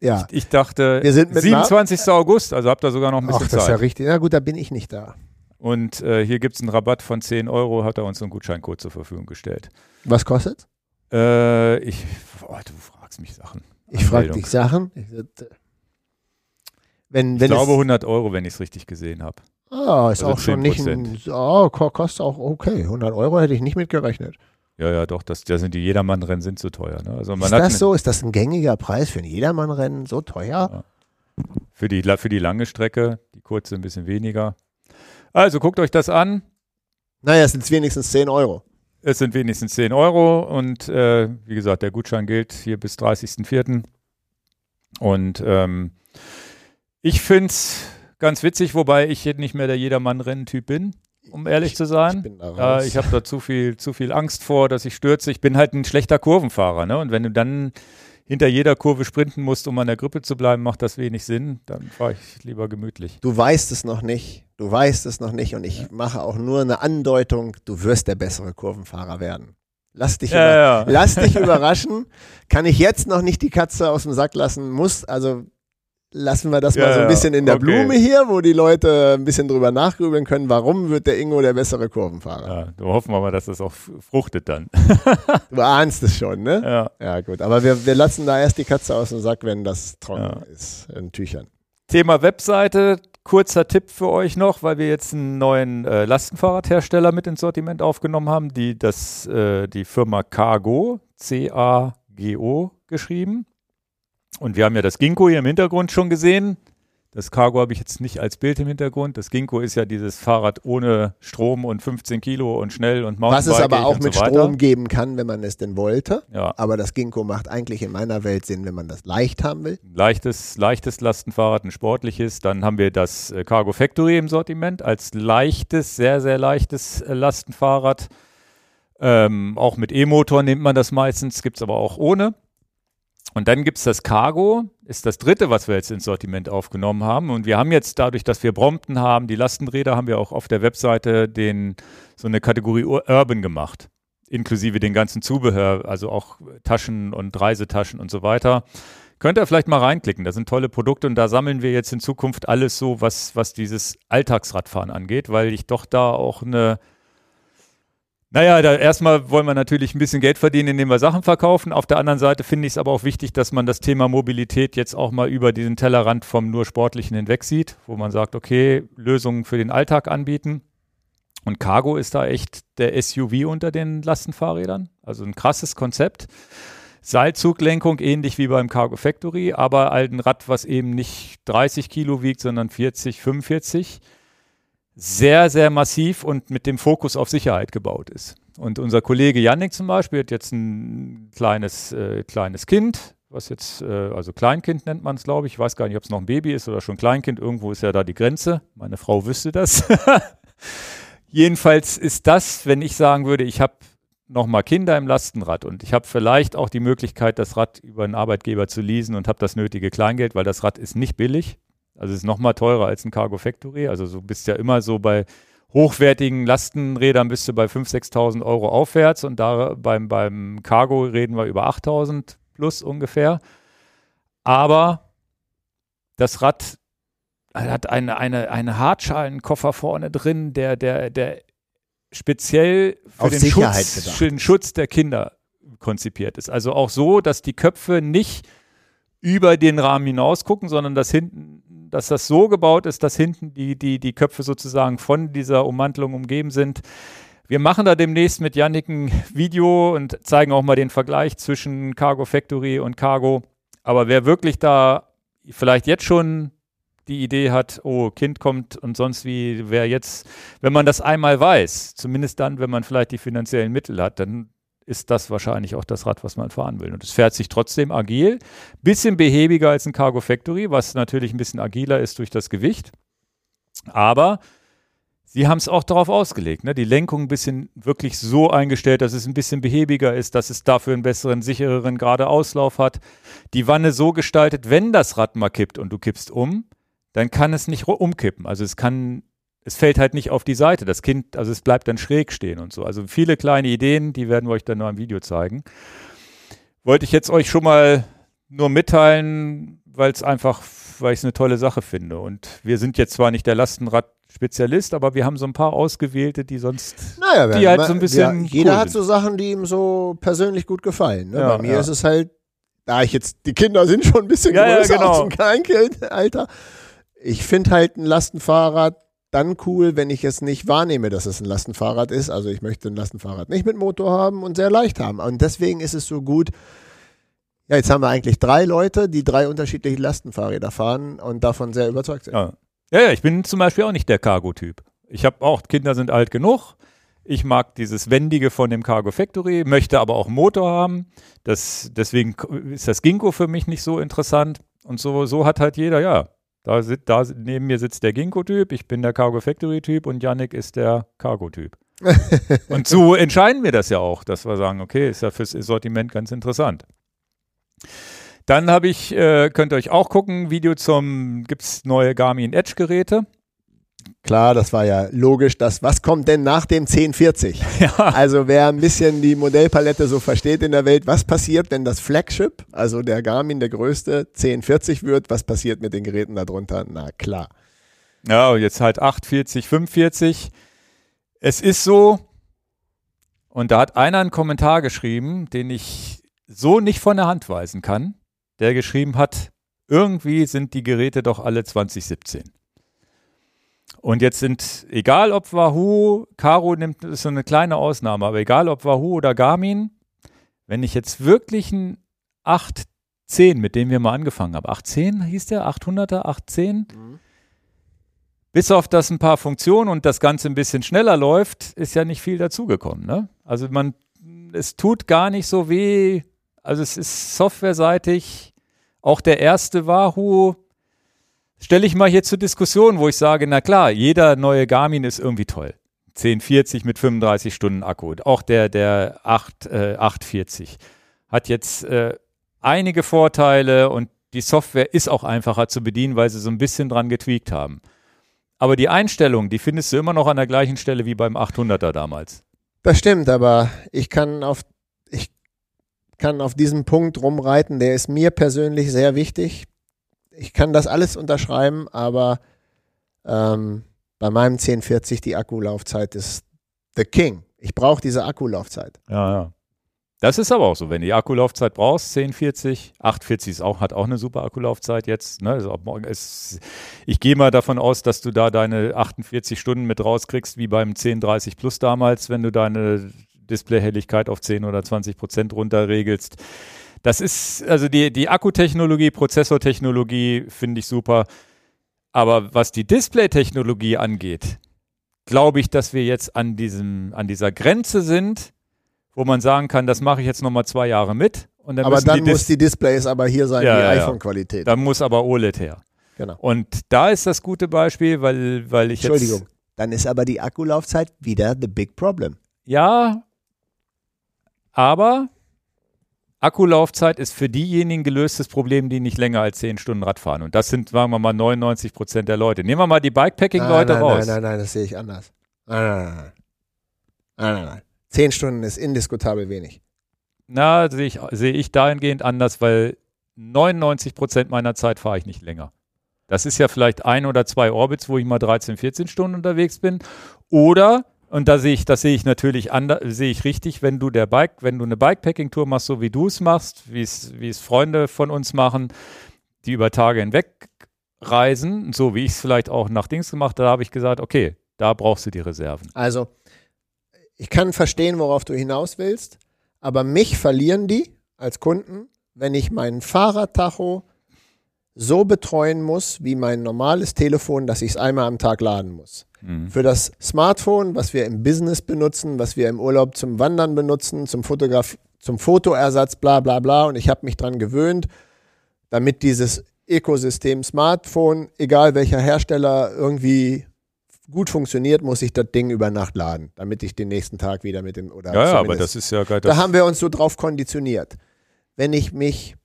Ja. Ich dachte, Wir sind mit 27. August, also habt ihr sogar noch ein Ach, bisschen das ist ja Zeit. richtig. Na gut, da bin ich nicht da. Und äh, hier gibt es einen Rabatt von 10 Euro, hat er uns einen Gutscheincode zur Verfügung gestellt. Was kostet? Äh, ich, oh, du fragst mich Sachen. Ich frage dich Sachen. Ich, wenn, Ich wenn glaube es, 100 Euro, wenn ich es richtig gesehen habe. Ah, ist Also auch schon nicht ein, oh, ko- kostet auch okay. 100 Euro hätte ich nicht mit gerechnet. Ja, ja, doch, das, das sind die Jedermann-Rennen sind so teuer. Ne? Also Ist das so? Ist das ein gängiger Preis für ein Jedermannrennen? So teuer? Für die, für die lange Strecke, die kurze ein bisschen weniger. Also guckt euch das an. Naja, es sind wenigstens 10 Euro. Es sind wenigstens 10 Euro und äh, wie gesagt, der Gutschein gilt hier bis 30.04. Und ähm, ich finde es ganz witzig, wobei ich jetzt nicht mehr der Jedermann-Renntyp bin, um ehrlich zu Ich sein. bin da Äh, ich habe da zu viel, zu viel Angst vor, dass ich stürze. Ich bin halt ein schlechter Kurvenfahrer. Ne? Und wenn du dann hinter jeder Kurve sprinten musst, um an der Grippe zu bleiben, macht das wenig Sinn. Dann fahre ich lieber gemütlich. du weißt es noch nicht. Du weißt es noch nicht. Und ich mache auch nur eine Andeutung, du wirst der bessere Kurvenfahrer werden. Lass dich, über, Ja, ja. lass dich überraschen. Kann ich jetzt noch nicht die Katze aus dem Sack lassen? Muss, also lassen wir das Ja, mal so ein bisschen in der okay. Blume hier, wo die Leute ein bisschen drüber nachgrübeln können, warum wird der Ingo der bessere Kurvenfahrer? Ja, da hoffen wir mal, dass das auch fruchtet dann. Du ahnst es schon, ne? Ja. Ja, gut. Aber wir, wir lassen da erst die Katze aus dem Sack, wenn das trocken Ja. ist in Tüchern. Thema Webseite. Kurzer Tipp für euch noch, weil wir jetzt einen neuen äh, Lastenfahrradhersteller mit ins Sortiment aufgenommen haben, die, das, äh, die Firma Cargo, C-A-G-O geschrieben. Und wir haben ja das Ginkgo hier im Hintergrund schon gesehen. Das Cargo habe ich jetzt nicht als Bild im Hintergrund. Das Ginkgo ist ja dieses Fahrrad ohne Strom und 15 Kilo und schnell und Was es Mountainbike aber auch mit so. Strom geben kann, wenn man es denn wollte. Ja, Aber das Ginkgo macht eigentlich in meiner Welt Sinn, wenn man das leicht haben will. leichtes, leichtes Lastenfahrrad, ein sportliches. Dann haben wir das äh, Cargo Factory im Sortiment als leichtes, sehr, sehr leichtes äh, Lastenfahrrad. Ähm, auch mit E-Motor nimmt man das meistens, gibt es aber auch ohne. Und dann gibt es das Cargo, ist das dritte, was wir jetzt ins Sortiment aufgenommen haben. Und wir haben jetzt dadurch, dass wir Brompton haben, die Lastenräder, haben wir auch auf der Webseite den, so eine Kategorie Ur- Urban gemacht. inklusive den ganzen Zubehör, also auch Taschen und Reisetaschen und so weiter. Könnt ihr vielleicht mal reinklicken. Da sind tolle Produkte und da sammeln wir jetzt in Zukunft alles so, was, was dieses Alltagsradfahren angeht, weil ich doch da auch eine, naja, da erstmal wollen wir natürlich ein bisschen Geld verdienen, indem wir Sachen verkaufen. Auf der anderen Seite finde ich es aber auch wichtig, dass man das Thema Mobilität jetzt auch mal über diesen Tellerrand vom nur Sportlichen hinweg sieht, wo man sagt, okay, Lösungen für den Alltag anbieten. Und Cargo ist da echt der SUV unter den Lastenfahrrädern. Also ein krasses Konzept. Seilzuglenkung ähnlich wie beim Cargo Factory, aber halt ein Rad, was eben nicht 30 Kilo wiegt, sondern 40, 45. Sehr, sehr massiv und mit dem Fokus auf Sicherheit gebaut ist. Und unser Kollege Yannick zum Beispiel hat jetzt ein kleines, äh, kleines Kind, was jetzt, äh, also Kleinkind nennt man es, glaube ich. Ich weiß gar nicht, ob es noch ein Baby ist oder schon Kleinkind. Irgendwo ist ja da die Grenze. Meine Frau wüsste das. Jedenfalls ist das, wenn ich sagen würde, ich habe nochmal Kinder im Lastenrad und ich habe vielleicht auch die Möglichkeit, das Rad über einen Arbeitgeber zu leasen und habe das nötige Kleingeld, weil das Rad ist nicht billig. Also es ist nochmal teurer als ein Cargo Factory. Also du bist ja immer so bei hochwertigen Lastenrädern bist du bei 5.000, 6.000 Euro aufwärts und da beim, beim Cargo reden wir über 8.000 plus ungefähr. Aber das Rad hat eine, eine, einen Hartschalenkoffer vorne drin, der, der, der speziell für den Schutz, für den Schutz der Kinder konzipiert ist. Also auch so, dass die Köpfe nicht über den Rahmen hinaus gucken, sondern dass hinten, dass das so gebaut ist, dass hinten die, die, die Köpfe sozusagen von dieser Ummantelung umgeben sind. Wir machen da demnächst mit Yannick ein Video und zeigen auch mal den Vergleich zwischen Cargo Factory und Cargo. Aber wer wirklich da vielleicht jetzt schon die Idee hat, oh, Kind kommt und sonst wie, wer jetzt, wenn man das einmal weiß, zumindest dann, wenn man vielleicht die finanziellen Mittel hat, dann ist das wahrscheinlich auch das Rad, was man fahren will. Und es fährt sich trotzdem agil, bisschen behäbiger als ein Cargo Factory, was natürlich ein bisschen agiler ist durch das Gewicht. Aber sie haben es auch darauf ausgelegt, ne? die Lenkung ein bisschen wirklich so eingestellt, dass es ein bisschen behäbiger ist, dass es dafür einen besseren, sichereren gerade Auslauf hat. Die Wanne so gestaltet, wenn das Rad mal kippt und du kippst um, dann kann es nicht umkippen. Also es kann, es fällt halt nicht auf die Seite. Das Kind, also es bleibt dann schräg stehen und so. Also viele kleine Ideen, die werden wir euch dann noch im Video zeigen. Wollte ich jetzt euch schon mal nur mitteilen, weil es einfach, weil ich es eine tolle Sache finde. Und wir sind jetzt zwar nicht der Lastenrad-Spezialist, aber wir haben so ein paar ausgewählte, die sonst, naja, die halt so ein bisschen. Ja, jeder cool hat so Sachen, die ihm so persönlich gut gefallen. Ne? Ja, Bei mir ja. ist es halt, da ich jetzt, die Kinder sind schon ein bisschen ja, größer genau. als ein Kleinkind, Alter. Ich finde halt ein Lastenfahrrad dann cool, wenn ich es nicht wahrnehme, dass es ein Lastenfahrrad ist. Also ich möchte ein Lastenfahrrad nicht mit Motor haben und sehr leicht haben. Und deswegen ist es so gut. Ja, jetzt haben wir eigentlich drei Leute, die drei unterschiedliche Lastenfahrräder fahren und davon sehr überzeugt sind. Ja, ja, ja ich bin zum Beispiel auch nicht der Cargo-Typ. Ich habe auch, Kinder sind alt genug. Ich mag dieses Wendige von dem Cargo Factory, möchte aber auch Motor haben. Das, deswegen ist das Ginkgo für mich nicht so interessant. Und so, so hat halt jeder, ja, da, da neben mir sitzt der Ginkgo-Typ, ich bin der Cargo Factory-Typ und Yannick ist der Cargo-Typ. und so entscheiden wir das ja auch, dass wir sagen, okay, ist ja fürs Sortiment ganz interessant. Dann habe ich, äh, könnt ihr euch auch gucken, Video zum, gibt es neue Garmin Edge-Geräte. Klar, das war ja logisch. Das, was kommt denn nach dem 1040? Ja. Also wer ein bisschen die Modellpalette so versteht in der Welt, was passiert, wenn das Flagship, also der Garmin, der größte, 1040 wird? Was passiert mit den Geräten darunter? Na klar. Ja, jetzt halt 840, 45. Es ist so, und da hat einer einen Kommentar geschrieben, den ich so nicht von der Hand weisen kann, der geschrieben hat, irgendwie sind die Geräte doch alle 2017. Und jetzt sind, egal ob Wahoo, Caro nimmt, ist so eine kleine Ausnahme, aber egal ob Wahoo oder Garmin, wenn ich jetzt wirklich ein 810, mit dem wir mal angefangen haben, 810 hieß der, 800er, 810, mhm. bis auf das ein paar Funktionen und das Ganze ein bisschen schneller läuft, ist ja nicht viel dazugekommen. Ne? Also man, es tut gar nicht so weh, also es ist softwareseitig, auch der erste Wahoo, stelle ich mal hier zur Diskussion, wo ich sage, na klar, jeder neue Garmin ist irgendwie toll. 1040 mit 35 Stunden Akku. Auch der, der 8, äh, 840 hat jetzt äh, einige Vorteile und die Software ist auch einfacher zu bedienen, weil sie so ein bisschen dran getweakt haben. Aber die Einstellung, die findest du immer noch an der gleichen Stelle wie beim 800er damals. Das stimmt, aber ich kann auf, ich kann auf diesen Punkt rumreiten, der ist mir persönlich sehr wichtig. Ich kann das alles unterschreiben, aber ähm, bei meinem 1040 die Akkulaufzeit ist the king. Ich brauche diese Akkulaufzeit. Ja, ja. Das ist aber auch so, wenn du die Akkulaufzeit brauchst, 1040, 840 ist auch, hat auch eine super Akkulaufzeit jetzt. Ne? Also es, ich gehe mal davon aus, dass du da deine 48 Stunden mit rauskriegst, wie beim 1030 Plus damals, wenn du deine Displayhelligkeit auf 10 oder 20 Prozent runterregelst. Das ist, also die, die Akkutechnologie, Prozessortechnologie finde ich super. Aber was die Displaytechnologie angeht, glaube ich, dass wir jetzt an diesem, an dieser Grenze sind, wo man sagen kann, das mache ich jetzt nochmal zwei Jahre mit. Und dann aber dann die muss die Displays aber hier sein, Ja, die ja, iPhone-Qualität. Dann muss aber OLED her. Genau. Und da ist das gute Beispiel, weil, weil ich Entschuldigung. jetzt. Dann ist aber die Akkulaufzeit wieder the big problem. Ja, aber Akkulaufzeit ist für diejenigen gelöstes Problem, die nicht länger als 10 Stunden Rad fahren. Und das sind, sagen wir mal, 99 Prozent der Leute. Nehmen wir mal die Bikepacking-Leute raus. Nein, nein, nein, das sehe ich anders. Nein, nein, nein, nein. Nein, nein, nein. Zehn Stunden ist indiskutabel wenig. Na, sehe ich, sehe ich dahingehend anders, weil 99 Prozent meiner Zeit fahre ich nicht länger. Das ist ja vielleicht ein oder zwei Orbits, wo ich mal 13, 14 Stunden unterwegs bin. Oder, und da sehe ich, das sehe ich natürlich anders, sehe ich richtig, wenn du der Bike, wenn du eine Bikepacking-Tour machst, so wie du es machst, wie es, wie es Freunde von uns machen, die über Tage hinweg reisen, so wie ich es vielleicht auch nach Dings gemacht habe, da habe ich gesagt, okay, da brauchst du die Reserven. Also, ich kann verstehen, worauf du hinaus willst, aber mich verlieren die als Kunden, wenn ich meinen Fahrradtacho so betreuen muss wie mein normales Telefon, dass ich es einmal am Tag laden muss. Mhm. Für das Smartphone, was wir im Business benutzen, was wir im Urlaub zum Wandern benutzen, zum Fotograf zum Fotoersatz, bla bla bla. Und ich habe mich dran gewöhnt, damit dieses Ökosystem Smartphone, egal welcher Hersteller, irgendwie gut funktioniert, muss ich das Ding über Nacht laden, damit ich den nächsten Tag wieder mit dem oder Ja, ja, aber das ist ja geil. da haben wir uns so drauf konditioniert. Wenn ich mich,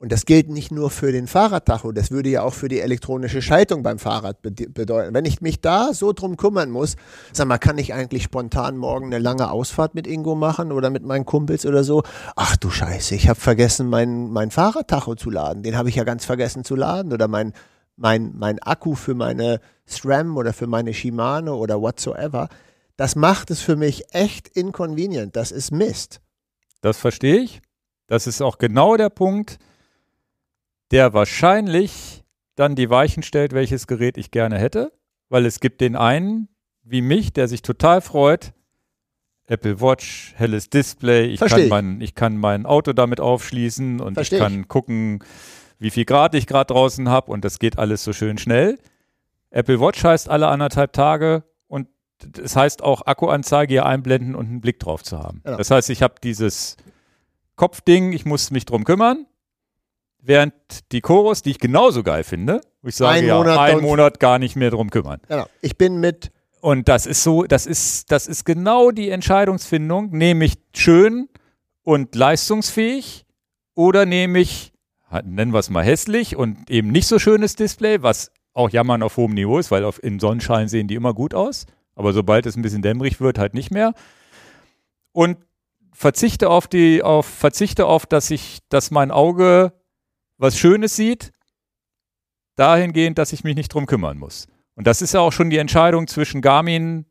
und das gilt nicht nur für den Fahrradtacho, das würde ja auch für die elektronische Schaltung beim Fahrrad bede- bedeuten. Wenn ich mich da so drum kümmern muss, sag mal, kann ich eigentlich spontan morgen eine lange Ausfahrt mit Ingo machen oder mit meinen Kumpels oder so? Ach du Scheiße, ich habe vergessen, mein, mein Fahrradtacho zu laden. Den habe ich ja ganz vergessen zu laden. Oder mein, mein, mein Akku für meine SRAM oder für meine Shimano oder whatsoever. Das macht es für mich echt inconvenient. Das ist Mist. Das verstehe ich. Das ist auch genau der Punkt, der wahrscheinlich dann die Weichen stellt, welches Gerät ich gerne hätte, weil es gibt den einen wie mich, der sich total freut. Apple Watch, helles Display, ich Versteh kann, mein, ich kann mein Auto damit aufschließen und Versteh ich kann gucken, wie viel Grad ich gerade draußen habe und das geht alles so schön schnell. Apple Watch heißt alle anderthalb Tage und es heißt auch Akkuanzeige hier einblenden und einen Blick drauf zu haben. Genau. Das heißt, ich habe dieses Kopfding, ich muss mich drum kümmern. Während die Chorus, die ich genauso geil finde, wo ich sage, Ein ja, Monat einen Monat gar nicht mehr drum kümmern. Genau. Ich bin mit, Und das ist so, das ist, das ist genau die Entscheidungsfindung. Nehme ich schön und leistungsfähig oder nehme ich, nennen wir es mal hässlich und eben nicht so schönes Display, was auch jammern auf hohem Niveau ist, weil auf, im Sonnenschein sehen die immer gut aus. Aber sobald es ein bisschen dämmerig wird, halt nicht mehr. Und verzichte auf die, auf, verzichte auf, dass ich, dass mein Auge was Schönes sieht, dahingehend, dass ich mich nicht drum kümmern muss. Und das ist ja auch schon die Entscheidung zwischen Garmin,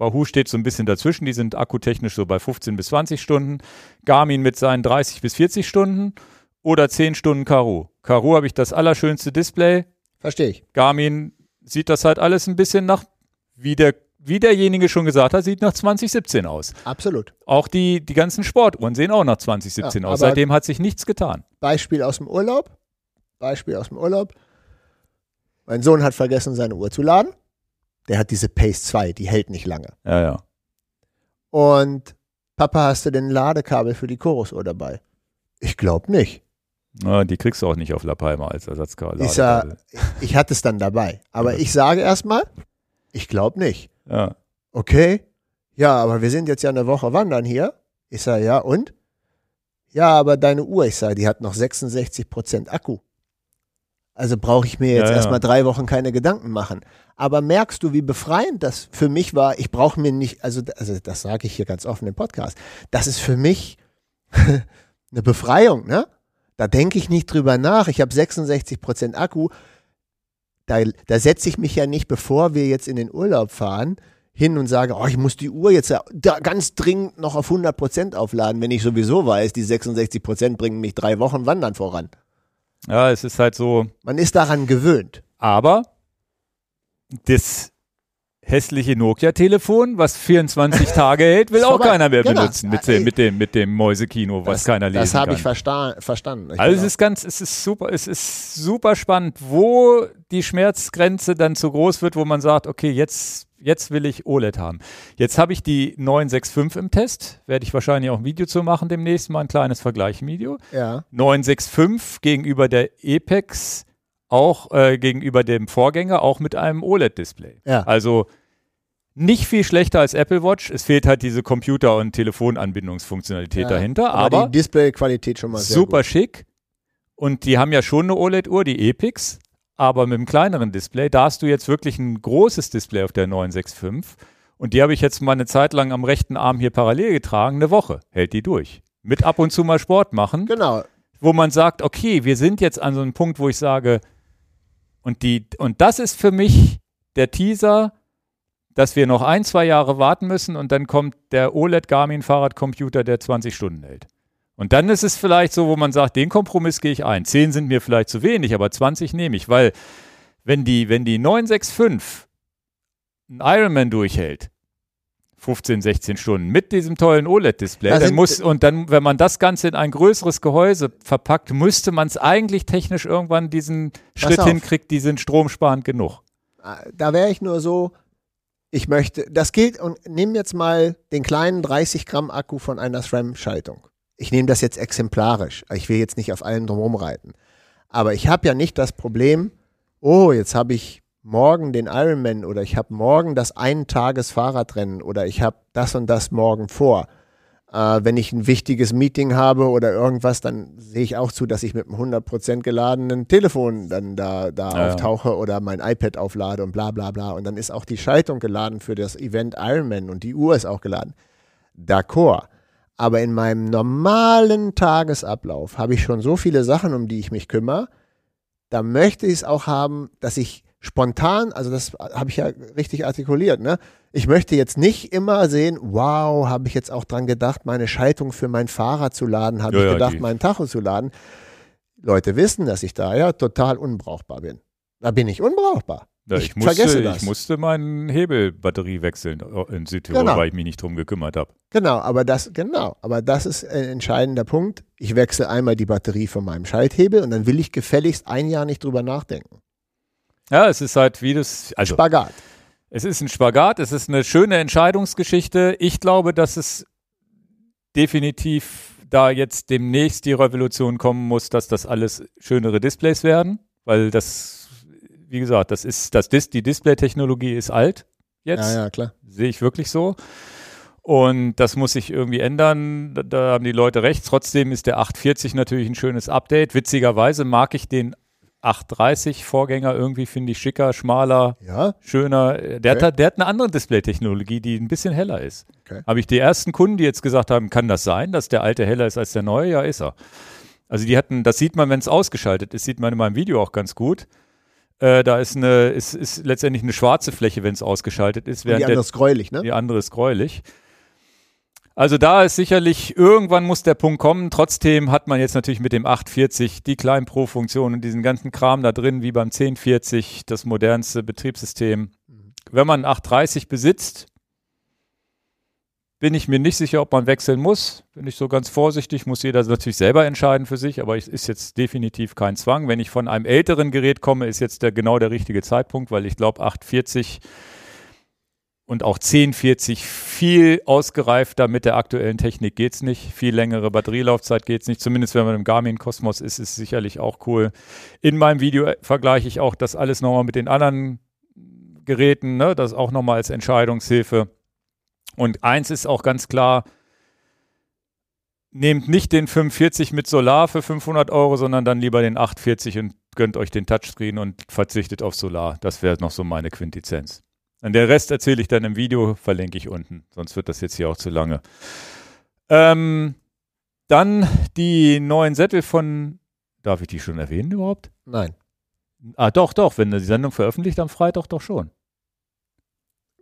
Wahoo steht so ein bisschen dazwischen, die sind akkutechnisch so bei 15 bis 20 Stunden, Garmin mit seinen 30 bis 40 Stunden oder 10 Stunden Karo. Karo habe ich das allerschönste Display, verstehe ich. Garmin sieht das halt alles ein bisschen nach, wie, der, wie derjenige schon gesagt hat, sieht nach 2017 aus. Absolut. Auch die, die ganzen Sportuhren sehen auch nach 2017 Ja, aus. Seitdem hat sich nichts getan. Beispiel aus dem Urlaub. Beispiel aus dem Urlaub. Mein Sohn hat vergessen, seine Uhr zu laden. Der hat diese Pace 2, die hält nicht lange. Ja, ja. Und Papa, hast du denn ein Ladekabel für die Chorusuhr dabei? Ich glaube nicht. Na, die kriegst du auch nicht auf La Palma als Ersatzkabel. Ich, sag, ich hatte es dann dabei. Aber ich sage erstmal, ich glaube nicht. Ja. Okay. Ja, aber wir sind jetzt ja eine Woche wandern hier. Ich sage, ja, und? Ja, aber deine Uhr, ich sage, die hat noch 66% Akku. Also brauche ich mir jetzt Ja, ja. erstmal drei Wochen keine Gedanken machen. Aber merkst du, wie befreiend das für mich war? Ich brauche mir nicht, also, also das sage ich hier ganz offen im Podcast, das ist für mich eine Befreiung, ne? Da denke ich nicht drüber nach. Ich habe 66% Akku. Da, da setze ich mich ja nicht, bevor wir jetzt in den Urlaub fahren, hin und sage, oh, ich muss die Uhr jetzt ja da ganz dringend noch auf 100% aufladen, wenn ich sowieso weiß, die 66% bringen mich drei Wochen Wandern voran. Ja, es ist halt so, Man ist daran gewöhnt. aber das hässliche Nokia-Telefon, was 24 Tage hält, will auch vorbei. keiner mehr Genau. benutzen mit dem, mit dem, mit dem Mäusekino, was das, keiner lesen Das habe ich versta verstanden. Ich Also es ist ganz, es ist super, es ist super spannend, wo die Schmerzgrenze dann zu groß wird, wo man sagt, okay, jetzt, jetzt will ich OLED haben. Jetzt habe ich die 965 im Test, werde ich wahrscheinlich auch ein Video zu machen demnächst, mal ein kleines Vergleichsvideo. auch, ja. 965 gegenüber der Apex, auch äh, gegenüber dem Vorgänger, auch mit einem OLED-Display. Ja. Also nicht viel schlechter als Apple Watch. Es fehlt halt diese Computer- und Telefonanbindungsfunktionalität ja. dahinter, aber, aber die Displayqualität schon mal sehr super gut. schick. Und die haben ja schon eine OLED-Uhr, die Epix, aber mit einem kleineren Display. Da hast du jetzt wirklich ein großes Display auf der 965. Und die habe ich jetzt mal eine Zeit lang am rechten Arm hier parallel getragen. Eine Woche hält die durch. Mit ab und zu mal Sport machen, Genau. wo man sagt, okay, wir sind jetzt an so einem Punkt, wo ich sage, und, die, und das ist für mich der Teaser, dass wir noch ein, zwei Jahre warten müssen und dann kommt der OLED Garmin Fahrradcomputer, der 20 Stunden hält. Und dann ist es vielleicht so, wo man sagt, den Kompromiss gehe ich ein. 10 sind mir vielleicht zu wenig, aber 20 nehme ich, weil wenn die, wenn die 965 einen Ironman durchhält, 15, 16 Stunden mit diesem tollen OLED-Display, Da dann muss, und dann, wenn man das Ganze in ein größeres Gehäuse verpackt, müsste man es eigentlich technisch irgendwann diesen Schritt auf. hinkriegt, die sind stromsparend genug. Da wäre ich nur so, ich möchte, das geht und nimm jetzt mal den kleinen 30 Gramm Akku von einer SRAM-Schaltung. Ich nehme das jetzt exemplarisch. Ich will jetzt nicht auf allen drumherum reiten. Aber ich habe ja nicht das Problem, oh, jetzt habe ich morgen den Ironman oder ich habe morgen das Ein-Tages-Fahrradrennen oder ich habe das und das morgen vor. Äh, wenn ich ein wichtiges Meeting habe oder irgendwas, dann sehe ich auch zu, dass ich mit einem 100% geladenen Telefon dann da, da Ja, ja. auftauche oder mein iPad auflade und bla bla bla. Und dann ist auch die Schaltung geladen für das Event Ironman und die Uhr ist auch geladen. D'accord. Aber in meinem normalen Tagesablauf habe ich schon so viele Sachen, um die ich mich kümmere. Da möchte ich es auch haben, dass ich spontan, also das habe ich ja richtig artikuliert, ne? Ich möchte jetzt nicht immer sehen, wow, habe ich jetzt auch dran gedacht, meine Schaltung für mein Fahrrad zu laden, habe Ja, ich ja, gedacht, die- meinen Tacho zu laden. Leute wissen, dass ich da ja total unbrauchbar bin. Da bin ich unbrauchbar. Ja, Ich ich, musste, vergesse das. ich musste meine Hebelbatterie wechseln in Südtirol, Genau. weil ich mich nicht drum gekümmert habe. Genau, aber das, genau, aber das ist ein entscheidender Punkt. Ich wechsle einmal die Batterie von meinem Schalthebel und dann will ich gefälligst ein Jahr nicht drüber nachdenken. Ja, es ist halt wie das, also Spagat. es ist ein Spagat, es ist eine schöne Entscheidungsgeschichte. Ich glaube, dass es definitiv da jetzt demnächst die Revolution kommen muss, dass das alles schönere Displays werden, weil das, wie gesagt, das ist, das Dis die Display-Technologie ist alt jetzt. Ja, ja, klar. Sehe ich wirklich so. Und das muss sich irgendwie ändern. Da, da haben die Leute recht. Trotzdem ist der 840 natürlich ein schönes Update. Witzigerweise mag ich den 830 Vorgänger irgendwie, finde ich schicker, schmaler, Ja, schöner. Der, Okay. hat, der hat eine andere Display-Technologie, die ein bisschen heller ist. Okay. Habe ich die ersten Kunden, die jetzt gesagt haben, kann das sein, dass der alte heller ist als der neue? Ja, ist er. Also die hatten, das sieht man, wenn es ausgeschaltet ist, sieht man in meinem Video auch ganz gut. Äh, da ist eine, ist, ist letztendlich eine schwarze Fläche, wenn es ausgeschaltet ist, die während der andere ist gräulich, ne? die andere ist gräulich. Also da ist sicherlich, irgendwann muss der Punkt kommen. Trotzdem hat man jetzt natürlich mit dem 840 die kleinen Pro-Funktionen und diesen ganzen Kram da drin, wie beim 1040, das modernste Betriebssystem. Wenn man einen 830 besitzt, bin ich mir nicht sicher, ob man wechseln muss. Bin ich so ganz vorsichtig, muss jeder natürlich selber entscheiden für sich, aber es ist jetzt definitiv kein Zwang. Wenn ich von einem älteren Gerät komme, ist jetzt der, genau der richtige Zeitpunkt, weil ich glaube, 840 und auch 1040 viel ausgereifter mit der aktuellen Technik geht's nicht. Viel längere Batterielaufzeit geht's nicht. Zumindest wenn man im Garmin Cosmos ist, ist sicherlich auch cool. In meinem Video vergleiche ich auch das alles nochmal mit den anderen Geräten, ne? das auch nochmal als Entscheidungshilfe. Und eins ist auch ganz klar, nehmt nicht den 45 mit Solar für 500 Euro, sondern dann lieber den 840 und gönnt euch den Touchscreen und verzichtet auf Solar. Das wäre noch so meine Quintessenz. Und der Rest erzähle ich dann im Video, verlinke ich unten. Sonst wird das jetzt hier auch zu lange. Ähm, dann die neuen Sättel von, darf ich die schon erwähnen überhaupt? Nein. Ah, doch, doch, wenn die Sendung veröffentlicht am Freitag, doch schon.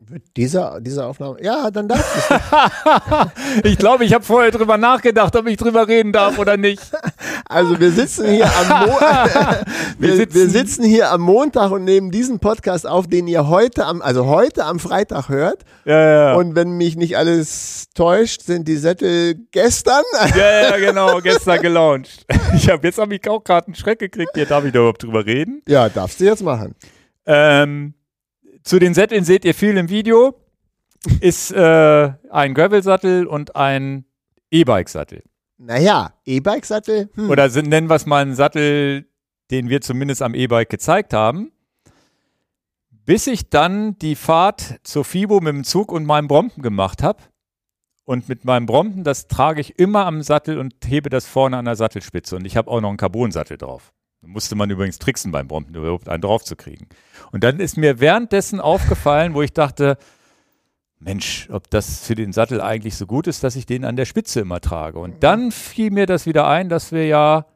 Wird diese, Aufnahme. Ja, dann darfst du es. ich glaube, ich habe vorher drüber nachgedacht, ob ich drüber reden darf oder nicht. Also wir sitzen hier am Mo wir, wir, sitzen wir, sitzen hier am Montag und nehmen diesen Podcast auf, den ihr heute am, also heute am Freitag hört. Ja, ja. Und wenn mich nicht alles täuscht, sind die Sättel gestern. ja, ja, genau, gestern gelauncht. Ich habe jetzt habe ich auch gerade einen Schreck gekriegt. Hier darf ich da überhaupt drüber reden? Ja, darfst du jetzt machen. Ähm, zu den Sätteln seht ihr viel im Video. Ist äh, ein Gravel-Sattel und ein E-Bike-Sattel. Naja, E-Bike-Sattel. Hm. Oder sind, nennen wir es mal einen Sattel, den wir zumindest am E-Bike gezeigt haben. Bis ich dann die Fahrt zur FIBO mit dem Zug und meinem Brompton gemacht habe. Und mit meinem Brompton, das trage ich immer am Sattel und hebe das vorne an der Sattelspitze. Und ich habe auch noch einen Carbon-Sattel drauf. Da musste man übrigens tricksen beim Brompton, überhaupt einen drauf zu kriegen. Und dann ist mir währenddessen aufgefallen, wo ich dachte, Mensch, ob das für den Sattel eigentlich so gut ist, dass ich den an der Spitze immer trage. Und dann fiel mir das wieder ein, dass wir ja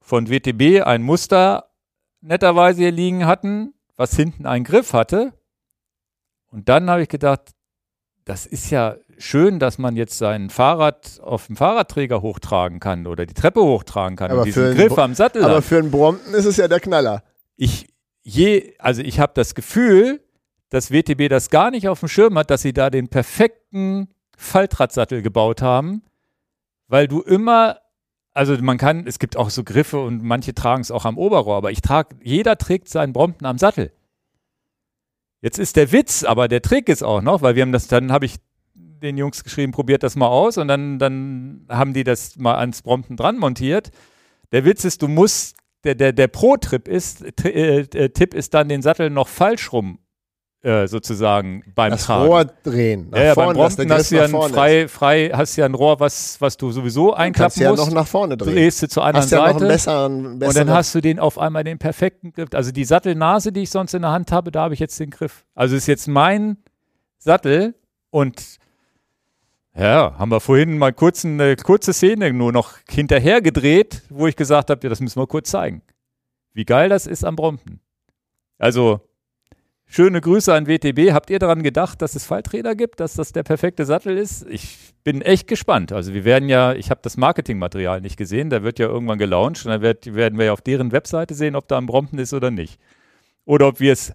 von WTB ein Muster netterweise hier liegen hatten, was hinten einen Griff hatte. Und dann habe ich gedacht, das ist ja schön, dass man jetzt sein Fahrrad auf dem Fahrradträger hochtragen kann oder die Treppe hochtragen kann aber und diesen Griff am Sattel Aber hat. für einen Brompton ist es ja der Knaller. Ich je, also ich habe das Gefühl, dass WTB das gar nicht auf dem Schirm hat, dass sie da den perfekten Faltradsattel gebaut haben, weil du immer, also man kann, es gibt auch so Griffe und manche tragen es auch am Oberrohr, aber ich trage, jeder trägt seinen Brompton am Sattel. Jetzt ist der Witz, aber der Trick ist auch noch, weil wir haben das, dann habe ich den Jungs geschrieben, probiert das mal aus und dann, dann haben die das mal ans Brompton dran montiert. Der Witz ist, du musst, der, der, der Pro-Tipp ist, äh, äh, Tipp ist dann den Sattel noch falsch rum äh, sozusagen beim das Tragen. Rohr drehen. Nach ja, ja, vorne, beim Brompton hast du ja ein frei, frei, hast ja ein Rohr, was, was du sowieso einklappen du musst. ja noch nach vorne drehen. Drehst du zur anderen hast ja Seite. Noch einen besseren, besseren und dann hast du den auf einmal den perfekten Griff. Also die Sattelnase, die ich sonst in der Hand habe, da habe ich jetzt den Griff. Also ist jetzt mein Sattel und ja, haben wir vorhin mal kurz eine kurze Szene nur noch hinterher gedreht, wo ich gesagt habe, ja, das müssen wir kurz zeigen. Wie geil das ist am Brompton. Also, schöne Grüße an WTB. Habt ihr daran gedacht, dass es Falträder gibt, dass das der perfekte Sattel ist? Ich bin echt gespannt. Also, wir werden ja, ich habe das Marketingmaterial nicht gesehen, da wird ja irgendwann gelauncht und dann wird, werden wir ja auf deren Webseite sehen, ob da am Brompton ist oder nicht. Oder ob wir es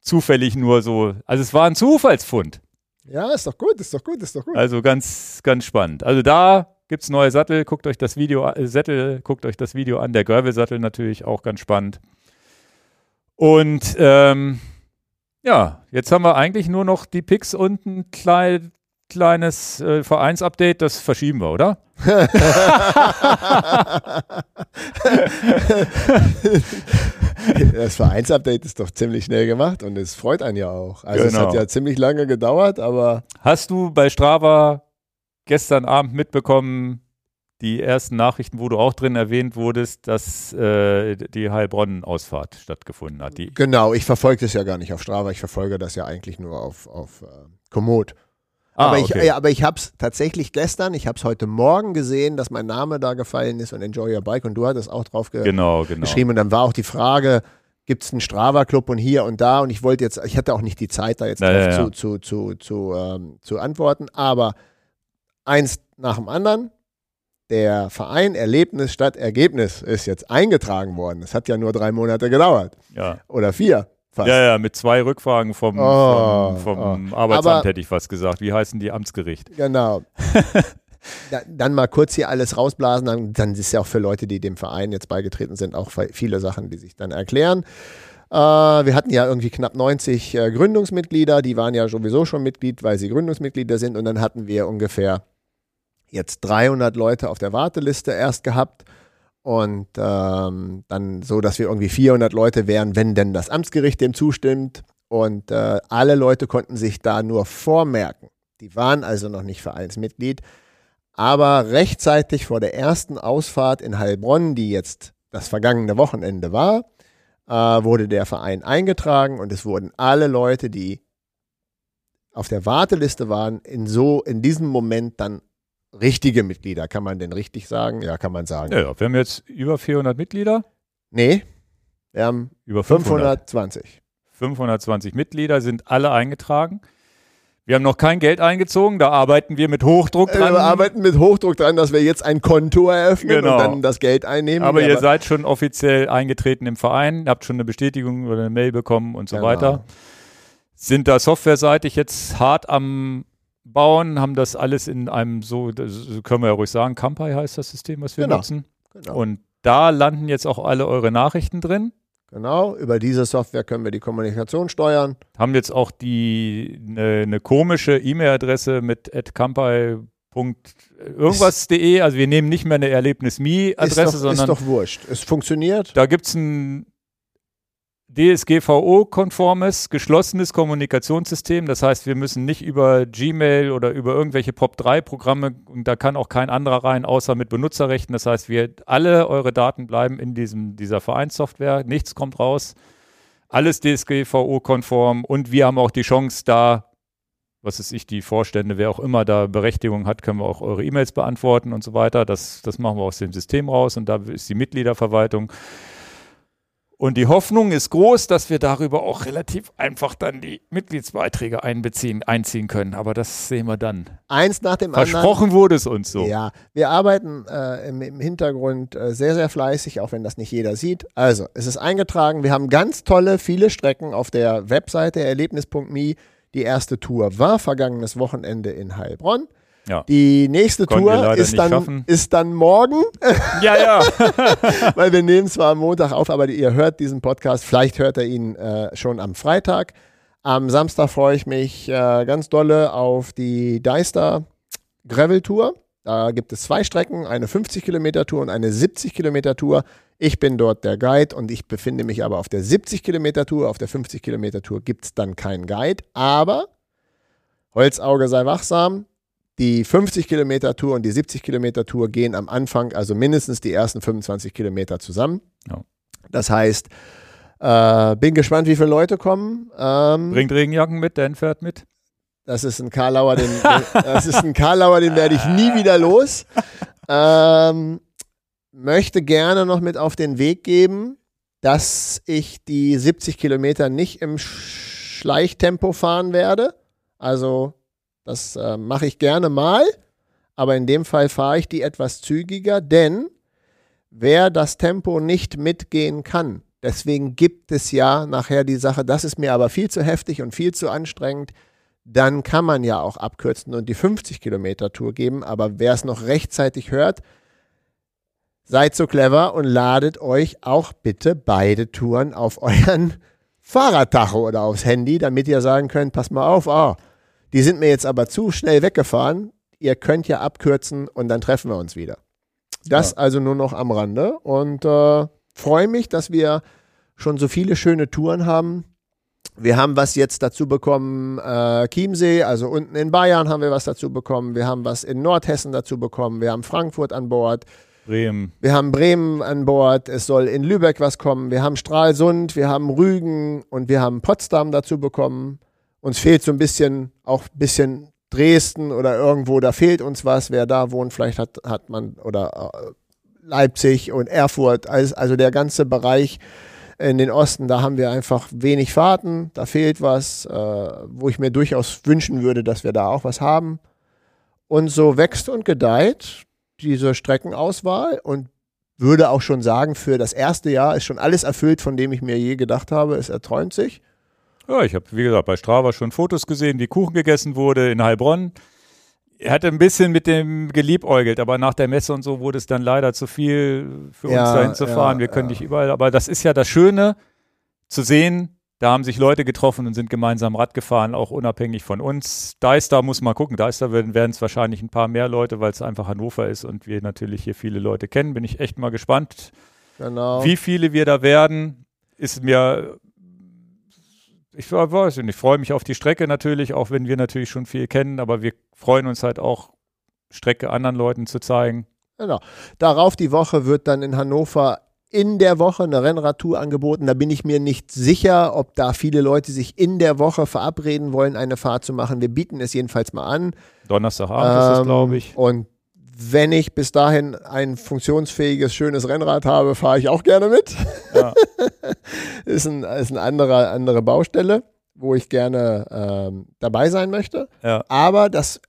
zufällig nur so, also es war ein Zufallsfund. Ja, ist doch gut, ist doch gut, ist doch gut. Also ganz, ganz spannend. Also da gibt es neue Sattel, guckt euch das Video, äh, Sättel, guckt euch das Video an. Der Gravel-Sattel natürlich auch ganz spannend. Und ähm, ja, jetzt haben wir eigentlich nur noch die Picks und ein klein, kleines äh, Vereinsupdate. Das verschieben wir, oder? das Vereinsupdate ist doch ziemlich schnell gemacht und es freut einen ja auch. Also Genau. es hat ja ziemlich lange gedauert, aber Hast du bei Strava gestern Abend mitbekommen, die ersten Nachrichten, wo du auch drin erwähnt wurdest, dass äh, die Heilbronn-Ausfahrt stattgefunden hat? Die, genau, ich verfolge das ja gar nicht auf Strava, ich verfolge das ja eigentlich nur auf, auf äh, Komoot. Ah, aber ich, okay. ja, aber ich habe es tatsächlich gestern, ich habe es heute Morgen gesehen, dass mein Name da gefallen ist und Enjoy Your Bike und du hattest auch drauf ge genau, genau. geschrieben und dann war auch die Frage, gibt es einen Strava-Club und hier und da und ich wollte jetzt, ich hatte auch nicht die Zeit da jetzt Ja, drauf ja, ja. Zu, zu, zu, zu, ähm, zu antworten, aber eins nach dem anderen, der Verein Erlebnis statt Ergebnis ist jetzt eingetragen worden. Es hat ja nur drei Monate gedauert Ja. oder vier fast. ja, ja, mit zwei Rückfragen vom, Oh, vom, vom oh. Arbeitsamt Aber- hätte ich fast gesagt. Wie heißen die Amtsgericht? Genau. Da, dann mal kurz hier alles rausblasen, dann, dann ist ja auch für Leute, die dem Verein jetzt beigetreten sind, auch viele Sachen, die sich dann erklären. Äh, wir hatten ja irgendwie knapp 90 äh, Gründungsmitglieder, die waren ja sowieso schon Mitglied, weil sie Gründungsmitglieder sind und dann hatten wir ungefähr jetzt 300 Leute auf der Warteliste erst gehabt. Und ähm, dann so, dass wir irgendwie 400 Leute wären, wenn denn das Amtsgericht dem zustimmt. Und äh, alle Leute konnten sich da nur vormerken. Die waren also noch nicht Vereinsmitglied, aber rechtzeitig vor der ersten Ausfahrt in Heilbronn, die jetzt das vergangene Wochenende war, äh, wurde der Verein eingetragen und es wurden alle Leute, die auf der Warteliste waren, in so in diesem Moment dann richtige Mitglieder. Kann man denn richtig sagen? Ja, kann man sagen. Ja, ja, wir haben jetzt über 400 Mitglieder. Nee, wir haben Über 500. 520. 520 Mitglieder sind alle eingetragen. Wir haben noch kein Geld eingezogen, da arbeiten wir mit Hochdruck Äh, dran. Wir arbeiten mit Hochdruck dran, dass wir jetzt ein Konto eröffnen Genau. und dann das Geld einnehmen. aber ihr seid schon offiziell eingetreten im Verein, habt schon eine Bestätigung oder eine Mail bekommen und so Genau. weiter. Sind da softwareseitig jetzt hart am Bauen, haben das alles in einem so, das können wir ja ruhig sagen, Campai heißt das System, was wir Genau. nutzen. genau. Und da landen jetzt auch alle eure Nachrichten drin. genau, über diese Software können wir die Kommunikation steuern. Haben jetzt auch die eine ne komische E-Mail-Adresse mit irgendwas.de. Also wir nehmen nicht mehr eine Erlebnis-Me-Adresse, doch, ist sondern doch wurscht. Es funktioniert. da gibt es ein DSGVO-konformes, geschlossenes Kommunikationssystem. Das heißt, wir müssen nicht über Gmail oder über irgendwelche POP3-Programme, und da kann auch kein anderer rein, außer mit Benutzerrechten. Das heißt, wir alle eure Daten bleiben in diesem, dieser Vereinssoftware, nichts kommt raus. Alles DSGVO-konform und wir haben auch die Chance, da, was ist ich, die Vorstände, wer auch immer da Berechtigung hat, können wir auch eure E-Mails beantworten und so weiter. Das, das machen wir aus dem System raus und da ist die Mitgliederverwaltung. Und die Hoffnung ist groß, dass wir darüber auch relativ einfach dann die Mitgliedsbeiträge einbeziehen, einziehen können. Aber das sehen wir dann. Eins nach dem anderen. Versprochen wurde es uns so. Ja, wir arbeiten äh, im, im Hintergrund äh, sehr, sehr fleißig, auch wenn das nicht jeder sieht. Also, es ist eingetragen. Wir haben ganz tolle, viele Strecken auf der Webseite erlebnis.me. Die erste Tour war vergangenes Wochenende in Heilbronn. Ja. Die nächste Konnten Tour ist dann, schaffen. ist dann morgen, ja. ja. weil wir nehmen zwar am Montag auf, aber ihr hört diesen Podcast, vielleicht hört ihr ihn äh, schon am Freitag. Am Samstag freue ich mich äh, ganz dolle auf die Deister Gravel Tour. Da gibt es zwei Strecken, eine 50 Kilometer Tour und eine 70 Kilometer Tour. Ich bin dort der Guide und ich befinde mich aber auf der 70 Kilometer Tour. Auf der 50 Kilometer Tour gibt es dann keinen Guide, aber Holzauge sei wachsam. Die 50 Kilometer Tour und die 70 Kilometer Tour gehen am Anfang, also mindestens die ersten 25 Kilometer zusammen. Ja. Das heißt, äh, bin gespannt, wie viele Leute kommen. Ähm, Bringt Regenjacken mit, Dan fährt mit. das ist ein Karlauer, den, den, das ist ein Karlauer, den werde ich nie wieder los. Ähm, möchte gerne noch mit auf den Weg geben, dass ich die 70 Kilometer nicht im Schleichtempo fahren werde. Also das äh, mache ich gerne mal, aber in dem Fall fahre ich die etwas zügiger, denn wer das Tempo nicht mitgehen kann, deswegen gibt es ja nachher die Sache, das ist mir aber viel zu heftig und viel zu anstrengend, dann kann man ja auch abkürzen und die 50 Kilometer Tour geben, aber wer es noch rechtzeitig hört, seid so clever und ladet euch auch bitte beide Touren auf euren Fahrradtacho oder aufs Handy, damit ihr sagen könnt, pass mal auf, ah, die sind mir jetzt aber zu schnell weggefahren. Ihr könnt ja abkürzen und dann treffen wir uns wieder. Das Ja. also nur noch am Rande und äh, freue mich, dass wir schon so viele schöne Touren haben. Wir haben was jetzt dazu bekommen, äh, Chiemsee, also unten in Bayern haben wir was dazu bekommen. Wir haben was in Nordhessen dazu bekommen. Wir haben Frankfurt an Bord. Bremen. Wir haben Bremen an Bord, es soll in Lübeck was kommen, wir haben Stralsund, wir haben Rügen und wir haben Potsdam dazu bekommen. Uns fehlt so ein bisschen, auch ein bisschen Dresden oder irgendwo, da fehlt uns was. Wer da wohnt, vielleicht hat, hat man, oder äh, Leipzig und Erfurt, also, der ganze Bereich in den Osten, da haben wir einfach wenig Fahrten, da fehlt was, äh, wo ich mir durchaus wünschen würde, dass wir da auch was haben. Und so wächst und gedeiht diese Streckenauswahl und würde auch schon sagen, für das erste Jahr ist schon alles erfüllt, von dem ich mir je gedacht habe. Es erträumt sich. Ja, ich habe, wie gesagt, bei Strava schon Fotos gesehen, wie Kuchen gegessen wurde in Heilbronn. Er hatte ein bisschen mit dem geliebäugelt, aber nach der Messe und so wurde es dann leider zu viel für Ja, uns dahin zu fahren. ja, Wir können ja. nicht überall, aber das ist ja das Schöne zu sehen. Da haben sich Leute getroffen und sind gemeinsam Rad gefahren, auch unabhängig von uns. Deister muss man gucken. Deister werden werden es wahrscheinlich ein paar mehr Leute, weil es einfach Hannover ist und wir natürlich hier viele Leute kennen. Bin ich echt mal gespannt, Genau. wie viele wir da werden. Ist mir ich weiß nicht, ich freue mich auf die Strecke natürlich, auch wenn wir natürlich schon viel kennen, aber wir freuen uns halt auch, Strecke anderen Leuten zu zeigen. genau. Darauf die Woche wird dann in Hannover in der Woche eine Rennradtour angeboten. Da bin ich mir nicht sicher, ob da viele Leute sich in der Woche verabreden wollen, eine Fahrt zu machen. Wir bieten es jedenfalls mal an. Donnerstagabend ist es, Ähm, glaube ich. Und wenn ich bis dahin ein funktionsfähiges, schönes Rennrad habe, fahre ich auch gerne mit. Ja. ist ein, ist eine andere, andere Baustelle, wo ich gerne ähm, dabei sein möchte. Ja. Aber das,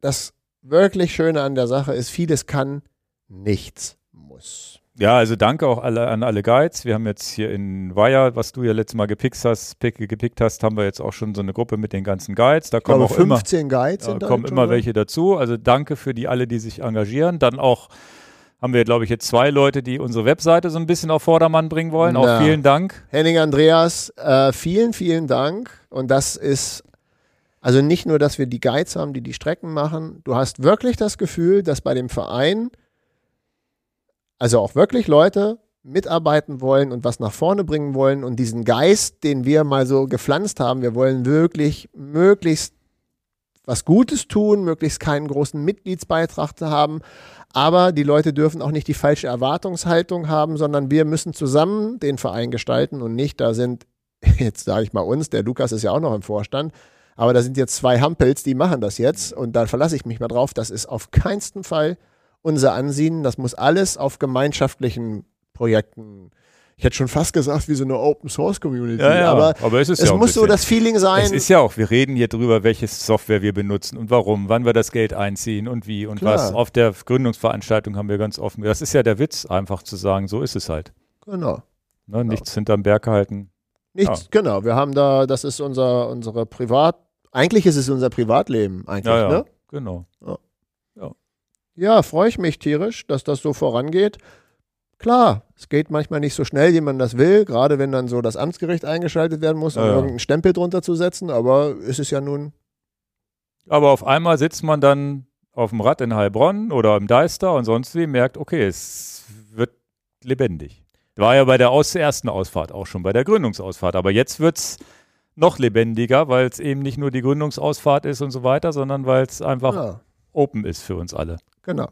das wirklich Schöne an der Sache ist, vieles kann, nichts muss. Ja, also danke auch alle, an alle Guides. Wir haben jetzt hier in Weiher, was du ja letztes Mal gepickt hast, pick, gepickt hast, haben wir jetzt auch schon so eine Gruppe mit den ganzen Guides. Da Ich kommen auch immer, 15 Guides ja, sind da kommen immer drin. welche dazu. Also danke für die alle, die sich engagieren. Dann auch haben wir, glaube ich, jetzt zwei Leute, die unsere Webseite so ein bisschen auf Vordermann bringen wollen. Auch Na. vielen Dank. Henning Andreas, äh, vielen, vielen Dank. Und das ist also nicht nur, dass wir die Guides haben, die die Strecken machen. Du hast wirklich das Gefühl, dass bei dem Verein also auch wirklich Leute mitarbeiten wollen und was nach vorne bringen wollen und diesen Geist, den wir mal so gepflanzt haben, wir wollen wirklich möglichst was Gutes tun, möglichst keinen großen Mitgliedsbeitrag zu haben, aber die Leute dürfen auch nicht die falsche Erwartungshaltung haben, sondern wir müssen zusammen den Verein gestalten und nicht, da sind, jetzt sage ich mal uns, der Lukas ist ja auch noch im Vorstand, aber da sind jetzt zwei Hampels, die machen das jetzt und da verlasse ich mich mal drauf, das ist auf keinsten Fall unser Ansinnen, das muss alles auf gemeinschaftlichen Projekten, ich hätte schon fast gesagt, wie so eine Open Source Community, Ja, ja, aber aber es es ja muss so das Feeling sein. Es ist ja auch, wir reden hier drüber, welche Software wir benutzen und warum, wann wir das Geld einziehen und wie und Klar. was. Auf der Gründungsveranstaltung haben wir ganz offen. Das ist ja der Witz, einfach zu sagen, so ist es halt. genau. Ne? Nichts hinterm Berg halten. Nichts, genau. Wir haben da, das ist unser, unsere Privat, eigentlich ist es unser Privatleben, eigentlich, Ja, ja, ne? genau. Ja, freue ich mich tierisch, dass das so vorangeht. Klar, es geht manchmal nicht so schnell, wie man das will, gerade wenn dann so das Amtsgericht eingeschaltet werden muss, um Ja, irgendeinen Stempel drunter zu setzen, aber es ist ja nun, Aber auf einmal sitzt man dann auf dem Rad in Heilbronn oder im Deister und sonst wie merkt, okay, es wird lebendig. War ja bei der aus ersten Ausfahrt auch schon, bei der Gründungsausfahrt. Aber jetzt wird es noch lebendiger, weil es eben nicht nur die Gründungsausfahrt ist und so weiter, sondern weil es einfach ja, open ist für uns alle. Genau.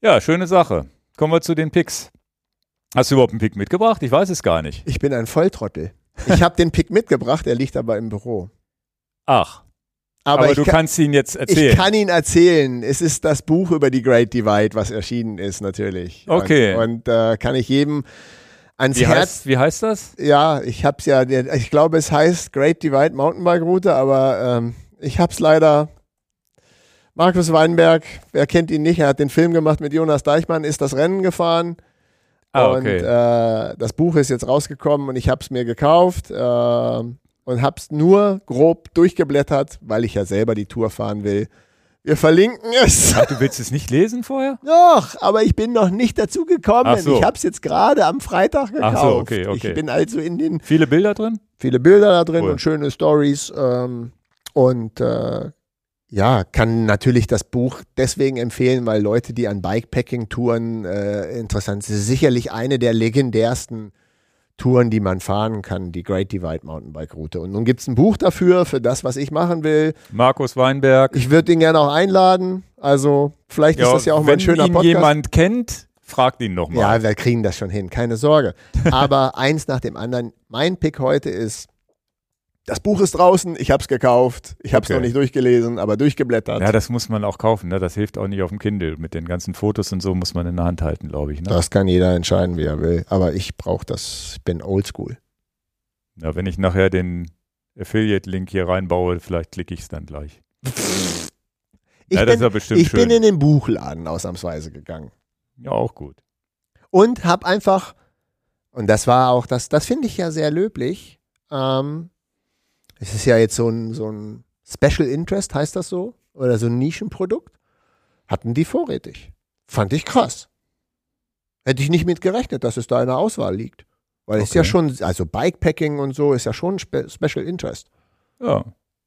Ja, schöne Sache. Kommen wir zu den Picks. Hast du überhaupt einen Pick mitgebracht? Ich weiß es gar nicht. Ich bin ein Volltrottel. Ich habe den Pick mitgebracht, er liegt aber im Büro. Ach, Aber, aber, ich, du kann, kannst ihn jetzt ich erzählen. kann ihn erzählen. Es ist das Buch über die Great Divide, was erschienen ist, natürlich. Okay. Und, und äh, kann ich jedem ans wie, Herz heißt, wie heißt das? Ja, ich hab's ja, ich glaube, es heißt Great Divide Mountainbike Route, aber ähm, ich hab's leider. Markus Weinberg, wer kennt ihn nicht, er hat den Film gemacht mit Jonas Deichmann, ist das Rennen gefahren. Ah, und okay. äh, das Buch ist jetzt rausgekommen und ich hab's mir gekauft äh, und hab's nur grob durchgeblättert, weil ich ja selber die Tour fahren will. Wir verlinken es. Ach, du willst es nicht lesen vorher? Doch, aber ich bin noch nicht dazu gekommen. So. Ich hab's jetzt gerade am Freitag gekauft. Ach so, okay, okay. Ich bin also in den Viele Bilder drin? viele Bilder da drin Cool. und schöne Stories. Ähm, und äh, ja, kann natürlich das Buch deswegen empfehlen, weil Leute, die an Bikepacking-Touren äh, interessant sind, sicherlich eine der legendärsten Touren, die man fahren kann, die Great Divide Mountainbike Route. Und nun gibt es ein Buch dafür, für das, was ich machen will. Markus Weinberg. Ich würde ihn gerne auch einladen. Also vielleicht ist das ja auch mal wenn ein schöner ihn Podcast. jemand kennt, fragt ihn noch mal. Ja, wir kriegen das schon hin, keine Sorge. Aber eins nach dem anderen. Mein Pick heute ist, das Buch ist draußen, ich habe es gekauft, ich habe es Okay. noch nicht durchgelesen, aber durchgeblättert. Ja, das muss man auch kaufen. Ne? Das hilft auch nicht auf dem Kindle. Mit den ganzen Fotos und so muss man in der Hand halten, glaube ich. Ne? das kann jeder entscheiden, wie er will. Aber ich brauche das, ich bin oldschool. Ja, wenn ich nachher den Affiliate-Link hier reinbaue, vielleicht klicke ich es dann gleich. Ich, ja, das ist bin, ja bestimmt ich schön. bin in den Buchladen ausnahmsweise gegangen. ja, auch gut. Und habe einfach, und das war auch, das, das finde ich ja sehr löblich, ähm, es ist ja jetzt so ein, so ein Special Interest, heißt das so? Oder so ein Nischenprodukt. Hatten die vorrätig. Fand ich krass. Hätte ich nicht mit gerechnet, dass es da in der Auswahl liegt. Weil es ist ja Okay. schon, also Bikepacking und so ist ja schon Spe Special Interest. Ja,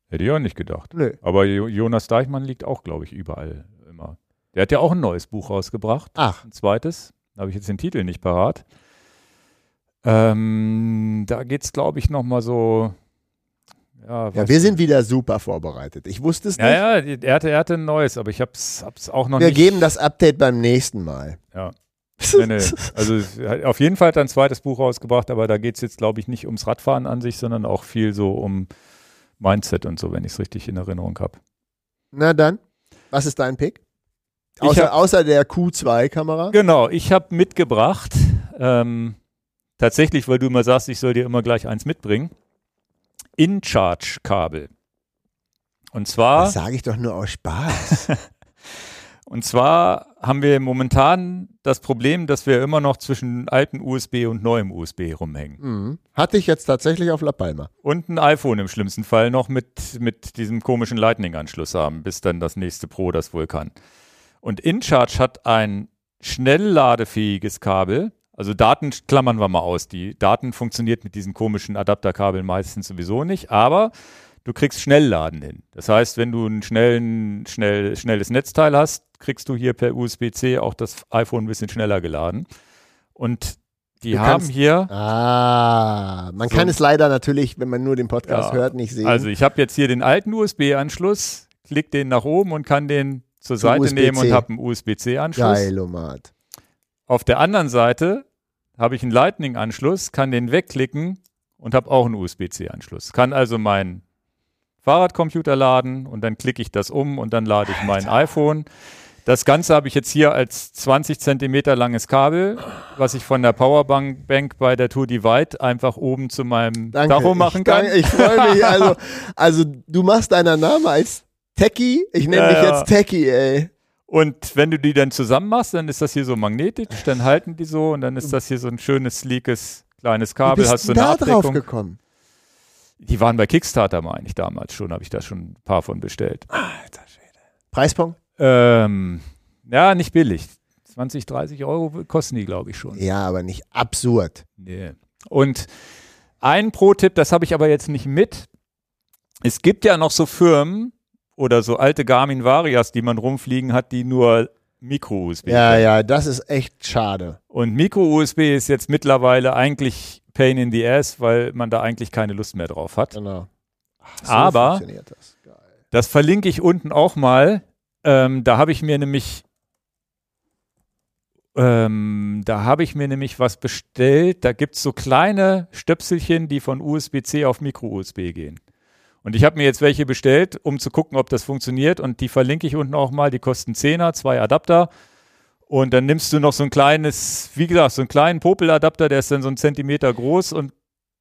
hätte ich auch nicht gedacht. Nö. Aber Jo- Jonas Deichmann liegt auch, glaube ich, überall immer. Der hat ja auch ein neues Buch rausgebracht. Ach, Ein zweites. Da habe ich jetzt den Titel nicht parat. Ähm, da geht es, glaube ich, nochmal so. Ja, wir sind wieder super vorbereitet. Ich wusste es nicht. Ja, ja, er hatte, er hatte ein neues, aber ich habe es auch noch wir nicht. geben das Update beim nächsten Mal. Ja. Nee, nee. Also auf jeden Fall hat er ein zweites Buch rausgebracht, aber da geht es jetzt, glaube ich, nicht ums Radfahren an sich, sondern auch viel so um Mindset und so, wenn ich es richtig in Erinnerung habe. Na dann, was ist dein Pick? Außer, hab, außer der Q2-Kamera? Genau, ich habe mitgebracht, ähm, tatsächlich, weil du immer sagst, ich soll dir immer gleich eins mitbringen, In-Charge-Kabel. Und zwar. Das sage ich doch nur aus Spaß. Und zwar haben wir momentan das Problem, dass wir immer noch zwischen alten USB und neuem USB rumhängen. Mhm. Hatte ich jetzt tatsächlich auf La Palma. Und ein iPhone im schlimmsten Fall noch mit, mit diesem komischen Lightning-Anschluss haben, bis dann das nächste Pro das wohl kann. Und InCharge hat ein schnell ladefähiges Kabel. Also Daten klammern wir mal aus. Die Daten funktioniert mit diesen komischen Adapterkabeln meistens sowieso nicht, aber du kriegst Schnellladen hin. Das heißt, wenn du ein schnellen, schnell, schnelles Netzteil hast, kriegst du hier per USB-C auch das iPhone ein bisschen schneller geladen. Und die du haben hier. Ah, man so kann es leider natürlich, wenn man nur den Podcast ja, hört, nicht sehen. Also ich habe jetzt hier den alten USB-Anschluss, klick den nach oben und kann den zur Seite nehmen und habe einen USB-C-Anschluss. Geil, Omat. Auf der anderen Seite habe ich einen Lightning-Anschluss, kann den wegklicken und habe auch einen USB-C-Anschluss. Kann also mein Fahrradcomputer laden und dann klicke ich das um und dann lade ich mein iPhone. Das Ganze habe ich jetzt hier als 20 Zentimeter langes Kabel, was ich von der Powerbank Bank bei der Tour Divide einfach oben zu meinem danke, Tacho machen kann. Danke, ich freue mich. Also, also du machst deinen Namen als Techie. Ich nenne ja, dich jetzt Techie, ey. Und wenn du die dann zusammen machst, dann ist das hier so magnetisch, dann halten die so und dann ist das hier so ein schönes, sleekes, kleines Kabel. Wie bist Hast du da drauf gekommen? Die waren bei Kickstarter, meine ich damals schon, habe ich da schon ein paar von bestellt. Alter Schwede. Preispunkt? Ähm, ja, nicht billig. 20, 30 Euro kosten die, glaube ich, schon. Ja, aber nicht absurd. Nee. Und ein Pro-Tipp, das habe ich aber jetzt nicht mit. Es gibt ja noch so Firmen oder so alte Garmin Varias, die man rumfliegen hat, die nur Micro-USB. Ja, können. ja, das ist echt schade. Und Micro-USB ist jetzt mittlerweile eigentlich Pain in the Ass, weil man da eigentlich keine Lust mehr drauf hat. Genau. Ach, so Aber das. das. verlinke ich unten auch mal. Ähm, da habe ich mir nämlich ähm, da habe ich mir nämlich was bestellt. Da gibt es so kleine Stöpselchen, die von USB-C auf Micro-USB gehen. Und ich habe mir jetzt welche bestellt, um zu gucken, ob das funktioniert. Und die verlinke ich unten auch mal. Die kosten 10er, zwei Adapter. Und dann nimmst du noch so ein kleines, wie gesagt, so einen kleinen Popeladapter, der ist dann so einen Zentimeter groß und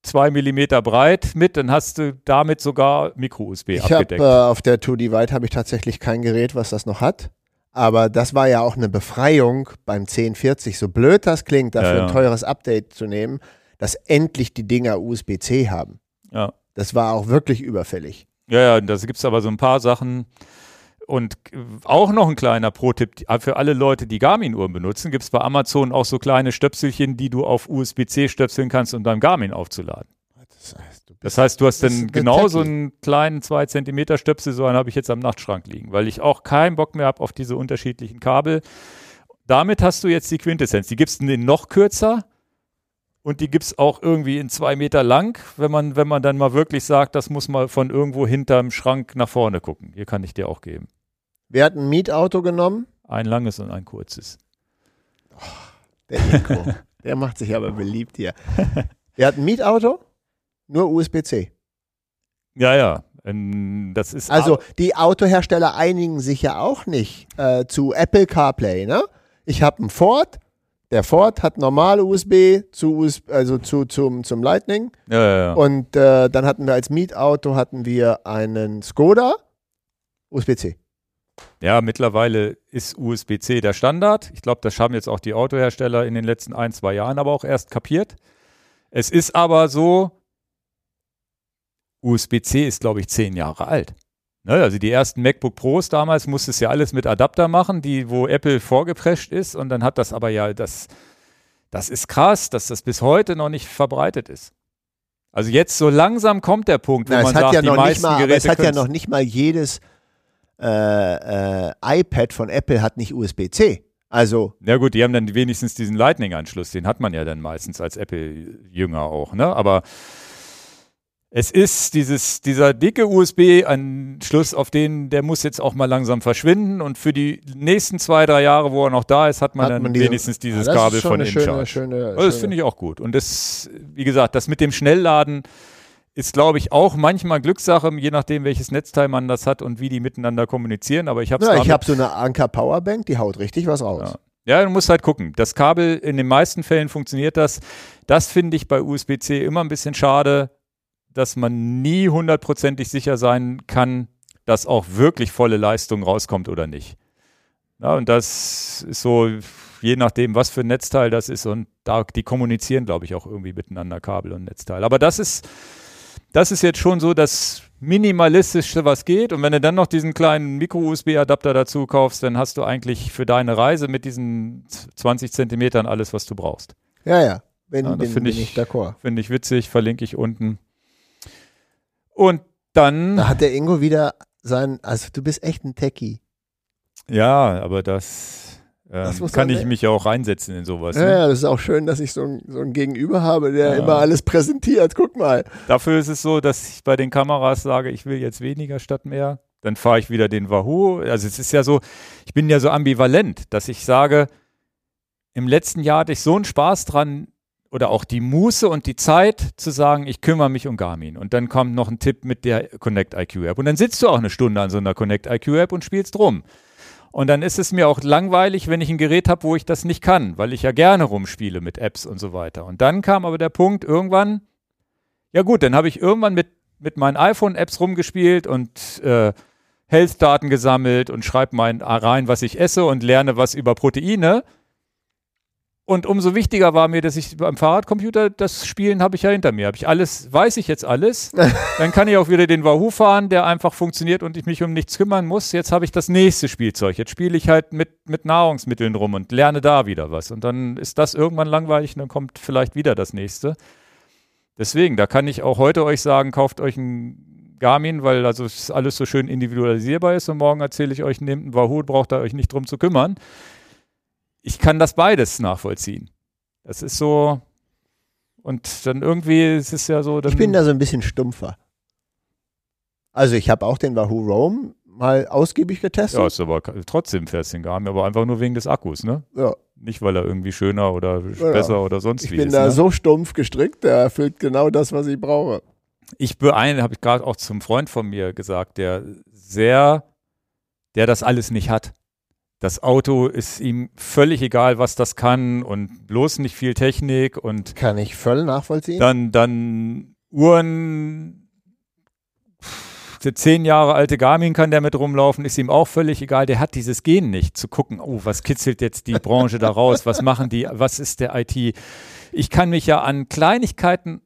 zwei Millimeter breit mit, dann hast du damit sogar Micro-USB abgedeckt. Hab, äh, auf der 2D White habe ich tatsächlich kein Gerät, was das noch hat. Aber das war ja auch eine Befreiung beim 1040, so blöd das klingt, dafür ja, ja. ein teures Update zu nehmen, dass endlich die Dinger USB-C haben. Ja. Das war auch wirklich überfällig. Ja, ja, da gibt es aber so ein paar Sachen, und auch noch ein kleiner Pro-Tipp für alle Leute, die Garmin-Uhren benutzen, gibt es bei Amazon auch so kleine Stöpselchen, die du auf USB-C stöpseln kannst, um dein Garmin aufzuladen. Das heißt, du, das heißt, du hast dann genau so einen kleinen 2 cm Stöpsel, so einen habe ich jetzt am Nachtschrank liegen, weil ich auch keinen Bock mehr habe auf diese unterschiedlichen Kabel. Damit hast du jetzt die Quintessenz. Die gibt es noch kürzer und die gibt es auch irgendwie in zwei Meter lang, wenn man, wenn man dann mal wirklich sagt, das muss mal von irgendwo hinterm Schrank nach vorne gucken. Hier kann ich dir auch geben. Wer hat ein Mietauto genommen? Ein langes und ein kurzes. Oh, der Nico, der macht sich aber beliebt hier. Wer hat ein Mietauto? Nur USB-C. Ja, ja. Ähm, das ist also die Autohersteller einigen sich ja auch nicht äh, zu Apple CarPlay. Ne? Ich habe einen Ford, der Ford hat normale USB zu USB, also zu, zum, zum Lightning. Ja, ja, ja. Und äh, dann hatten wir als Mietauto hatten wir einen Skoda USB-C. Ja, mittlerweile ist USB-C der Standard. Ich glaube, das haben jetzt auch die Autohersteller in den letzten ein, zwei Jahren aber auch erst kapiert. Es ist aber so, USB-C ist, glaube ich, zehn Jahre alt. Also die ersten MacBook Pros damals musste es ja alles mit Adapter machen, die, wo Apple vorgeprescht ist und dann hat das aber ja, das, das ist krass, dass das bis heute noch nicht verbreitet ist. Also jetzt so langsam kommt der Punkt, wo Na, man sagt, ja die meisten mal, Geräte es hat ja noch nicht mal jedes äh, äh, iPad von Apple hat nicht USB-C. Also. Ja gut, die haben dann wenigstens diesen Lightning-Anschluss, den hat man ja dann meistens als Apple-Jünger auch, ne? Aber es ist dieses, dieser dicke USB-Anschluss, auf den, der muss jetzt auch mal langsam verschwinden und für die nächsten zwei, drei Jahre, wo er noch da ist, hat man hat dann man diese, wenigstens dieses ja, Kabel von InCharge. Schöne, schöne, also das finde ich auch gut. Und das, wie gesagt, das mit dem Schnellladen ist, glaube ich, auch manchmal Glückssache, je nachdem, welches Netzteil man das hat und wie die miteinander kommunizieren. Aber ich habe ja, ich habe so eine Anker Powerbank, die haut richtig was raus. Ja. Ja, du musst halt gucken. Das Kabel, in den meisten Fällen funktioniert das. Das finde ich bei USB-C immer ein bisschen schade dass man nie hundertprozentig sicher sein kann, dass auch wirklich volle Leistung rauskommt oder nicht. Ja, und das ist so, je nachdem, was für ein Netzteil das ist. Und da, die kommunizieren, glaube ich, auch irgendwie miteinander, Kabel und Netzteil. Aber das ist, das ist jetzt schon so das Minimalistischste, was geht. Und wenn du dann noch diesen kleinen Micro-USB-Adapter dazu kaufst, dann hast du eigentlich für deine Reise mit diesen 20 Zentimetern alles, was du brauchst. Ja, ja. Wenn, ja, das finde ich, find ich witzig, verlinke ich unten. Und dann. Da hat der Ingo wieder sein, also du bist echt ein Techie. Ja, aber das, ähm, das kann ich mich ja auch reinsetzen in sowas. Ja, ne? ja, das ist auch schön, dass ich so ein, so ein Gegenüber habe, der ja. immer alles präsentiert. Guck mal. Dafür ist es so, dass ich bei den Kameras sage, ich will jetzt weniger statt mehr. Dann fahre ich wieder den Wahoo. Also es ist ja so, ich bin ja so ambivalent, dass ich sage, im letzten Jahr hatte ich so einen Spaß dran, oder auch die Muße und die Zeit zu sagen, ich kümmere mich um Garmin. Und dann kommt noch ein Tipp mit der Connect IQ App. Und dann sitzt du auch eine Stunde an so einer Connect IQ App und spielst rum. Und dann ist es mir auch langweilig, wenn ich ein Gerät habe, wo ich das nicht kann, weil ich ja gerne rumspiele mit Apps und so weiter. Und dann kam aber der Punkt irgendwann, ja gut, dann habe ich irgendwann mit, mit meinen iPhone-Apps rumgespielt und äh, Health-Daten gesammelt und schreibe rein, was ich esse und lerne was über Proteine. Und umso wichtiger war mir, dass ich beim Fahrradcomputer das Spielen habe ich ja hinter mir. Habe ich alles, weiß ich jetzt alles. Dann kann ich auch wieder den Wahoo fahren, der einfach funktioniert und ich mich um nichts kümmern muss. Jetzt habe ich das nächste Spielzeug. Jetzt spiele ich halt mit, mit Nahrungsmitteln rum und lerne da wieder was. Und dann ist das irgendwann langweilig und dann kommt vielleicht wieder das nächste. Deswegen, da kann ich auch heute euch sagen, kauft euch ein Garmin, weil also alles so schön individualisierbar ist und morgen erzähle ich euch, nehmt ein Wahoo, braucht ihr euch nicht drum zu kümmern ich kann das beides nachvollziehen. Das ist so, und dann irgendwie ist es ja so. ich bin da so ein bisschen stumpfer. Also ich habe auch den Wahoo Roam mal ausgiebig getestet. Ja, ist aber trotzdem fährst den Garmin, aber einfach nur wegen des Akkus, ne? Ja. Nicht, weil er irgendwie schöner oder ja. besser oder sonst ich wie ist. Ich bin da ne? so stumpf gestrickt, der erfüllt genau das, was ich brauche. Ich beeine, habe ich gerade auch zum Freund von mir gesagt, der sehr, der das alles nicht hat. Das Auto ist ihm völlig egal, was das kann und bloß nicht viel Technik und kann ich voll nachvollziehen. Dann dann Uhren der zehn Jahre alte Garmin kann der mit rumlaufen, ist ihm auch völlig egal. Der hat dieses Gen nicht, zu gucken, oh, was kitzelt jetzt die Branche da raus, was machen die, was ist der IT. Ich kann mich ja an Kleinigkeiten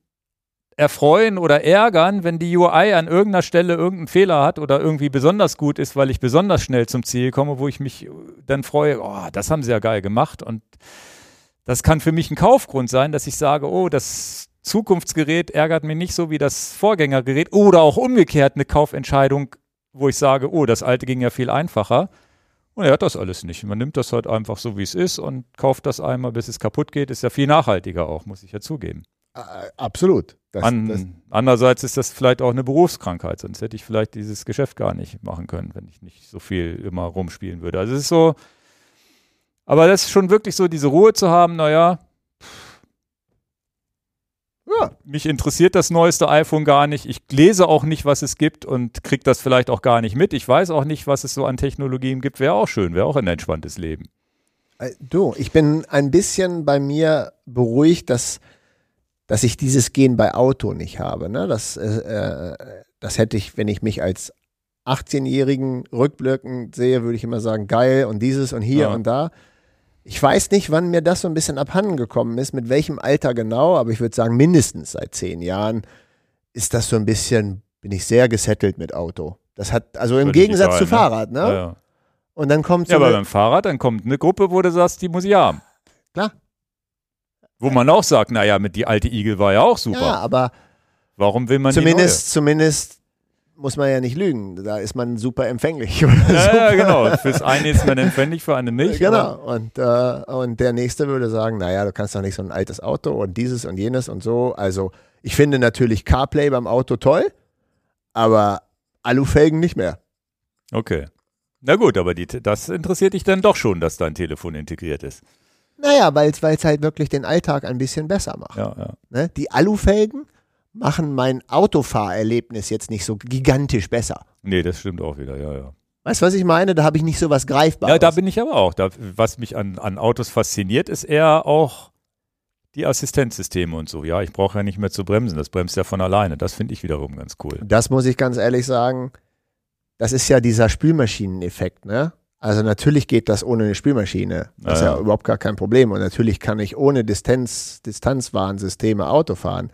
erfreuen oder ärgern, wenn die UI an irgendeiner Stelle irgendeinen Fehler hat oder irgendwie besonders gut ist, weil ich besonders schnell zum Ziel komme, wo ich mich dann freue, oh, das haben sie ja geil gemacht. Und das kann für mich ein Kaufgrund sein, dass ich sage, oh, das Zukunftsgerät ärgert mich nicht so wie das Vorgängergerät oder auch umgekehrt eine Kaufentscheidung, wo ich sage, oh, das alte ging ja viel einfacher. Und er hat das alles nicht. Man nimmt das halt einfach so, wie es ist und kauft das einmal, bis es kaputt geht. Ist ja viel nachhaltiger auch, muss ich ja zugeben. Absolut. Das, An, das andererseits ist das vielleicht auch eine Berufskrankheit, sonst hätte ich vielleicht dieses Geschäft gar nicht machen können, wenn ich nicht so viel immer rumspielen würde. Also es ist so, aber das ist schon wirklich so, diese Ruhe zu haben, naja, ja. mich interessiert das neueste iPhone gar nicht. Ich lese auch nicht, was es gibt und kriege das vielleicht auch gar nicht mit. Ich weiß auch nicht, was es so an Technologien gibt. Wäre auch schön, wäre auch ein entspanntes Leben. Äh, du, ich bin ein bisschen bei mir beruhigt, dass dass ich dieses Gen bei Auto nicht habe. Ne? Das, äh, äh das hätte ich, wenn ich mich als 18-Jährigen rückblickend sehe, würde ich immer sagen, geil und dieses und hier ja. und da. Ich weiß nicht, wann mir das so ein bisschen abhanden gekommen ist, mit welchem Alter genau, aber ich würde sagen, mindestens seit zehn Jahren ist das so ein bisschen, bin ich sehr gesettelt mit Auto. Das hat, also im Gegensatz egal, zu ne? Fahrrad, ne? Ja, ja. Und dann kommt so. Ja, aber beim Fahrrad, dann kommt eine Gruppe, wo du sagst, die muss ich haben. Klar. Wo man auch sagt, naja, mit die alte Igel war ja auch super. Ja, aber warum will man zumindest, zumindest muss man ja nicht lügen. Da ist man super empfänglich. Ja, ja, genau. Fürs eine ist man empfänglich, für eine nicht. Genau. Und, äh, und der nächste würde sagen, naja, du kannst doch nicht so ein altes Auto und dieses und jenes und so. Also Ich finde natürlich CarPlay beim Auto toll, aber Alufelgen nicht mehr. Okay. Na gut, aber die, das interessiert dich dann doch schon, dass dein Telefon integriert ist. Naja, weil es halt wirklich den Alltag ein bisschen besser macht. Ja, ja. Ne? Die Alufelgen machen mein Autofahrerlebnis jetzt nicht so gigantisch besser. Nee, das stimmt auch wieder, ja, ja. Weißt du, was ich meine? Da habe ich nicht so was Greifbares. Ja, da bin ich aber auch. Da, was mich an, an Autos fasziniert, ist eher auch die Assistenzsysteme und so. Ja, ich brauche ja nicht mehr zu bremsen. Das bremst ja von alleine. Das finde ich wiederum ganz cool. Das muss ich ganz ehrlich sagen. Das ist ja dieser Spülmaschineneffekt, ne? Also natürlich geht das ohne eine Spülmaschine. Das ist ja, Ja, ja. überhaupt gar kein Problem. Und natürlich kann ich ohne Distanz, Distanzwarnsysteme Auto fahren.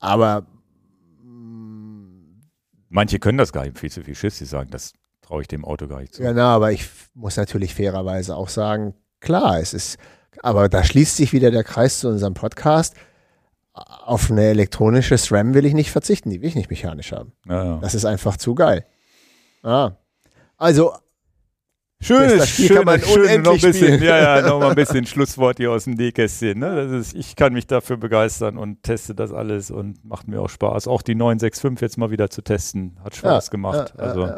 Aber Manche können das gar nicht. Viel zu viel Schiss. Sie sagen, das traue ich dem Auto gar nicht zu. Genau, aber ich muss natürlich fairerweise auch sagen, klar, es ist, aber da schließt sich wieder der Kreis zu unserem Podcast. Auf eine elektronische SRAM will ich nicht verzichten, die will ich nicht mechanisch haben. Ja, ja. Das ist einfach zu geil. Ah. Also, Schönes, Spiel kann man schönes, schönes, noch ein unendlich bisschen, spielen. ja, ja, noch mal ein bisschen Schlusswort hier aus dem Nähkästchen. Ne? Das ist, ich kann mich dafür begeistern und teste das alles und macht mir auch Spaß. Auch die 965 jetzt mal wieder zu testen, hat Spaß ja, gemacht. ja, also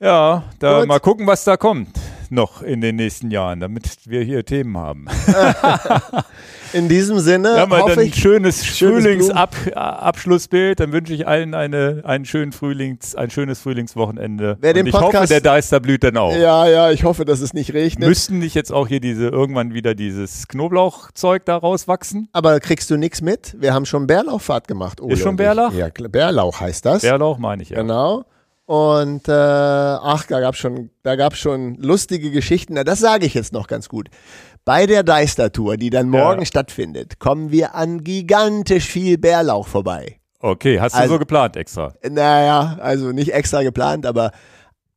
ja, da Gut. mal gucken, was da kommt noch in den nächsten Jahren, damit wir hier Themen haben. In diesem Sinne haben halt hoffe ein ich, schönes, schönes Frühlingsabschlussbild. Dann wünsche ich allen eine, einen schönen Frühlings, ein schönes Frühlingswochenende. Wer den und ich hoffe, Podcast- der Deister blüht dann auch. ja, ja, ich hoffe, dass es nicht regnet. Müssten nicht jetzt auch hier diese irgendwann wieder dieses Knoblauchzeug da rauswachsen? aber kriegst du nichts mit? Wir haben schon Bärlauchfahrt gemacht. Ole Ist schon. Bärlauch? Ja, Bärlauch heißt das. Bärlauch meine ich ja. Genau. Und äh, ach, da gab es schon, da gab's schon lustige Geschichten. Na, das sage ich jetzt noch ganz gut. Bei der Deister-Tour, die dann morgen Ja. stattfindet, kommen wir an gigantisch viel Bärlauch vorbei. Okay, hast du Also- so geplant extra? Naja, also nicht extra geplant, aber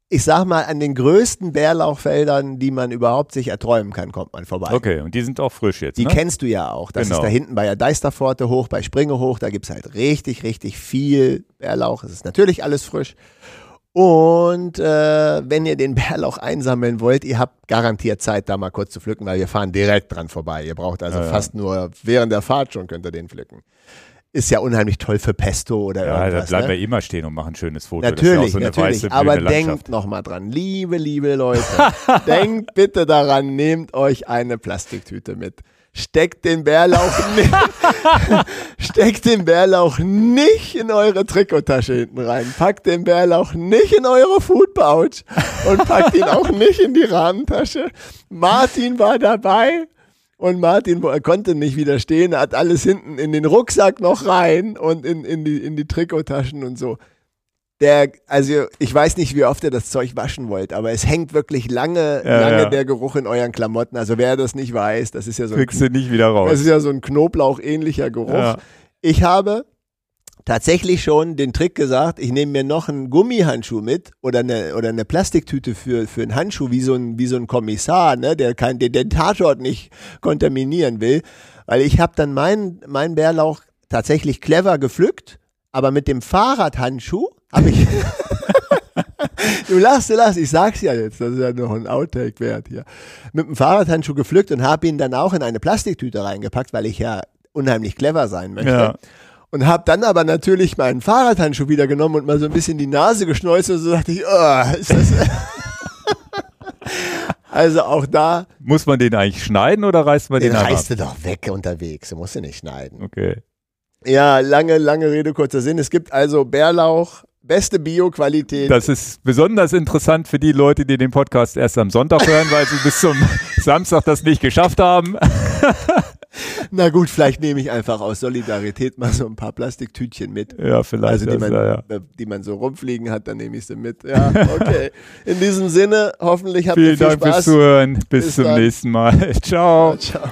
ich sag mal, an den größten Bärlauchfeldern, die man überhaupt sich erträumen kann, kommt man vorbei. Okay, und die sind auch frisch jetzt, Die ne? kennst du ja auch. Das Genau. ist da hinten bei der Deisterpforte hoch, bei Springe hoch. Da gibt's halt richtig, richtig viel Bärlauch. Es ist natürlich alles frisch. Und äh, wenn ihr den Bärlauch einsammeln wollt, ihr habt garantiert Zeit, da mal kurz zu pflücken, weil wir fahren direkt dran vorbei. Ihr braucht also Ja, ja. fast nur während der Fahrt schon könnt ihr den pflücken. Ist ja unheimlich toll für Pesto oder ja, da irgendwas. bleiben ne? wir immer stehen und machen ein schönes Foto. Natürlich, das ist ja auch so eine natürlich. weiße, Aber denkt nochmal dran, liebe, liebe Leute, denkt bitte daran, nehmt euch eine Plastiktüte mit. Steckt den Bärlauch nicht, steckt den Bärlauch nicht in eure Trikottasche hinten rein. Packt den Bärlauch nicht in eure Foodpouch und packt ihn auch nicht in die Rahmentasche. Martin war dabei und Martin konnte nicht widerstehen, er hat alles hinten in den Rucksack noch rein und in, in, die, in die Trikottaschen und so. Der, also ich weiß nicht, wie oft ihr das Zeug waschen wollt, aber es hängt wirklich lange, Ja, lange ja. der Geruch in euren Klamotten. Also wer das nicht weiß, das ist ja so ein, Kriegst du nicht wieder das raus. ist ja so ein Knoblauch-ähnlicher Geruch. Ja. Ich habe tatsächlich schon den Trick gesagt, ich nehme mir noch einen Gummihandschuh mit oder eine, oder eine Plastiktüte für, für einen Handschuh, wie so ein, wie so ein Kommissar, ne, der kein, den, den Tatort nicht kontaminieren will. Weil ich habe dann meinen mein Bärlauch tatsächlich clever gepflückt, aber mit dem Fahrradhandschuh habe ich. Du lachst, du lachst, ich sag's ja jetzt, das ist ja noch ein Outtake wert hier. Mit dem Fahrradhandschuh gepflückt und habe ihn dann auch in eine Plastiktüte reingepackt, weil ich ja unheimlich clever sein möchte. Ja. Und habe dann aber natürlich meinen Fahrradhandschuh wieder genommen und mal so ein bisschen die Nase geschneuzt und so dachte ich, oh, ist das. also auch da, Muss man den eigentlich schneiden oder reißt man den, den einfach reißt du doch weg unterwegs, du musst du nicht schneiden. Okay. Ja, lange, lange Rede, kurzer Sinn. Es gibt also Bärlauch, beste Bioqualität. Das ist besonders interessant für die Leute, die den Podcast erst am Sonntag hören, weil sie bis zum Samstag das nicht geschafft haben. Na gut, vielleicht nehme ich einfach aus Solidarität mal so ein paar Plastiktütchen mit. Ja, vielleicht. Also die man, ja, ja. die man so rumfliegen hat, dann nehme ich sie mit. Ja, okay. In diesem Sinne, hoffentlich habt Vielen ihr viel Dank Spaß. fürs Zuhören. Bis, Bis zum dann. nächsten Mal. Ciao. Ciao.